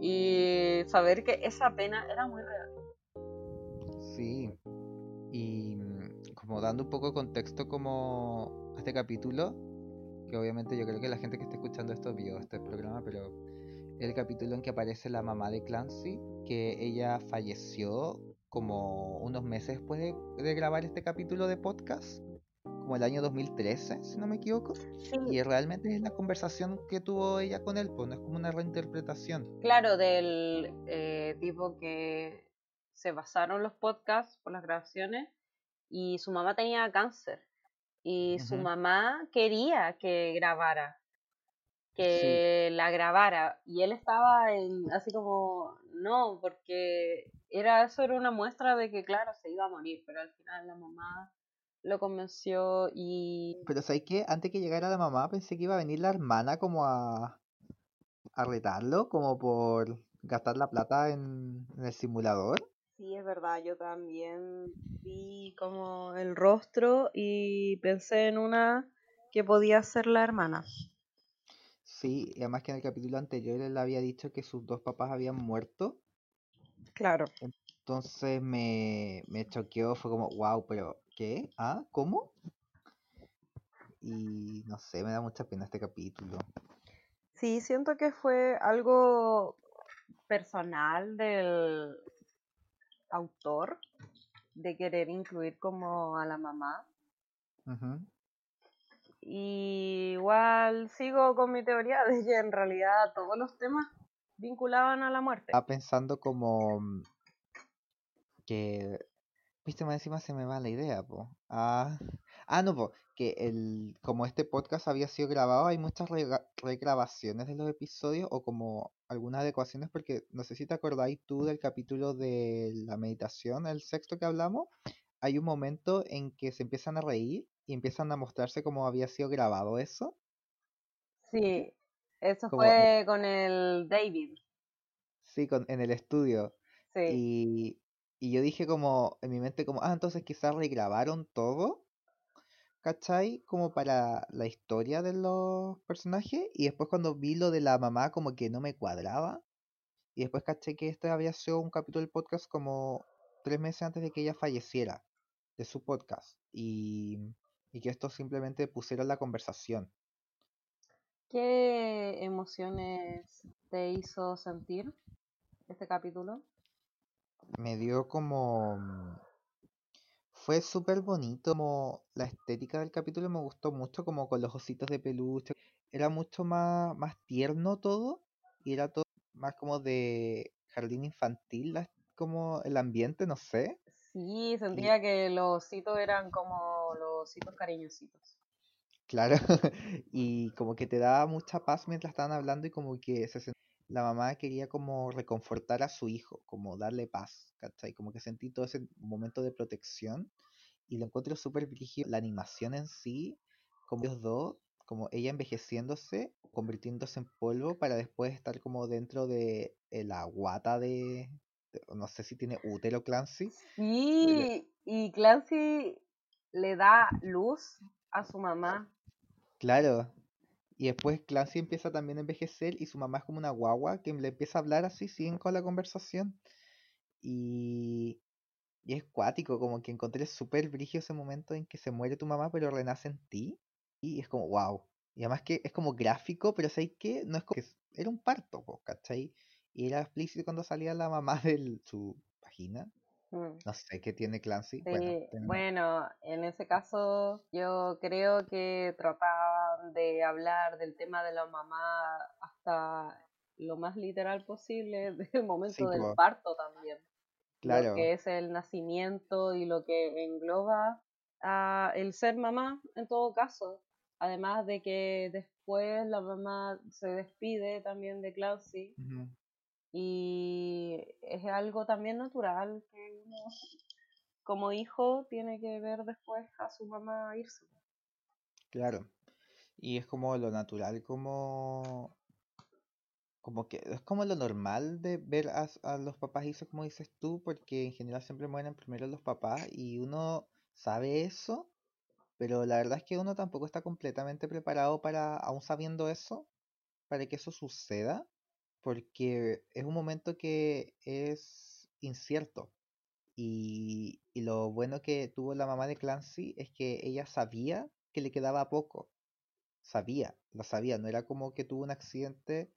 y saber que esa pena era muy real.
Sí, y mm, como dando un poco de contexto como a este capítulo, que obviamente yo creo que la gente que está escuchando esto vio este programa, pero el capítulo en que aparece la mamá de Clancy, que ella falleció como unos meses después de, de grabar este capítulo de podcast, como el año 2013, si no me equivoco,
Sí,
y realmente es la conversación que tuvo ella con él, pues no es como una reinterpretación.
claro, del eh, tipo que se basaron los podcasts por las grabaciones y su mamá tenía cáncer. Y su mamá quería que grabara,
Sí,
que la grabara y él estaba en, así como no, porque era eso era una muestra de que claro se iba a morir, pero al final la mamá lo convenció y
pero ¿sabes qué? Antes que llegara la mamá pensé que iba a venir la hermana como a, a retarlo, como por gastar la plata en, en el simulador.
Sí, es verdad, yo también vi como el rostro y pensé en una que podía ser la hermana.
Sí, y además que en el capítulo anterior él había dicho que sus dos papás habían muerto.
Claro.
Entonces me, me choqueó, fue como, wow, pero ¿qué? ¿Ah? ¿Cómo? Y no sé, me da mucha pena este capítulo.
Sí, siento que fue algo personal del autor de querer incluir como a la mamá.
Ujú.
Y igual sigo con mi teoría de que en realidad todos los temas vinculaban a la muerte.
Estaba pensando como mm, que, viste, más encima se me va la idea, po. Ah, ah, no, po, que el, como este podcast había sido grabado, hay muchas regrabaciones de los episodios o como algunas adecuaciones, porque no sé si te acordáis tú del capítulo de la meditación, el sexto que hablamos, hay un momento en que se empiezan a reír y empiezan a mostrarse cómo había sido grabado eso.
Sí, eso
Como-
fue con el David.
Sí, con, en el estudio.
Sí.
Y, y yo dije como, en mi mente como, ah, entonces quizás regrabaron todo, ¿cachai? Como para la historia de los personajes. Y después cuando vi lo de la mamá como que no me cuadraba. Y después caché que este había sido un capítulo del podcast como tres meses antes de que ella falleciera, de su podcast. Y, y que esto simplemente pusieron la conversación.
¿Qué emociones te hizo sentir este capítulo?
me dio como... mm, Fue súper bonito, como la estética del capítulo me gustó mucho, como con los ositos de peluche. Era mucho más, más tierno todo y era todo más como de jardín infantil, como el ambiente, no sé.
Sí, sentía que los ositos eran como los ositos cariñositos.
Claro, y como que te daba mucha paz mientras estaban hablando y como que se sent- la mamá quería como reconfortar a su hijo, como darle paz, ¿cachai? Como que sentí todo ese momento de protección y lo encuentro súper brígido. La animación en sí, como ellos dos, como ella envejeciéndose, convirtiéndose en polvo para después estar como dentro de eh, la guata de, de- no sé si tiene útero Clancy.
Sí, y Clancy le da luz a su mamá.
Claro. Y después Clancy empieza también a envejecer y su mamá es como una guagua que le empieza a hablar así, siguen con la conversación. Y, y es cuático, como que encontré súper brígido ese momento en que se muere tu mamá pero renace en ti. Y es como, wow. Y además que es como gráfico, pero ¿sabes qué? No es como que era un parto, ¿cachai? Y era explícito cuando salía la mamá de su vagina.
Mm.
No sé qué tiene Clancy.
Sí,
Bueno,
en ese caso yo creo que trataban de hablar del tema de la mamá hasta lo más literal posible del momento
Sí,
del parto también.
claro.
Lo que es el nacimiento y lo que engloba a el ser mamá en todo caso. Además de que después la mamá se despide también de Clancy
Ujú.
Y es algo también natural que uno como hijo tiene que ver después a su mamá irse.
Claro. Y es como lo natural, como, como que es como lo normal de ver a, a los papás irse, como dices tú, porque en general siempre mueren primero los papás y uno sabe eso, pero la verdad es que uno tampoco está completamente preparado para, aún sabiendo eso, para que eso suceda, porque es un momento que es incierto. Y, y lo bueno que tuvo la mamá de Clancy es que ella sabía que le quedaba poco. Sabía, lo sabía. No era como que tuvo un accidente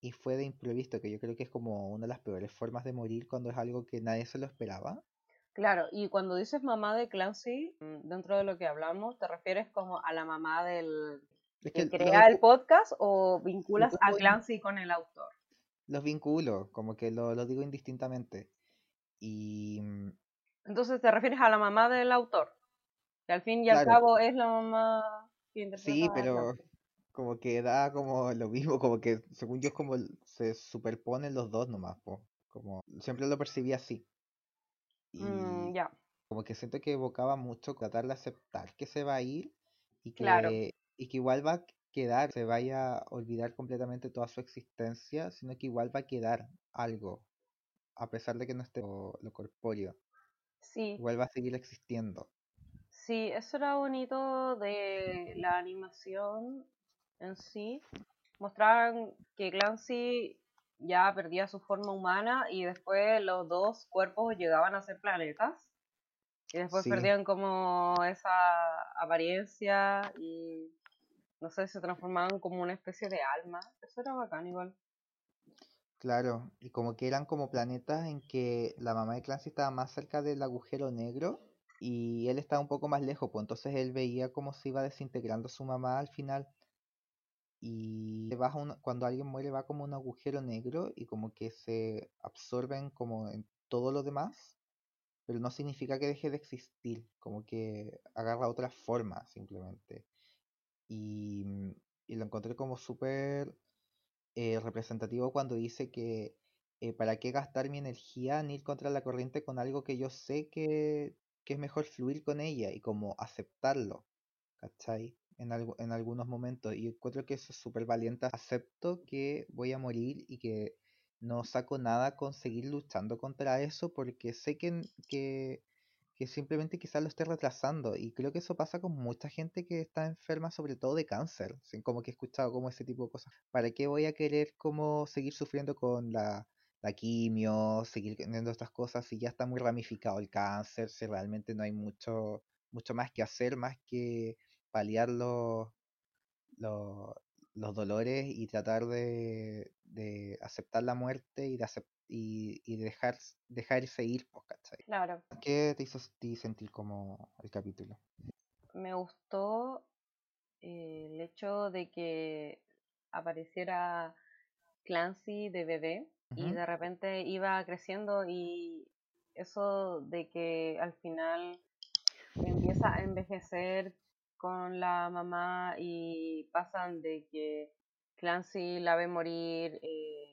y fue de imprevisto, que yo creo que es como una de las peores formas de morir cuando es algo que nadie se lo esperaba.
Claro, y cuando dices mamá de Clancy, mm, dentro de lo que hablamos, ¿te refieres como a la mamá del
Es
que
que
crea el podcast o vinculas a Clancy con el autor?
Los vinculo, como que lo, lo digo indistintamente. Y mm,
Entonces te refieres a la mamá del autor, que al fin y al
Claro.
cabo es la mamá que interpreta
sí, pero como que da como lo mismo, como que según yo es como se superponen los dos nomás, po. Como siempre lo percibí así. Y
Mm, ya,
como que siento que evocaba mucho tratar de aceptar que se va a ir y que,
Claro.
y que igual va quedar, se vaya a olvidar completamente toda su existencia, sino que igual va a quedar algo, a pesar de que no esté lo, lo corpóreo,
sí.
igual va a seguir existiendo.
Sí, eso era bonito de la animación en sí. Mostraban que Clancy ya perdía su forma humana y después los dos cuerpos llegaban a ser planetas. Y después
Sí.
perdían como esa apariencia y no sé, se transformaban como una especie de alma. Eso era bacán igual.
Claro, y como que eran como planetas en que la mamá de Clancy estaba más cerca del agujero negro y él estaba un poco más lejos, pues entonces él veía cómo se iba desintegrando su mamá al final. Y te vas a una- cuando alguien muere va como un agujero negro y como que se absorben como en todo lo demás. pero no significa que deje de existir, como que agarra otra forma simplemente. Y, mm, y lo encontré como súper eh, representativo cuando dice que eh, para qué gastar mi energía en ir contra la corriente con algo que yo sé que, que es mejor fluir con ella y como aceptarlo, ¿cachai? En, en algunos momentos. Y encuentro que eso es súper valiente. Acepto que voy a morir y que no saco nada con seguir luchando contra eso porque sé que, que, que simplemente quizás lo esté retrasando y creo que eso pasa con mucha gente que está enferma sobre todo de cáncer, como que he escuchado como ese tipo de cosas. ¿Para qué voy a querer como seguir sufriendo con la, la quimio, seguir teniendo estas cosas si ya está muy ramificado el cáncer, si realmente no hay mucho, mucho más que hacer más que paliar los, los, los dolores y tratar de, de aceptar la muerte y de y, y dejar, dejarse ir, pues, ¿cachai?
Claro.
¿Qué te hizo sentir como el capítulo?
Me gustó eh, el hecho de que apareciera Clancy de bebé y de repente iba creciendo y eso de que al final empieza a envejecer con la mamá y pasan de que Clancy la ve morir, eh,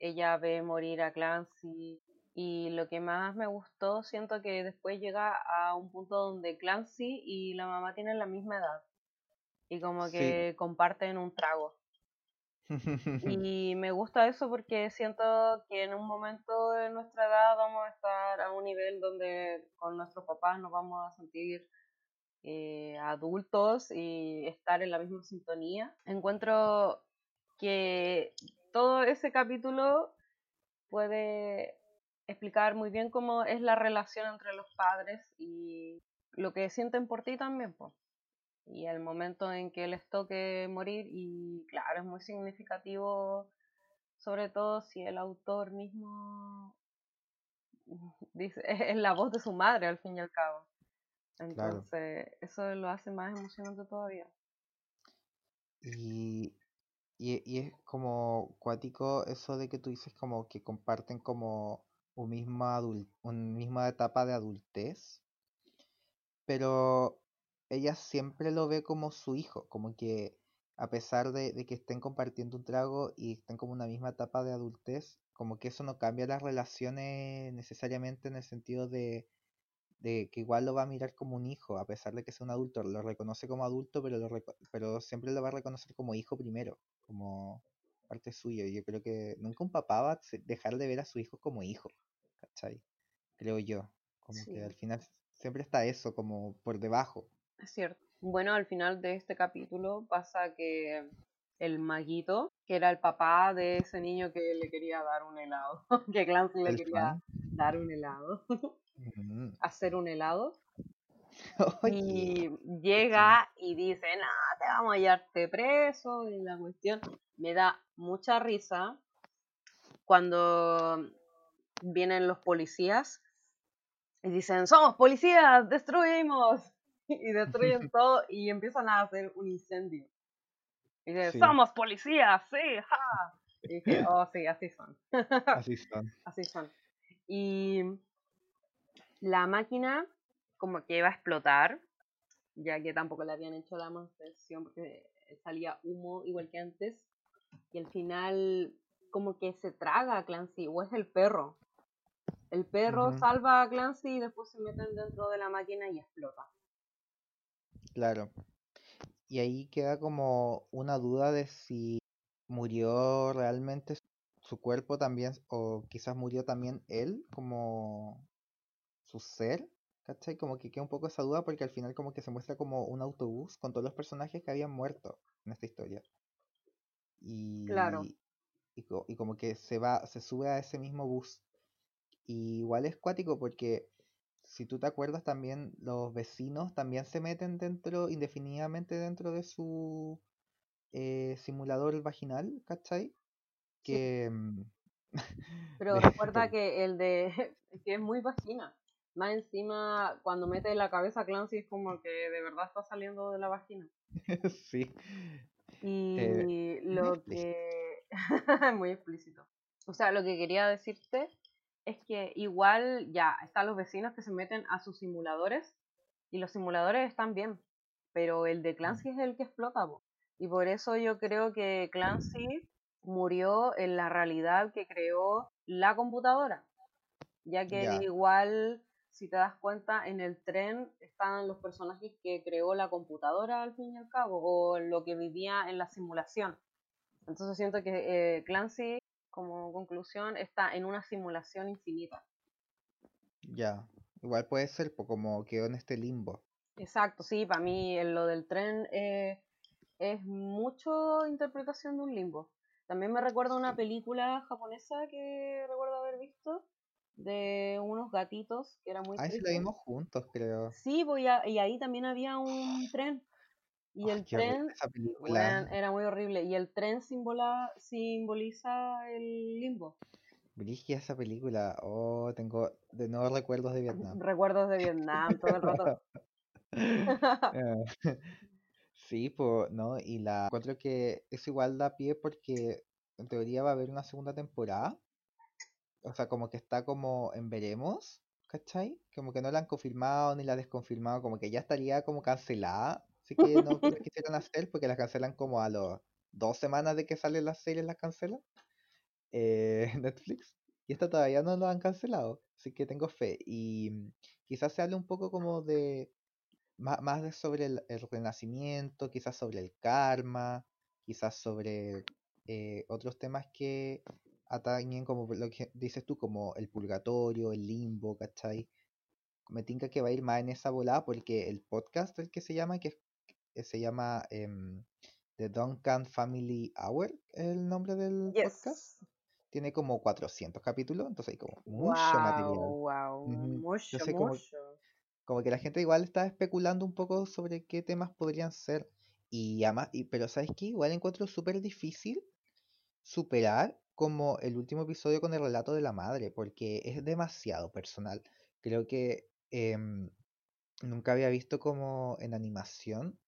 ella ve morir a Clancy y lo que más me gustó, siento que después llega a un punto donde Clancy y la mamá tienen la misma edad y como que comparten un trago. y me gusta eso porque siento que en un momento de nuestra edad vamos a estar a un nivel donde con nuestros papás nos vamos a sentir eh, adultos y estar en la misma sintonía. Encuentro que todo ese capítulo puede explicar muy bien cómo es la relación entre los padres y lo que sienten por ti también, pues. Y el momento en que les toque morir, y claro, es muy significativo, sobre todo si el autor mismo dice, es la voz de su madre al fin y al cabo. Entonces, eso lo hace más emocionante todavía.
Y, y, es como cuático eso de que tú dices como que comparten como un mismo adult, una misma etapa de adultez, pero ella siempre lo ve como su hijo, como que a pesar de, de, que estén compartiendo un trago y estén como una misma etapa de adultez, como que eso no cambia las relaciones necesariamente en el sentido de de que igual lo va a mirar como un hijo, a pesar de que sea un adulto, lo reconoce como adulto, pero, lo pero siempre lo va a reconocer como hijo primero, como parte suyo. Y yo creo que nunca un papá va a dejar de ver a su hijo como hijo, ¿cachai? Creo yo. Como que al final siempre está eso como por debajo.
Es cierto. Bueno, al final de este capítulo pasa que el maguito, que era el papá de ese niño que le quería dar un helado, que Clancy le quería dar un helado. hacer un helado. Y llega y dice, no, te vamos a llevarte preso. Y la cuestión me da mucha risa cuando vienen los policías y dicen, somos policías, destruimos. Y destruyen todo y empiezan a hacer un incendio. Y dicen, somos policías, sí, ja. Y dije, oh, sí, así son.
Así son.
así son. Y la máquina como que iba a explotar, ya que tampoco le habían hecho la manifestación porque salía humo igual que antes. Y al final como que se traga a Clancy, o es el perro. El perro salva a Clancy y después se meten dentro de la máquina y explota.
Claro. Y ahí queda como una duda de si murió realmente su cuerpo también, o quizás murió también él, como su ser, ¿cachai? Como que queda un poco esa duda porque al final como que se muestra como un autobús con todos los personajes que habían muerto en esta historia. Y,
claro.
y, como que se va, se sube a ese mismo bus. Y igual es cuático porque si tú te acuerdas también los vecinos también se meten dentro, indefinidamente dentro de su eh, simulador vaginal, ¿cachai? Que... Mm,
Pero recuerda que el de... que es muy vagina. Más encima, cuando mete la cabeza a Clancy es como que de verdad está saliendo de la vagina.
sí.
Y eh, lo que... muy explícito. O sea, lo que quería decirte es que igual ya están los vecinos que se meten a sus simuladores y los simuladores están bien, pero el de Clancy es el que explota. Y por eso yo creo que Clancy murió en la realidad que creó la computadora, ya que igual, si te das cuenta, en el tren están los personajes que creó la computadora al fin y al cabo, o lo que vivía en la simulación. Entonces siento que eh, Clancy, como conclusión, está en una simulación infinita.
Ya, igual puede ser como quedó en este limbo.
Exacto, sí, para mí lo del tren eh, es mucho interpretación de un limbo. También me recuerda una película japonesa que recuerdo haber visto de unos gatitos que era muy
Ah, sí la vimos juntos, creo.
Sí, voy y ahí también había un tren. Y el tren era muy horrible. Y el tren simbola, simboliza el limbo.
Brigia esa película. Oh, tengo de nuevo recuerdos de Vietnam.
Recuerdos de Vietnam todo el rato.
Eh, sí, pues, ¿no? Y la encuentro que es igual da pie porque en teoría va a haber una segunda temporada. O sea, como que está como en veremos, ¿cachai? Como que no la han confirmado ni la han desconfirmado, como que ya estaría como cancelada. Así que no quisieron hacer porque la cancelan como a los dos semanas de que salen las series, las cancelan. Eh, Netflix. Y esta todavía no lo han cancelado. Así que tengo fe. Y quizás se hable un poco como de más, de sobre el, renacimiento, quizás sobre el karma, quizás sobre eh, otros temas que atañen como lo que dices tú, como el purgatorio, el limbo, ¿cachai? Me tinca que va a ir más en esa volada porque el podcast, el que se llama, que se llama em, The Duncan Family Hour, el nombre del podcast. Tiene como 400 capítulos, entonces hay como mucho material.
Wow, mucho, mucho
como que la gente igual está especulando un poco sobre qué temas podrían ser. Y además, y, pero ¿sabes qué? Igual encuentro súper difícil superar como el último episodio con el relato de la madre, porque es demasiado personal. Creo que em, nunca había visto como en animación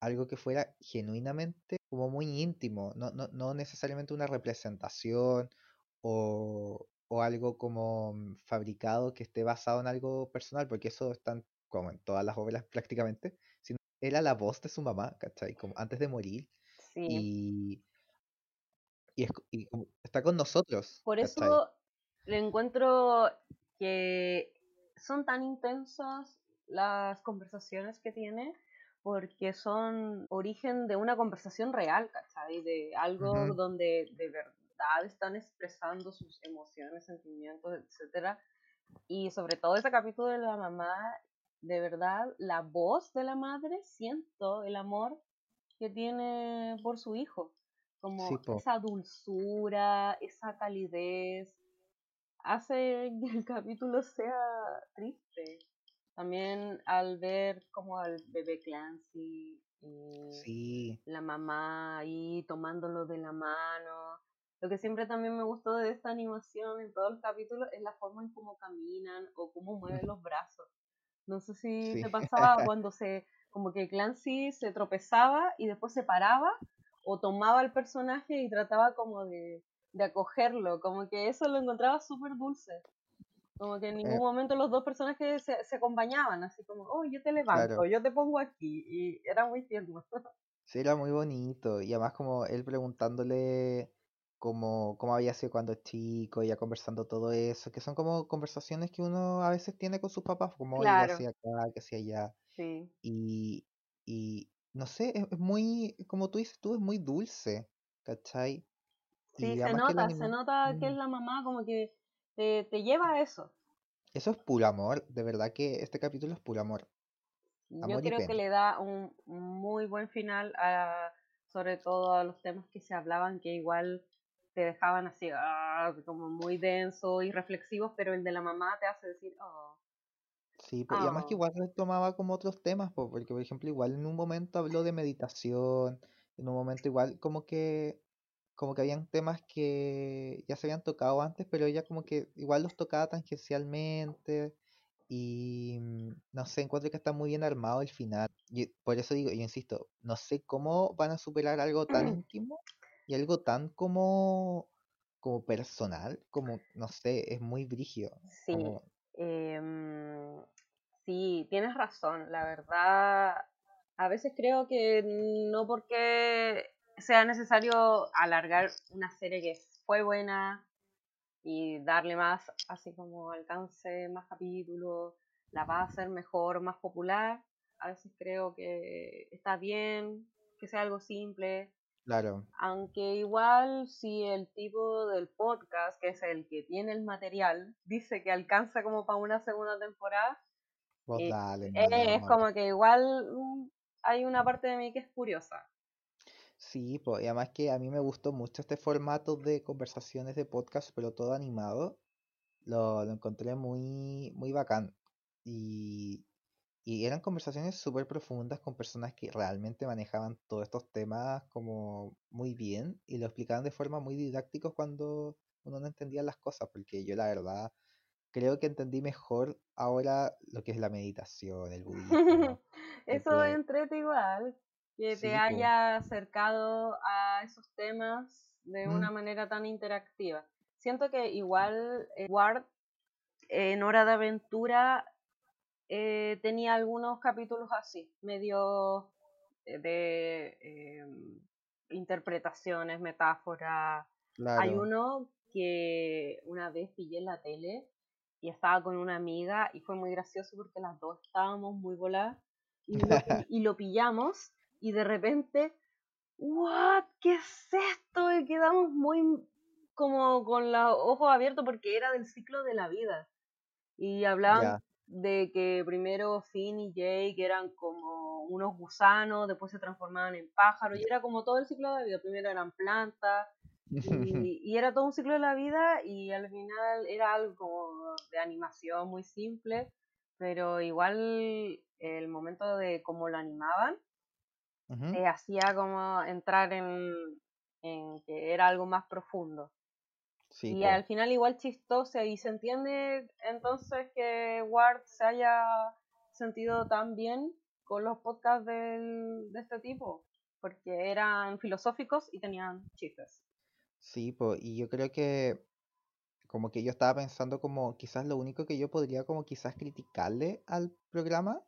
algo que fuera genuinamente como muy íntimo, no, no, no necesariamente una representación o, o algo como mm, fabricado que esté basado en algo personal, porque eso está como en todas las obras prácticamente, sino era la voz de su mamá, ¿cachai? Como antes de morir. Y, y, está con nosotros.
Por eso le encuentro que son tan intensas las conversaciones que tiene, porque son origen de una conversación real, ¿cachai? De algo donde de verdad están expresando sus emociones, sentimientos, etcétera. Y sobre todo ese capítulo de la mamá, de verdad, la voz de la madre, siento el amor que tiene por su hijo. Como esa dulzura, esa calidez, hace que el capítulo sea triste. También al ver como al bebé Clancy y la mamá ahí tomándolo de la mano, lo que siempre también me gustó de esta animación en todos los capítulos es la forma en cómo caminan o cómo mueven los brazos. No sé si te pasaba cuando se, como que Clancy se tropezaba y después se paraba o tomaba al personaje y trataba como de, de acogerlo, como que eso lo encontraba súper dulce. Como que en ningún eh. momento los dos personajes se, se, acompañaban, así como, oh, yo te levanto, yo te pongo aquí, y era muy tierno.
Sí, era muy bonito, y además como él preguntándole como cómo había sido cuando chico, ya conversando todo eso, que son como conversaciones que uno a veces tiene con sus papás, como claro. hacia acá, que hacia allá.
Sí.
Y, y no sé, es, muy, como tú dices tú, es muy dulce, ¿cachai?
Sí, se nota, se nota que es mm. la mamá, como que te, te lleva a eso.
Eso es puro amor, de verdad que este capítulo es puro amor.
Yo creo que le da un muy buen final a, sobre todo a los temas que se hablaban, que igual te dejaban así, ah, como muy denso y reflexivos, pero el de la mamá te hace decir, oh.
Sí, pues, y además que oh". igual tomaba como otros temas, porque por ejemplo igual en un momento habló de meditación, en un momento igual como que como que habían temas que ya se habían tocado antes, pero ella como que igual los tocaba tangencialmente y mm, no sé, encuentro que está muy bien armado el final. Y por eso digo, y insisto, no sé cómo van a superar algo tan íntimo y algo tan como, como personal, como, no sé, es muy brígido.
Sí. Em, sí, tienes razón. La verdad, a veces creo que no porque sea necesario alargar una serie que fue buena y darle más, así como alcance, más capítulos, la va a hacer mejor, más popular. A veces creo que está bien que sea algo simple.
Claro.
Aunque igual si el tipo del podcast, que es el que tiene el material, dice que alcanza como para una segunda temporada,
eh,
es como que igual mm, hay una parte de mí que es curiosa.
Sí, pues, y además que a mí me gustó mucho este formato de conversaciones de podcast, pero todo animado. Lo, lo encontré muy, muy bacán. Y, y eran conversaciones súper profundas con personas que realmente manejaban todos estos temas como muy bien y lo explicaban de forma muy didáctica cuando uno no entendía las cosas, porque yo la verdad creo que entendí mejor ahora lo que es la meditación, el budismo.
Eso es entrete igual, que te haya acercado a esos temas de una manera tan interactiva. Siento que igual eh, Ward en Hora de Aventura eh, tenía algunos capítulos así, medio eh, de em, interpretaciones, metáforas. Hay uno que una vez pillé en la tele y estaba con una amiga y fue muy gracioso porque las dos estábamos muy voladas y lo, y lo pillamos y de repente, ¿what? ¿Qué es esto? Y quedamos muy como con los ojos abiertos porque era del ciclo de la vida. Y hablaban de que primero Finn y Jake eran como unos gusanos, después se transformaban en pájaros, y era como todo el ciclo de la vida. Primero eran plantas, y, y, era todo un ciclo de la vida, y al final era algo como de animación muy simple, pero igual el momento de cómo lo animaban, uh hacía como entrar en, en que era algo más profundo. Y al final igual chistoso y se entiende entonces que Ward se haya sentido tan bien con los podcasts de este tipo, porque eran filosóficos y tenían chistes.
Sí, pues, y yo creo que como que yo estaba pensando como quizás lo único que yo podría como quizás criticarle al programa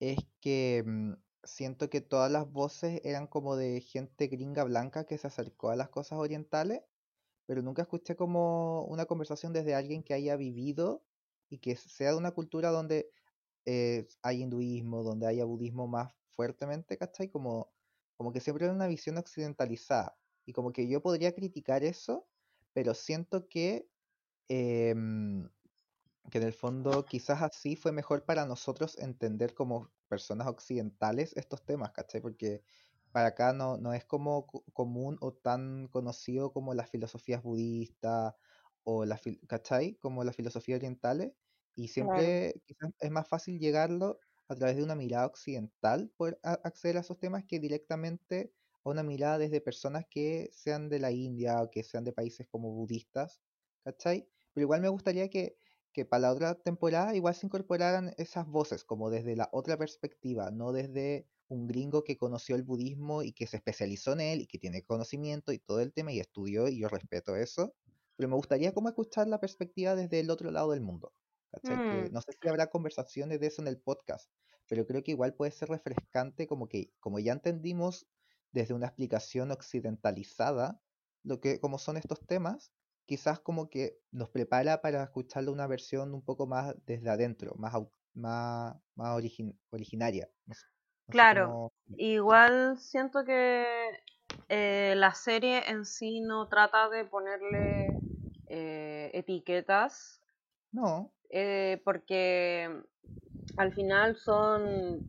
es que mm, siento que todas las voces eran como de gente gringa blanca que se acercó a las cosas orientales pero nunca escuché como una conversación desde alguien que haya vivido y que sea de una cultura donde eh, hay hinduismo, donde haya budismo más fuertemente, ¿cachai? Como, como que siempre hay una visión occidentalizada. Y como que yo podría criticar eso, pero siento que, em, que en el fondo quizás así fue mejor para nosotros entender como personas occidentales estos temas, ¿cachai? Porque para acá no, no es como común o tan conocido como las filosofías budistas o las, ¿cachai? Como las filosofías orientales. Y siempre quizás es más fácil llegarlo a través de una mirada occidental, poder acceder a esos temas que directamente a una mirada desde personas que sean de la India o que sean de países como budistas, ¿cachai? Pero igual me gustaría que, que para la otra temporada igual se incorporaran esas voces, como desde la otra perspectiva, no desde un gringo que conoció el budismo y que se especializó en él y que tiene conocimiento y todo el tema y estudió y yo respeto eso, pero me gustaría como escuchar la perspectiva desde el otro lado del mundo. Mm. no sé si habrá conversaciones de eso en el podcast, pero creo que igual puede ser refrescante como que, como ya entendimos desde una explicación occidentalizada lo que como son estos temas, quizás como que nos prepara para escucharlo una versión un poco más desde adentro, más, más, más originaria.
Claro, igual siento que eh, la serie en sí no trata de ponerle eh, etiquetas.
No.
Eh, porque al final son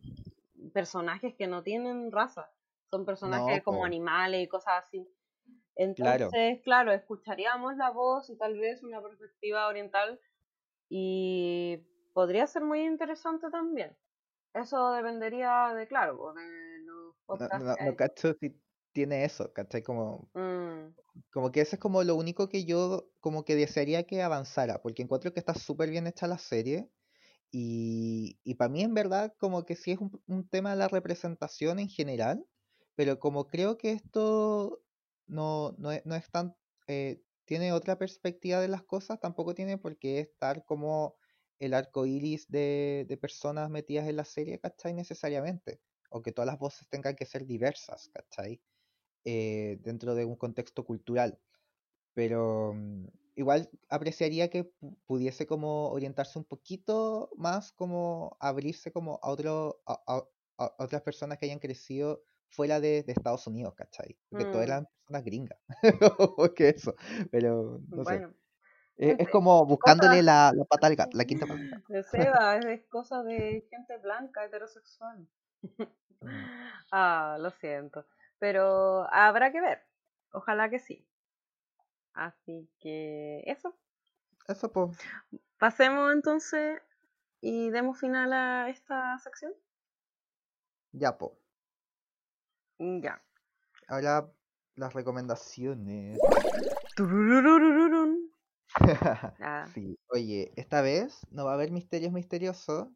personajes que no tienen raza. Son personajes como animales y cosas así. Entonces, claro, escucharíamos la voz y tal vez una perspectiva oriental y podría ser muy interesante también. Eso dependería de, claro, de los
podcasts. No, no, cacho si tiene eso, ¿cachai? Como, mm. como que eso es como lo único que yo como que desearía que avanzara, porque encuentro que está súper bien hecha la serie. Y, y para mí en verdad como que sí es un, un, tema de la representación en general, pero como creo que esto no, no, no es tan eh, tiene otra perspectiva de las cosas, tampoco tiene por qué estar como el arco iris de, de personas metidas en la serie, ¿cachai? Necesariamente. O que todas las voces tengan que ser diversas, ¿cachai? Eh, dentro de un contexto cultural. Pero mm, igual apreciaría que pudiese como orientarse un poquito más, como abrirse como a, otro, a, otras personas que hayan crecido fuera de, Estados Unidos, ¿cachai? Porque todas mm. eran personas gringas. que eso, pero no sé. E, es, como buscándole la, la, pata al gato, la quinta pata.
De seda, es cosa de gente blanca, heterosexual. Mm. ah, lo siento. Pero habrá que ver. Ojalá que sí. Así que eso.
Eso, pues.
Pasemos entonces y demos final a esta sección.
Ya, po.
Ya.
Ahora las recomendaciones. Ah. sí, oye, esta vez no va a haber misterios misteriosos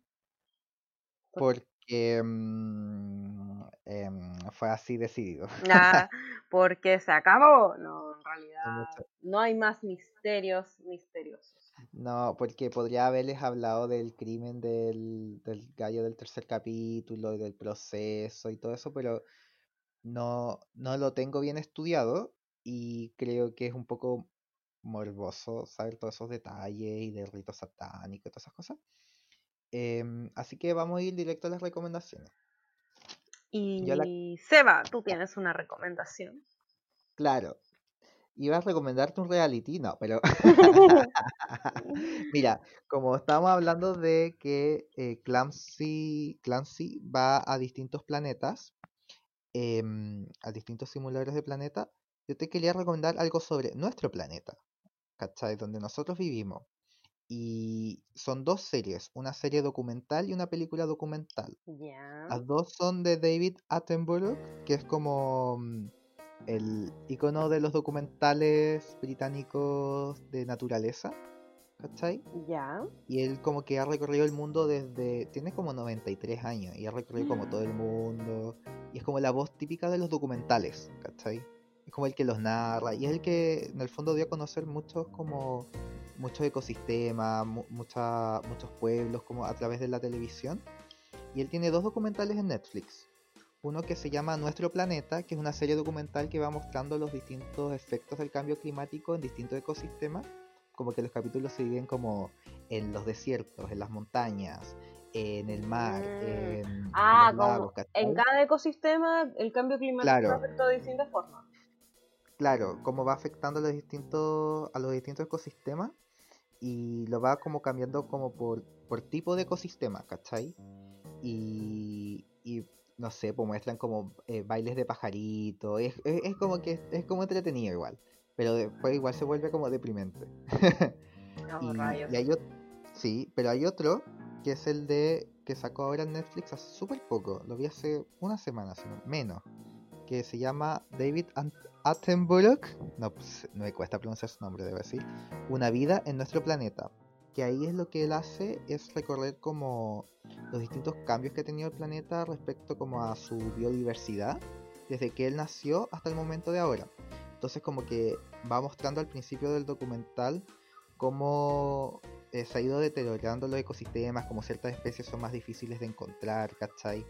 porque mm, em, fue así decidido.
Nada, porque se acabó. No, en realidad no hay más misterios misteriosos.
No, porque podría haberles hablado del crimen del, del gallo del tercer capítulo y del proceso y todo eso, pero no, no lo tengo bien estudiado y creo que es un poco morboso saber todos esos detalles y del rito satánico y todas esas cosas. Em, así que vamos a ir directo a las recomendaciones.
Y Seba, tú tienes una recomendación.
Claro, iba a recomendarte un reality, no, pero mira, como estábamos hablando de que eh, Clancy, Clancy va a distintos planetas, em, a distintos simuladores de planeta, yo te quería recomendar algo sobre nuestro planeta, ¿cachai? Donde nosotros vivimos. Y son dos series, una serie documental y una película documental. Las dos son de David Attenborough, que es como mm, el icono de los documentales británicos de naturaleza, ¿cachai?
Ya.
Y él como que ha recorrido el mundo desde, tiene como 93 años y ha recorrido como todo el mm. mundo. Y es como la voz típica de los documentales, ¿cachai? Es como el que los narra y es el que en el fondo dio a conocer muchos como muchos ecosistemas, muchos pueblos como a través de la televisión. Y él tiene dos documentales en Netflix uno que se llama Nuestro Planeta, que es una serie documental que va mostrando los distintos efectos del cambio climático en distintos ecosistemas, como que los capítulos se dividen como en los desiertos, en las montañas, en el mar, mm. en,
ah, como en cada ecosistema el cambio climático afecta de distintas formas.
Claro, cómo va afectando a los distintos, a los distintos ecosistemas y lo va como cambiando como por, por tipo de ecosistema, ¿cachai? Y, y no sé, pues muestran como eh, bailes de pajarito, es, como que es, como entretenido igual, pero después igual se vuelve como deprimente. y, hay otro, sí, pero hay otro que es el de que sacó ahora en Netflix hace súper poco, lo vi hace una semana, sino menos, que se llama David Attenborough, no, pues, no me cuesta pronunciar su nombre, debo decir, Una vida en nuestro planeta que ahí es lo que él hace es recorrer como los distintos cambios que ha tenido el planeta respecto como a su biodiversidad desde que él nació hasta el momento de ahora. Entonces como que va mostrando al principio del documental cómo eh, se ha ido deteriorando los ecosistemas, como ciertas especies son más difíciles de encontrar, ¿cachai?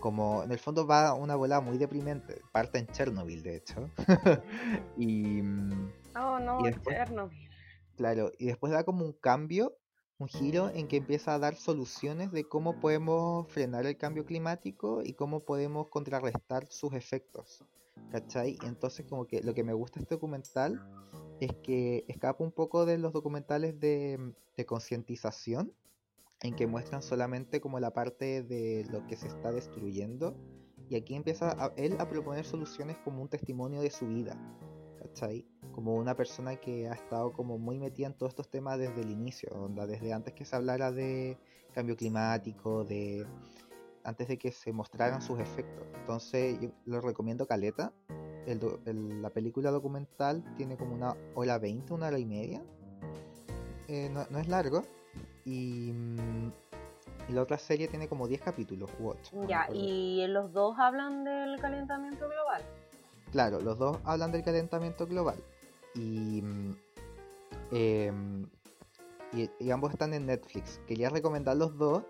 Como en el fondo va una bola muy deprimente, parte en Chernobyl de hecho. y...
Mm, oh no, Chernobyl.
Claro, y después da como un cambio, un giro en que empieza a dar soluciones de cómo podemos frenar el cambio climático y cómo podemos contrarrestar sus efectos. ¿Cachai? Entonces como que lo que me gusta este documental es que escapa un poco de los documentales de, concientización, en que muestran solamente como la parte de lo que se está destruyendo, y aquí empieza él a proponer soluciones como un testimonio de su vida. ¿cachai? Como una persona que ha estado como muy metida en todos estos temas desde el inicio, desde antes que se hablara de cambio climático, de antes de que se mostraran sus efectos. Entonces yo lo recomiendo Caleta. la película documental tiene como una hora veinte, una hora y media. Eh, no, es largo. Y, y, la otra serie tiene como 10 capítulos
Ya, y los dos hablan del calentamiento global.
Claro, los dos hablan del calentamiento global. Y, Em, y, y ambos están en Netflix. Quería recomendar los dos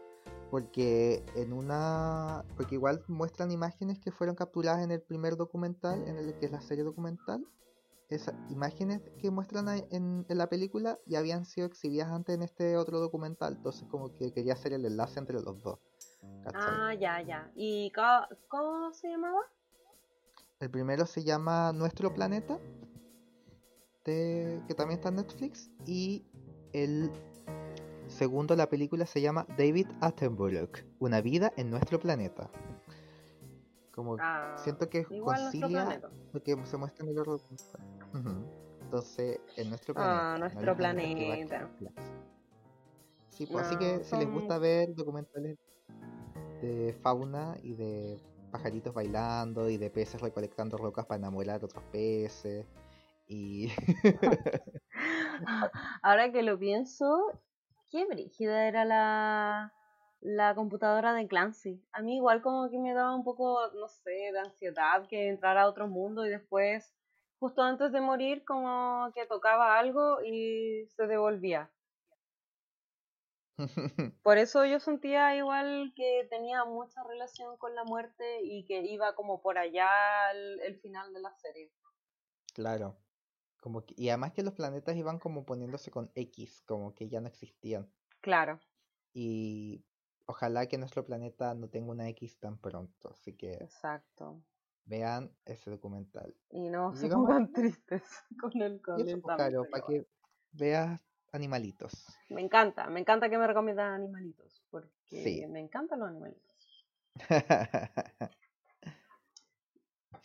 porque en una porque igual muestran imágenes que fueron capturadas en el primer documental en el que es la serie documental esas imágenes que muestran en, en la película ya habían sido exhibidas antes en este otro documental entonces como que quería hacer el enlace entre los dos ¿cachai?
Ah, ya, ya. ¿Y cómo, cómo se llamaba?
el primero se llama Nuestro Planeta de- que también está en Netflix y el segundo la película se llama David Attenborough Una vida en nuestro planeta como
Ah,
siento que concilia lo que se muestra en el otro. Ujú. Entonces, en nuestro
Ah,
planeta. no
nuestro
planeta. Sí, pues así que si les gusta ver documentales de fauna y de pajaritos bailando y de peces recolectando rocas para enamorar a otros peces y
Ahora que lo pienso, qué brígida era la, la computadora de Clancy. A mí igual como que me daba un poco, no sé, de ansiedad que entrara a otro mundo y después, justo antes de morir, como que tocaba algo y se devolvía. Por eso yo sentía igual que tenía mucha relación con la muerte y que iba como por allá el, el final de la serie.
claro. Como que- y además que los planetas iban como poniéndose con X, como que ya no existían.
Claro.
Y ojalá que nuestro planeta no tenga una X tan pronto. Así que
Exacto.
vean ese documental.
Y no se pongan tristes con el
pues, Caro, para que veas animalitos.
Me encanta, me encanta que me recomiendan animalitos, porque
Sí.
me encantan los animalitos.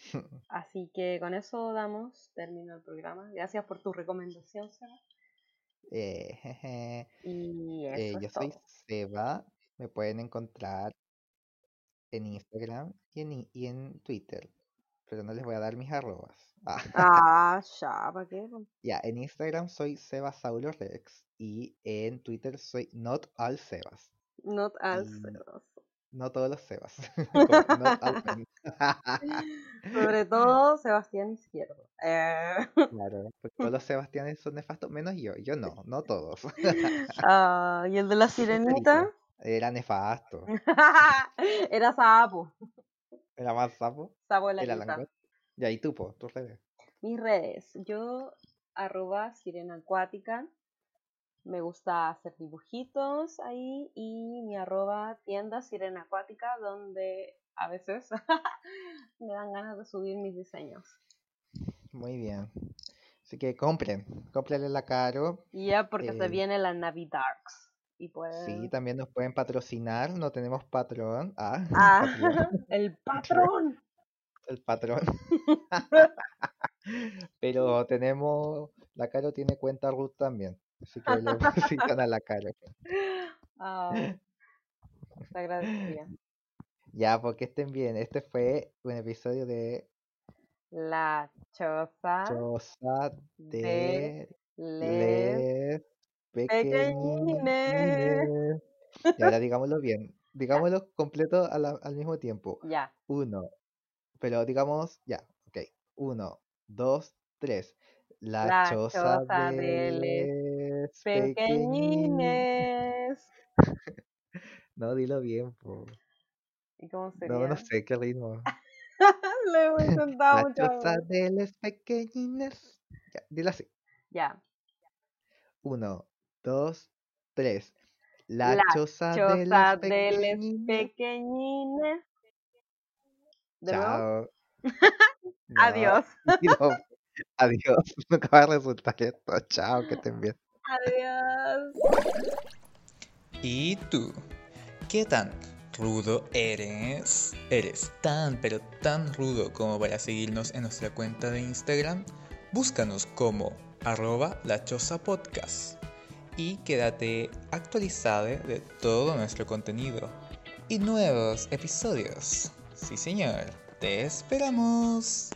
Así que con eso damos término al programa. Gracias por tu recomendación, Seba.
Eh, jeje.
Y
Eh, yo soy. Seba. Me pueden encontrar en Instagram y en, i- y en Twitter. Pero no les voy a dar mis arrobas. Ah,
Ah, ya, ¿para qué?
ya, en Instagram soy Sebasaulorex. Y en Twitter soy Not All Sebas.
Not al
Y-
Sebas.
No todos los Sebas. Men.
Sobre todo Sebastián Izquierdo. Eh,
Claro, porque todos los Sebastianes son nefastos, menos yo. Yo no, no todos.
ah, y el de la sirenita
Era nefasto.
era sapo.
Era más sapo.
Sapo de la
Era langosta. Y tú, po, tus redes.
Mis redes. Yo, arroba sirena acuática. Me gusta hacer dibujitos ahí. Y mi arroba tienda sirena acuática, donde a veces me dan ganas de subir mis diseños.
Muy bien. Así que compren, cómprenle la Caro.
Ya porque se
Eh,
viene la Navidarks. Y.
Sí, también nos pueden patrocinar. No tenemos patrón. Ah,
Ah, el patrón.
el patrón. Pero tenemos. La Caro tiene cuenta Ruth también. Así que le necesitan a la Caro.
Ah, te agradecería.
Ya, porque estén bien. Este fue un episodio de
La choza
Choza
de
de
les
les
pequeñines.
Y ahora digámoslo bien. Digámoslo completo la- al mismo tiempo.
Ya.
Uno. Pero digamos, ya, ok. Uno, dos, tres. La,
La
choza,
choza
de
de
les pequeñines.
Pequeñines.
No, dilo bien, po.
¿Y cómo
No,
sería?
no sé qué ritmo.
Lo hemos intentado
de les pequeñines. Ya, dilo así.
Ya.
Uno, dos, tres. La,
La
choza, de
choza de les
pequeñines.
pequeñines.
Chao. No,
Adiós.
no, adiós. Nunca va a resultar esto. Chao, que estén bien.
Adiós.
¿Y tú? ¿Qué tan rudo eres? ¿Eres tan pero tan rudo como para seguirnos en nuestra cuenta de Instagram? Búscanos como arroba la y quédate actualizado de todo nuestro contenido y nuevos episodios. Sí señor, te esperamos.